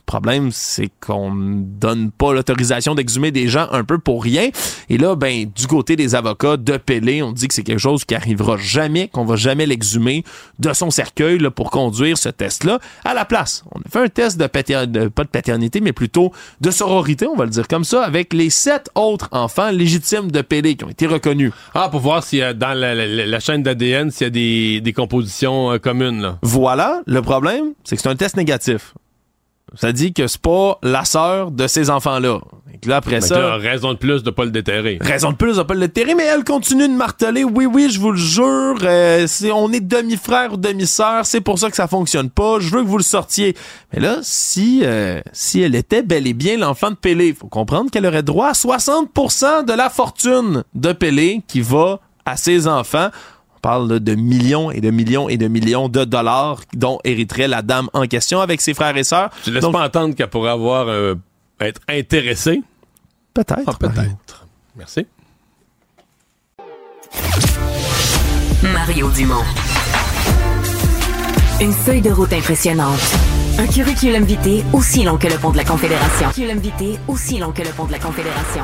problème, c'est qu'on donne pas l'autorisation d'exhumer des gens un peu pour rien. Et là, ben, du côté des avocats de Pelé, on dit que c'est quelque chose qui arrivera jamais, qu'on va jamais l'exhumer de son cercueil là, pour conduire ce test-là. À la place, on a fait un test de, de, pas de paternité, mais plutôt de sororité, on va le dire comme ça, avec les sept autres enfants légitimes de Pelé qui ont été reconnus. Ah, pour voir a dans la, la, chaîne d'ADN, s'il y a des, des compositions euh, communes. Là. Voilà. Le problème, c'est que c'est un test négatif. Ça dit que c'est pas la sœur de ces enfants-là. Et là, après ça. raison de plus de pas le déterrer. Raison de plus de pas le déterrer, mais elle continue de marteler. Oui, oui, je vous le jure. Euh, on est demi-frère ou demi-sœur. C'est pour ça que ça fonctionne pas. Je veux que vous le sortiez. Mais là, si, euh, si elle était bel et bien l'enfant de Pelé, faut comprendre qu'elle aurait droit à 60% de la fortune de Pelé qui va à ses enfants. On parle de millions et de millions et de millions de dollars dont hériterait la dame en question avec ses frères et sœurs. Tu laisses pas entendre qu'elle pourrait avoir euh, être intéressée? Peut-être. Ah, peut-être. Merci. Mario Dumont. Une feuille de route impressionnante. Un curriculum vitae aussi long que le pont de la Confédération. Curriculum vitae aussi long que le pont de la Confédération.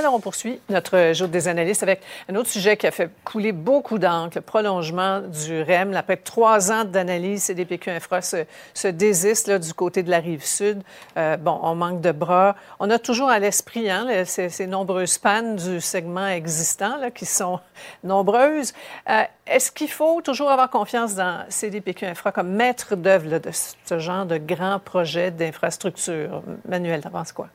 Alors, on poursuit notre jour des analystes avec un autre sujet qui a fait couler beaucoup d'encre, le prolongement du REM. Après trois ans d'analyse, CDPQ Infra se, désiste du côté de la rive sud. Euh, bon, on manque de bras. On a toujours à l'esprit hein, ces, nombreuses pannes du segment existant qui sont nombreuses. Euh, Est-ce qu'il faut toujours avoir confiance dans CDPQ Infra comme maître d'œuvre de ce genre de grands projets d'infrastructure? Manuel, t'en penses quoi?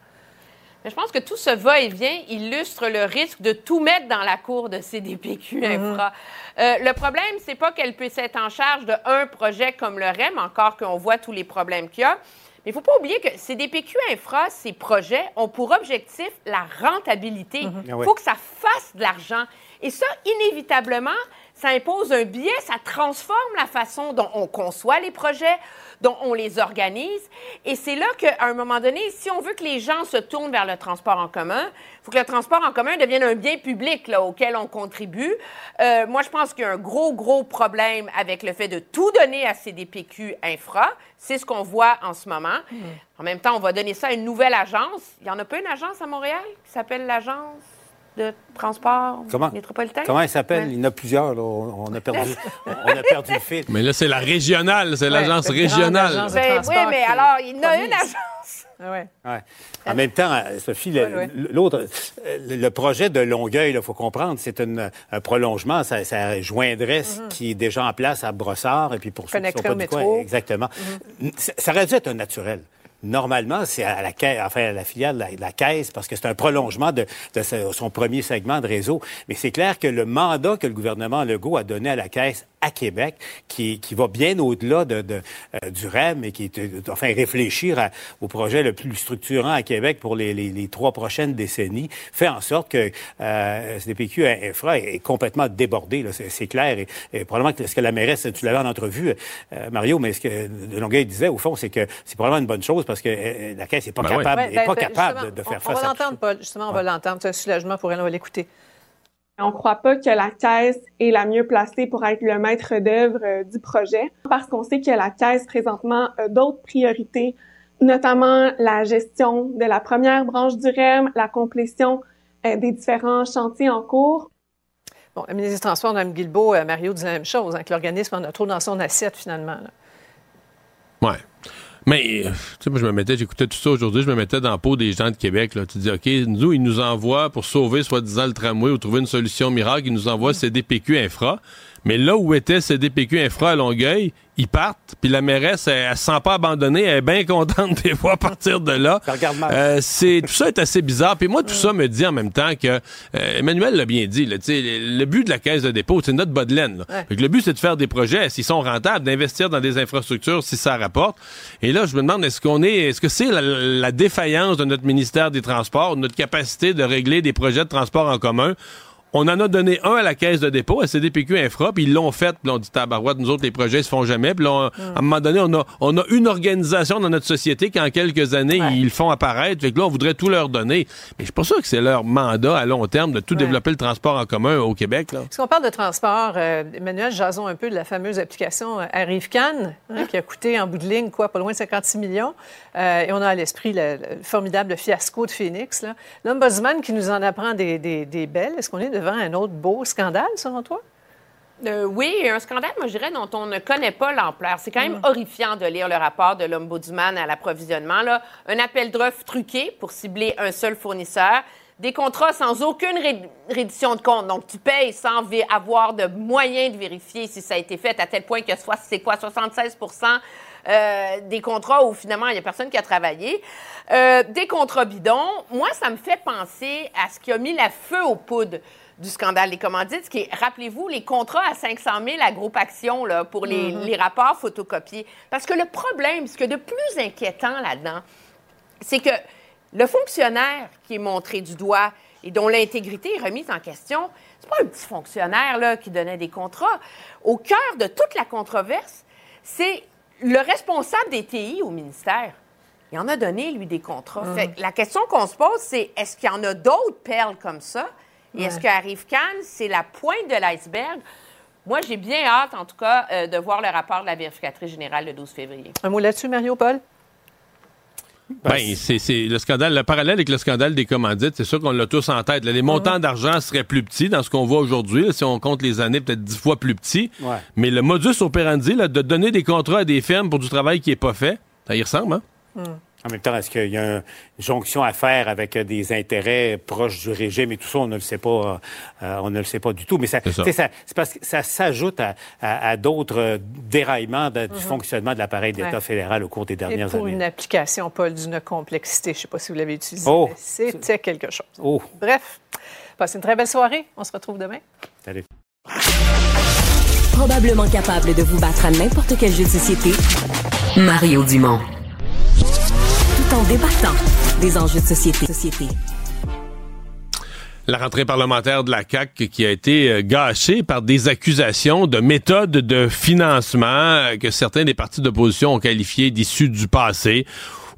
Je pense que tout ce va-et-vient illustre le risque de tout mettre dans la cour de CDPQ mhm. Infra. euh, le problème, c'est pas qu'elle puisse être en charge d'un projet comme le REM, encore qu'on voit tous les problèmes qu'il y a. Mais il ne faut pas oublier que CDPQ Infra, ces projets ont pour objectif la rentabilité. Il mhm. ah faut que ça fasse de l'argent. Et ça, inévitablement, ça impose un biais, ça transforme la façon dont on conçoit les projets, dont on les organise. Et c'est là qu'à un moment donné, si on veut que les gens se tournent vers le transport en commun, il faut que le transport en commun devienne un bien public là, auquel on contribue. Euh, moi, je pense qu'il y a un gros, gros problème avec le fait de tout donner à CDPQ Infra. C'est ce qu'on voit en ce moment. Hmm. En même temps, on va donner ça à une nouvelle agence. Il n'y en a pas une agence à Montréal qui s'appelle l'agence de transport Comment? métropolitain? Comment elle s'appelle? Ouais. Il y en a plusieurs. là. On, on a perdu, on a perdu le fil. Mais là, c'est la régionale, c'est l'agence la grande régionale. agence. Ben, oui, mais alors, il y en a une agence. Ouais. Ouais. En même temps, euh, Sophie, Ouais, l'autre, euh, le projet de Longueuil, il faut comprendre, c'est un prolongement. Ça, ça joindrait ce qui est déjà en place à Brossard et puis pour ceux qui sont pas du métro. coin, exactement. Ça, ça aurait dû être un naturel. Normalement, c'est à la enfin, à la filiale de la, la caisse, parce que c'est un prolongement de, de son premier segment de réseau. Mais c'est clair que le mandat que le gouvernement Legault a donné à la caisse à Québec, qui, qui va bien au-delà de, de, euh, du REM et qui est, euh, enfin, réfléchir à- au projet le plus structurant à Québec pour les, les, les trois prochaines décennies, fait en sorte que euh, SDPQ Infra est, est complètement débordé, c'est clair. Et, et probablement que ce que la mairesse, tu l'avais en entrevue, euh, Mario, mais ce que de Longueuil disait, au fond, c'est que c'est probablement une bonne chose parce que euh, la caisse n'est pas Ben oui. capable, Ouais, est ben, pas ben, capable de, faire on, on face va tout ça. l'entendre, Paul. Justement, on va l'entendre. C'est un soulagement pour elle. On va l'écouter. On ne croit pas que la caisse est la mieux placée pour être le maître d'œuvre euh, du projet parce qu'on sait que la caisse présentement a d'autres priorités, notamment la gestion de la première branche du REM, la complétion euh, des différents chantiers en cours. Bon, la ministre des Transports, Mme Guilbeault, euh, Mario dit la même chose, hein, que l'organisme en a trop dans son assiette, finalement. là. Mais, euh, tu sais, moi, je me mettais, j'écoutais tout ça aujourd'hui, je me mettais dans la peau des gens de Québec, là. Tu dis, OK, nous, ils nous envoient pour sauver, soi-disant, le tramway ou trouver une solution miracle, ils nous envoient CDPQ Infra. Mais là où était CDPQ Infra à Longueuil, ils partent, puis la mairesse, elle, elle se sent pas abandonnée, elle est bien contente des fois à partir de là. Euh, c'est tout ça est assez bizarre. Puis moi, tout ça me dit en même temps que euh, Emmanuel l'a bien dit. Là, tu sais, le, le but de la caisse de dépôt, c'est notre bas de laine. là. Ouais. Fait que le but, c'est de faire des projets s'ils sont rentables, d'investir dans des infrastructures si ça rapporte. Et là, je me demande, est-ce qu'on est, est-ce que c'est la, la défaillance de notre ministère des Transports, notre capacité de régler des projets de transport en commun? On en a donné un à la caisse de dépôt, à CDPQ Infra, puis ils l'ont fait. Puis on dit tabarouette, nous autres, les projets se font jamais. Puis là, on- à un moment donné, on a, on a une organisation dans notre société qui, en quelques années, ils font apparaître. Fait que là, on voudrait tout leur donner. Mais je suis pas sûr que c'est leur mandat à long terme de tout développer le transport en commun au Québec. Là. Puisqu'on parle de transport, euh, Emmanuel, jason un peu de la fameuse application euh, Arrive-Can, hein, qui a coûté en bout de ligne, quoi, pas loin de 56 millions. Euh, et on a à l'esprit le, le formidable fiasco de Phoenix. L'ombudsman qui nous en apprend des, des- des belles, est-ce qu'on est devant un autre beau scandale, selon toi? Euh, oui, un scandale, moi, je dirais, dont on ne connaît pas l'ampleur. C'est quand même horrifiant de lire le rapport de l'Ombudsman à l'approvisionnement. là. Un appel d'offres truqué pour cibler un seul fournisseur. Des contrats sans aucune ré- reddition de compte. Donc, tu payes sans avoir de moyens de vérifier si ça a été fait, à tel point que soit, c'est quoi, 76% euh, des contrats où finalement il n'y a personne qui a travaillé. Euh, des contrats bidons. Moi, ça me fait penser à ce qui a mis la feu aux poudres du scandale des commandites, qui est, rappelez-vous, les contrats à 500 000 à groupe action là, pour les, Mhm. les rapports photocopiés. Parce que le problème, ce que de plus inquiétant là-dedans, c'est que le fonctionnaire qui est montré du doigt et dont l'intégrité est remise en question, c'est pas un petit fonctionnaire là, qui donnait des contrats. Au cœur de toute la controverse, c'est le responsable des TI au ministère. Il en a donné, lui, des contrats. Mhm. Fait que la question qu'on se pose, c'est est-ce qu'il y en a d'autres perles comme ça? Et est-ce qu'Arrive Cannes, c'est la pointe de l'iceberg? Moi, j'ai bien hâte, en tout cas, euh, de voir le rapport de la vérificatrice générale le 12 février. Un mot là-dessus, Mario Paul? Ben, c'est le scandale, le parallèle avec le scandale des commandites, c'est sûr qu'on l'a tous en tête. là. Les montants d'argent seraient plus petits dans ce qu'on voit aujourd'hui. Si on compte les années, peut-être dix fois plus petits. Ouais. Mais le modus operandi, là, de donner des contrats à des firmes pour du travail qui est pas fait, ça y ressemble, hein? En même temps, est-ce qu'il y a une jonction à faire avec des intérêts proches du régime et tout ça? On ne le sait pas. euh, on ne le sait pas du tout. Mais ça, C'est ça. tu sais, ça- c'est parce que ça s'ajoute à, à- à d'autres euh, déraillements de- du Mhm. fonctionnement de l'appareil d'État Ouais. fédéral au cours des Et dernières pour années. une application, Paul, d'une complexité. Je ne sais pas si vous l'avez utilisé. Oh. C'était quelque chose. Oh, Bref, passez une très belle soirée. On se retrouve demain. salut. Probablement capable de vous battre à n'importe quel jeu de société, Mario Dumont. En débattant des enjeux de société. la rentrée parlementaire de la CAQ qui a été euh, gâchée par des accusations de méthode de financement euh, que certains des partis d'opposition ont qualifié d'issus du passé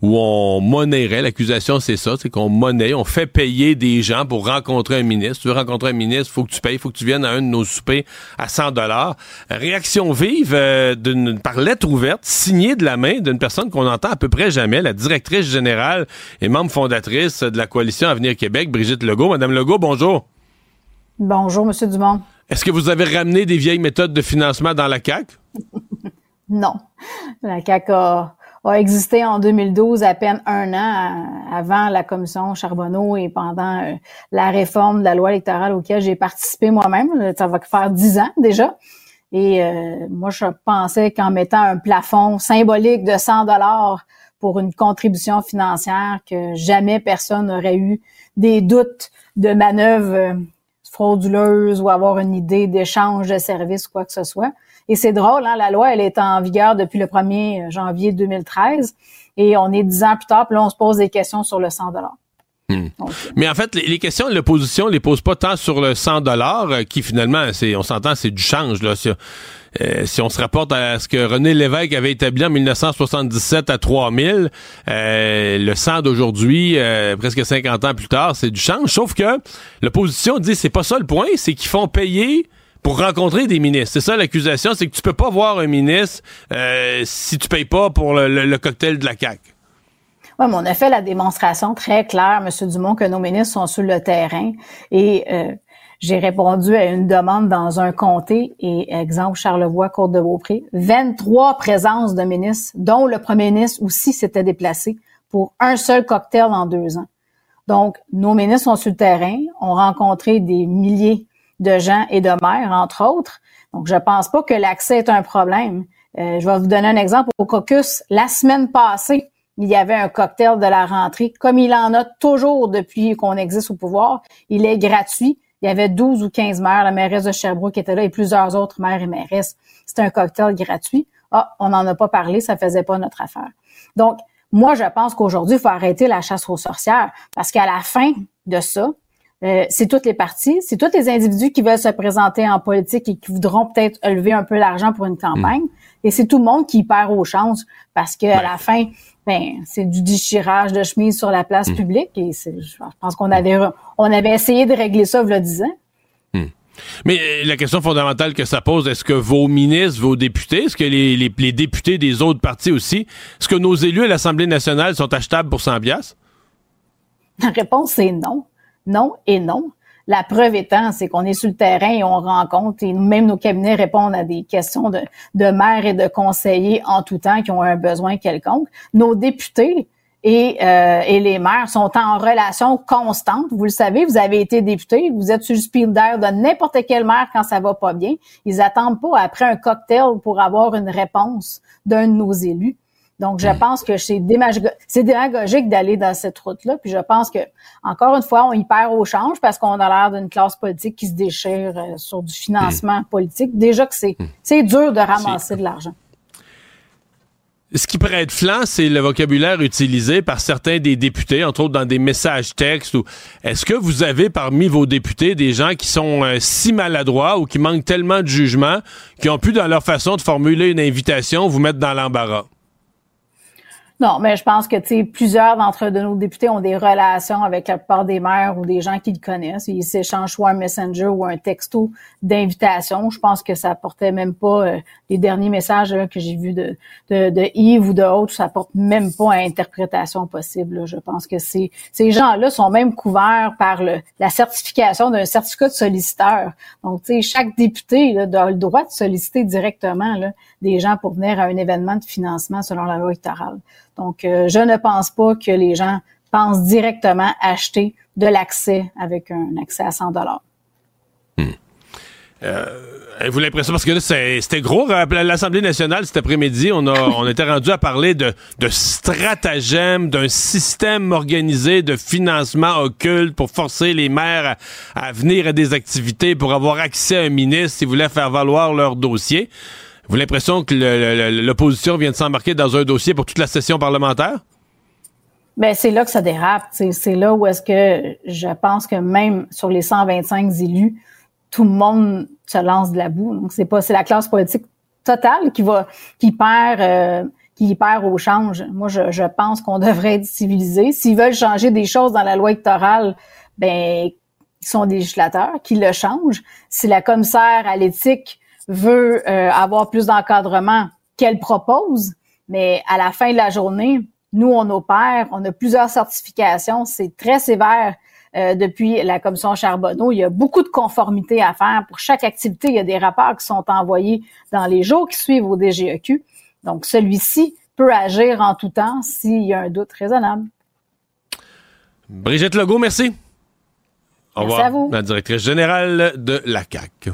où on monnaierait, l'accusation c'est ça, c'est qu'on monnaie, on fait payer des gens pour rencontrer un ministre. Tu veux rencontrer un ministre, faut que tu payes, faut que tu viennes à un de nos soupers à 100 dollars. Réaction vive euh, d'une par lettre ouverte, signée de la main d'une personne qu'on entend à peu près jamais, la directrice générale et membre fondatrice de la coalition Avenir Québec, Brigitte Legault. Madame Legault, bonjour. Bonjour, Monsieur Dumont. Est-ce que vous avez ramené des vieilles méthodes de financement dans la CAQ? non. La CAQ a a existé en 2012, à peine un an avant la commission Charbonneau et pendant euh, la réforme de la loi électorale auquel j'ai participé moi-même. Ça va faire dix ans déjà. Et euh, moi, je pensais qu'en mettant un plafond symbolique de 100 dollars pour une contribution financière, que jamais personne n'aurait eu des doutes de manœuvre euh, frauduleuse ou avoir une idée d'échange de services ou quoi que ce soit. Et c'est drôle, hein, la loi, elle est en vigueur depuis le 1er janvier 2013 et on est dix ans plus tard, puis là, on se pose des questions sur le 100 dollars. Hmm. Mais en fait, les, questions de l'opposition les posent pas tant sur le 100 dollars, euh, qui finalement, c'est, on s'entend, c'est du change. Là. Si, euh, si, on se rapporte à ce que René Lévesque avait établi en 1977 à 3000, euh, le 100 d'aujourd'hui, euh, presque 50 ans plus tard, c'est du change. Sauf que l'opposition dit c'est pas ça le point, c'est qu'ils font payer pour rencontrer des ministres. C'est ça l'accusation, c'est que tu peux pas voir un ministre euh, si tu payes pas pour le, cocktail de la CAQ. Oui, mais on a fait la démonstration très claire, M. Dumont, que nos ministres sont sur le terrain. Et euh, j'ai répondu à une demande dans un comté, et exemple Charlevoix, Côte-de-Beaupré, 23 présences de ministres, dont le premier ministre aussi s'était déplacé pour un seul cocktail en deux ans. Donc, nos ministres sont sur le terrain, ont rencontré des milliers de gens et de maires, entre autres. Donc, je pense pas que l'accès est un problème. Euh, je vais vous donner un exemple. Au caucus, la semaine passée, il y avait un cocktail de la rentrée, comme il en a toujours depuis qu'on existe au pouvoir. Il est gratuit. Il y avait 12 ou 15 maires, la mairesse de Sherbrooke était là et plusieurs autres maires et mairesses. C'était un cocktail gratuit. Ah, on n'en a pas parlé, ça faisait pas notre affaire. Donc, moi, je pense qu'aujourd'hui, il faut arrêter la chasse aux sorcières parce qu'à la fin de ça, euh, c'est toutes les parties, c'est tous les individus qui veulent se présenter en politique et qui voudront peut-être lever un peu d'argent pour une campagne. Hmm. Et c'est tout le monde qui perd aux chances parce qu'à la fin, ben, c'est du déchirage de chemise sur la place hmm. publique. Et je pense qu'on avait, on avait essayé de régler ça il y a 10 ans. Hmm. Mais euh, la question fondamentale que ça pose, est-ce que vos ministres, vos députés, est-ce que les, les, députés des autres partis aussi, est-ce que nos élus à l'Assemblée nationale sont achetables pour 100 piastres? La réponse est non non et non. La preuve étant, c'est qu'on est sur le terrain et on rencontre, et même nos cabinets répondent à des questions de, maires et de conseillers en tout temps qui ont un besoin quelconque. Nos députés et, euh, et les maires sont en relation constante. Vous le savez, vous avez été député, vous êtes sur le speed d'air de n'importe quel maire quand ça va pas bien. Ils attendent pas après un cocktail pour avoir une réponse d'un de nos élus. Donc, je hmm. pense que c'est démagogique d'aller dans cette route-là. Puis je pense que, encore une fois, on y perd au change parce qu'on a l'air d'une classe politique qui se déchire euh, sur du financement hmm. politique. Déjà que c'est hmm. c'est dur de ramasser de l'argent. Ce qui pourrait être flanc, c'est le vocabulaire utilisé par certains des députés, entre autres dans des messages textes. Est-ce que vous avez parmi vos députés des gens qui sont euh, si maladroits ou qui manquent tellement de jugement, qui ont pu, dans leur façon de formuler une invitation, vous mettre dans l'embarras? Non, mais je pense que plusieurs d'entre de nos députés ont des relations avec la plupart des maires ou des gens qui le connaissent. Ils s'échangent soit un messenger ou un texto d'invitation. Je pense que ça apportait même pas euh, les derniers messages que j'ai vus de, de, Yves ou de autres, ça apporte même pas à interprétation possible. Je pense que ces, gens-là sont même couverts par le, la certification d'un certificat de solliciteur. Donc, tu sais, chaque député là, a le droit de solliciter directement des gens pour venir à un événement de financement selon la loi électorale. Donc, euh, je ne pense pas que les gens pensent directement acheter de l'accès avec un accès à 100 dollars. Hmm. Euh, vous l'impression parce que là c'était gros à l'Assemblée nationale cet après-midi on a on était rendu à parler de de stratagème d'un système organisé de financement occulte pour forcer les maires à, venir à des activités pour avoir accès à un ministre s'ils voulaient faire valoir leur dossier. Vous avez l'impression que l'opposition vient de s'embarquer dans un dossier pour toute la session parlementaire? Ben c'est là que ça dérape. C'est là où est-ce que je pense que même sur les 125 élus, tout le monde se lance de la boue. Donc c'est pas c'est la classe politique totale qui va qui perd euh, qui perd au change. Moi je, pense qu'on devrait être civilisé. S'ils veulent changer des choses dans la loi électorale, ben ils sont des législateurs qui le changent. Si la commissaire à l'éthique veut euh, avoir plus d'encadrement, qu'elle propose, mais à la fin de la journée, nous, on opère, on a plusieurs certifications, c'est très sévère euh, depuis la commission Charbonneau. Il y a beaucoup de conformité à faire. Pour chaque activité, il y a des rapports qui sont envoyés dans les jours qui suivent au DGEQ. Donc, celui-ci peut agir en tout temps s'il y a un doute raisonnable. Brigitte Legault, merci. Au Merci revoir. à vous. La directrice générale de la CAQ.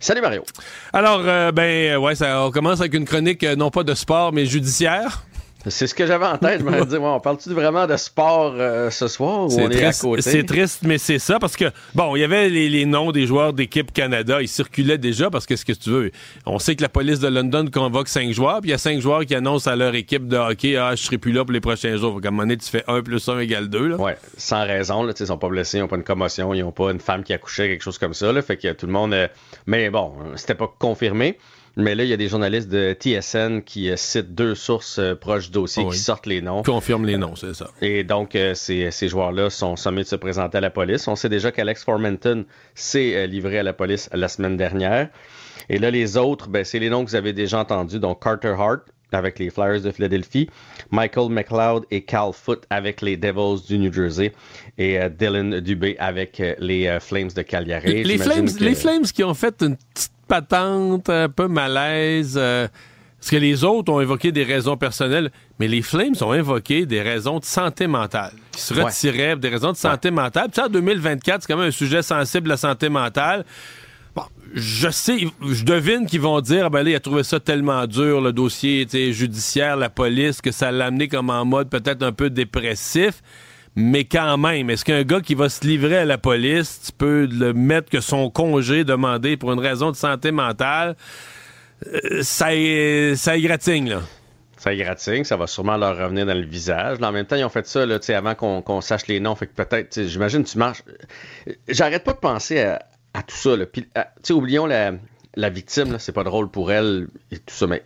Salut Mario. Alors, euh, ben, ouais, ça, on commence avec une chronique euh, non pas de sport, mais judiciaire. C'est ce que j'avais en tête. Je me disais, ouais, on parle-tu vraiment de sport euh, ce soir ou on est à côté? c'est triste, mais c'est ça parce que, bon, il y avait les, les noms des joueurs d'équipe Canada, ils circulaient déjà parce que ce que tu veux, on sait que la police de London convoque cinq joueurs, puis il y a cinq joueurs qui annoncent à leur équipe de hockey, ah, je serai plus là pour les prochains jours. Fait qu'à un moment donné, tu fais 1 plus 1 égale 2. Là. Ouais, sans raison. Là, ils sont pas blessés, ils n'ont pas une commotion, ils n'ont pas une femme qui a couché, quelque chose comme ça. Là, fait que tout le monde. euh, Mais bon, c'était pas confirmé. Mais là, il y a des journalistes de TSN qui euh, citent deux sources euh, proches du dossier oui. qui sortent les noms. Confirme les noms, c'est ça. Et donc, euh, ces, ces joueurs-là sont sommés de se présenter à la police. On sait déjà qu'Alex Formenton s'est livré à la police la semaine dernière. Et là, les autres, ben, c'est les noms que vous avez déjà entendus. Donc, Carter Hart avec les Flyers de Philadelphie, Michael McLeod et Cal Foot avec les Devils du New Jersey et euh, Dylan Dubé avec euh, les euh, Flames de Calgary. Les Flames, que- les Flames qui ont fait une petite patente un peu malaise. euh, parce que les autres ont évoqué des raisons personnelles, mais les Flames ont invoqué des raisons de santé mentale. Qui se retiraient des raisons de santé mentale. Puis ça, en 2024, c'est quand même un sujet sensible, la santé mentale. Bon, je sais, je devine qu'ils vont dire, ah ben là, il a trouvé ça tellement dur, le dossier judiciaire, la police, que ça l'a amené comme en mode peut-être un peu dépressif. Mais quand même, est-ce qu'un gars qui va se livrer à la police, tu peux le mettre que son congé demandé pour une raison de santé mentale, euh, ça, é- ça égratigne, là? Ça égratigne, ça va sûrement leur revenir dans le visage. En même temps, ils ont fait ça là, avant qu'on sache les noms. Fait que peut-être, j'imagine, tu marches. J'arrête pas de penser à, tout ça. là. Puis, oublions la, la victime, c'est pas drôle pour elle et tout ça, mais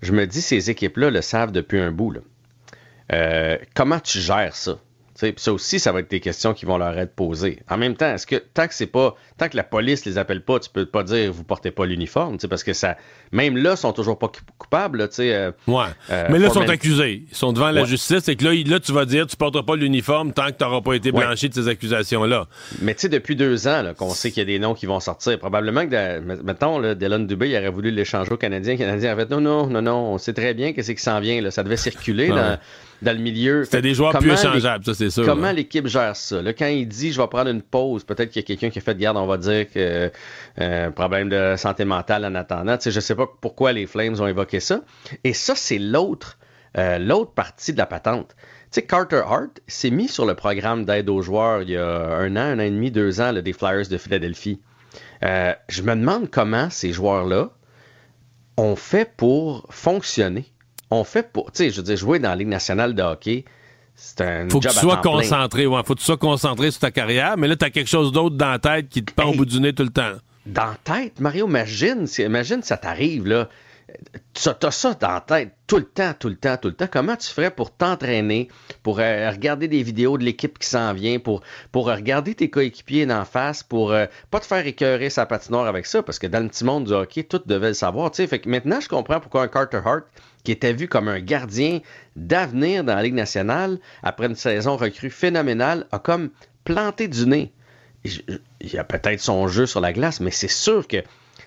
je me dis, ces équipes-là le savent depuis un bout. Euh, comment tu gères ça? Tu sais, puis ça aussi, ça va être des questions qui vont leur être posées. En même temps, est-ce que tant que c'est pas, tant que la police les appelle pas, tu peux pas dire vous portez pas l'uniforme, parce que ça, même là, ils sont toujours pas cou- coupables, tu sais. euh, Ouais. euh, Mais là, ils sont accusés. Ils sont devant la justice. Et que là, là, tu vas dire, tu porteras pas l'uniforme tant que tu n'auras pas été Ouais. blanchi de ces accusations-là. Mais tu sais, depuis deux ans qu'on sait qu'il y a des noms qui vont sortir, probablement que, la- mettons, là, Dylan Dubé, il aurait voulu l'échanger au Canadien. Le Canadien avait fait non, non, non, non, on sait très bien que c'est qui s'en vient. Là. Ça devait circuler Ouais. dans, dans le milieu. C'était des joueurs plus les- échangeables, ça, c'est sûr. Comment l'équipe gère ça? Là, quand il dit je vais prendre une pause, peut-être qu'il y a quelqu'un qui a fait de garde, on va dire que euh, problème de santé mentale en attendant. Je sais pas pourquoi les Flames ont évoqué ça. Et ça, c'est l'autre euh, partie de la patente. Carter Hart s'est mis sur le programme d'aide aux joueurs il y a un an, un an et demi, deux ans, là, des Flyers de Philadelphie. Euh, je me demande comment ces joueurs-là ont fait pour fonctionner. On fait pour, tu sais, je veux dire, jouer dans la Ligue nationale de hockey, un Faut que tu sois concentré. Ouais, faut que tu sois concentré sur ta carrière. Mais là, tu as quelque chose d'autre dans la tête qui te pend au bout du nez tout le temps. Dans la tête, Mario, imagine, si- imagine ça t'arrive, là. Tu as ça dans la tête tout le temps, tout le temps, tout le temps. Comment tu ferais pour t'entraîner, pour euh, regarder des vidéos de l'équipe qui s'en vient, pour, pour euh, regarder tes coéquipiers d'en face, pour euh, pas te faire écœurer sa patinoire avec ça, parce que dans le petit monde du hockey, tout devait le savoir. Fait que maintenant, je comprends pourquoi un Carter Hart, qui était vu comme un gardien d'avenir dans la Ligue nationale, après une saison recrue phénoménale, a comme planté du nez. Il y a peut-être son jeu sur la glace, mais c'est sûr que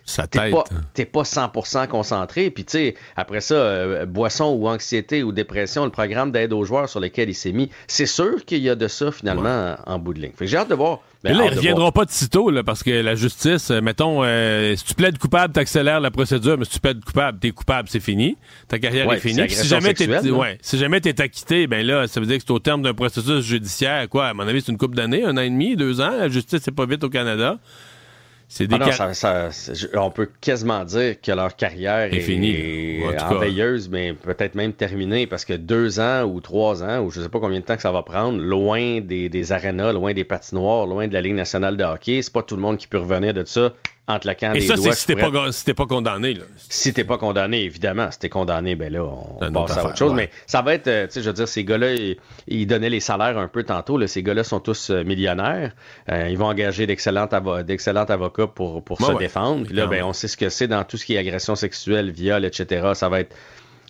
Sa t'es tête. pas, t'es pas 100% concentré. Puis, tu sais, après ça, euh, boisson ou anxiété ou dépression, le programme d'aide aux joueurs sur lequel il s'est mis, c'est sûr qu'il y a de ça, finalement, en bout de ligne. Fait que j'ai hâte de voir. Mais Ben, là, hâte ils de reviendront pas de sitôt, là, parce que la justice, euh, mettons, euh, si tu plaides coupable, t'accélères la procédure, mais si tu plaides coupable, t'es coupable, c'est fini. Ta carrière Ouais, est finie. si jamais ouais, si jamais t'es acquitté, ben là, ça veut dire que c'est au terme d'un processus judiciaire, quoi. À mon avis, c'est une couple d'années, un an et demi, deux ans. La justice, c'est pas vite au Canada. C'est des Ah non, ça- ça- on peut quasiment dire que leur carrière Est est, finie. En cas. veilleuse, mais peut-être même terminée, parce que deux ans ou trois ans, ou je sais pas combien de temps que ça va prendre, loin des, des arénas, loin des patinoires, loin de la Ligue nationale de hockey, c'est pas tout le monde qui peut revenir de ça Et ça, doigts. c'est si t'es pas, si t'es pas condamné, là. si t'es pas condamné, évidemment. Si t'es condamné, ben là, on passe à autre chose. ouais. Mais ça va être, euh, tu sais, je veux dire, ces gars-là, ils, ils donnaient les salaires un peu tantôt. Là. Ces gars-là sont tous euh, millionnaires. Euh, ils vont engager d'excellents avo- d'excellents avocats pour, se ouais. défendre. Puis là, ben, on sait ce que c'est dans tout ce qui est agression sexuelle, viol, etc. Ça va être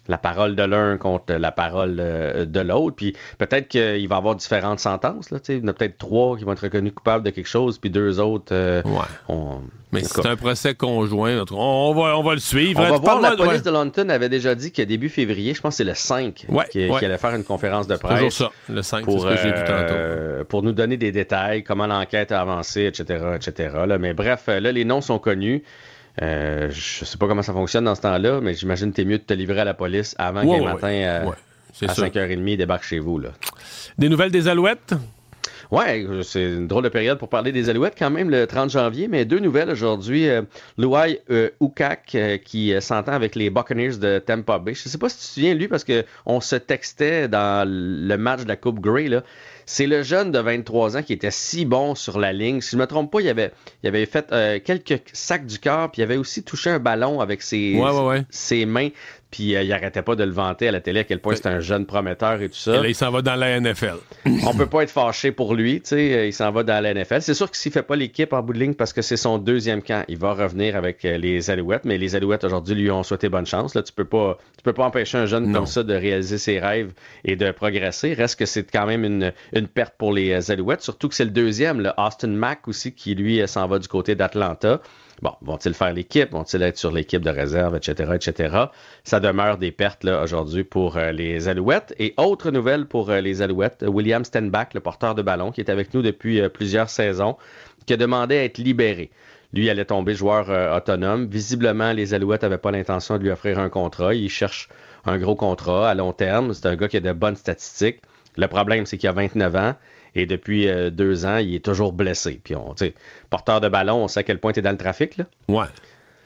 la parole de l'un contre la parole euh, de l'autre. Puis peut-être qu'il va y avoir différentes sentences. Là, il y en a peut-être trois qui vont être reconnus coupables de quelque chose, puis deux autres. euh, on- Mais en tout c'est un procès conjoint. On va, on va le suivre. On va Tu voir, la police de London avait déjà dit que début février, je pense que c'est le 5, Ouais, qui, ouais. qui allait faire une conférence de C'est toujours presse. ça, le 5, pour, c'est ce que j'ai vu tantôt. euh, pour nous donner des détails, comment l'enquête a avancé, etc., etc. là. Mais bref, là, les noms sont connus. Euh, je sais pas comment ça fonctionne dans ce temps-là, mais j'imagine que t'es mieux de te livrer à la police avant Ouais, qu'un ouais, matin euh, ouais. À sûr. 5h30 il débarque chez vous. Là. Des nouvelles des Alouettes? Ouais, c'est une drôle de période pour parler des Alouettes quand même, le 30 janvier, mais deux nouvelles aujourd'hui. Euh, Luai euh, Ukak euh, qui s'entend avec les Buccaneers de Tampa Bay. Je sais pas si tu te souviens, lui, parce que on se textait dans le match de la Coupe Grey, là. C'est le jeune de 23 ans qui était si bon sur la ligne. Si je me trompe pas, il avait, il avait fait euh, quelques sacs du corps, puis il avait aussi touché un ballon avec ses, Ouais, ouais, ouais. ses mains, puis euh, il arrêtait pas de le vanter à la télé à quel point c'était un jeune prometteur et tout ça. Et là, il s'en va dans la NFL. On peut pas être fâché pour lui, tu sais, euh, il s'en va dans la NFL. C'est sûr que s'il fait pas l'équipe en bout de ligne parce que c'est son deuxième camp, il va revenir avec euh, les Alouettes, mais les Alouettes aujourd'hui lui ont souhaité bonne chance. Là, tu peux pas, tu peux pas empêcher un jeune comme ça de réaliser ses rêves et de progresser. Reste que c'est quand même une, une perte pour les euh, Alouettes, surtout que c'est le deuxième, le Austin Mack aussi, qui lui s'en va du côté d'Atlanta. Bon, vont-ils faire l'équipe? Vont-ils être sur l'équipe de réserve, etc., etc.? Ça demeure des pertes aujourd'hui pour euh, les Alouettes. Et autre nouvelle pour euh, les Alouettes, William Stenbach, le porteur de ballon, qui est avec nous depuis euh, plusieurs saisons, qui a demandé à être libéré. Lui allait tomber joueur autonome. Visiblement, les Alouettes n'avaient pas l'intention de lui offrir un contrat. Il cherche un gros contrat à long terme. C'est un gars qui a de bonnes statistiques. Le problème, c'est qu'il a 29 ans. Et depuis euh, deux ans, il est toujours blessé. Puis, on, porteur de ballon, on sait à quel point tu es dans le trafic. Là. Ouais.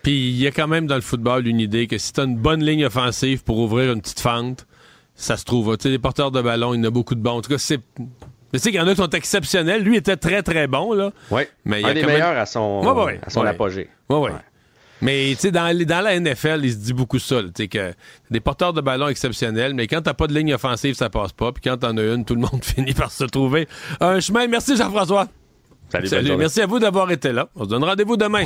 Puis il y a quand même dans le football une idée que si tu as une bonne ligne offensive pour ouvrir une petite fente, ça se trouve. Tu sais, les porteurs de ballon, il y en a beaucoup de bons. En tout cas, c'est. Tu sais qu'il y en a qui sont exceptionnels. Lui était très, très bon, là. Oui. Mais il y un a des quand même- meilleurs à son, Ouais, ouais, à son ouais. apogée. Ouais, ouais. Mais tu sais, dans, la NFL, il se dit beaucoup ça. Tu sais, que des porteurs de ballon exceptionnels, mais quand t'as pas de ligne offensive, ça passe pas. Puis quand t'en as une, tout le monde finit par se trouver un chemin. Merci Jean-François. Salut, journée. Merci à vous d'avoir été là. On se donne rendez-vous demain.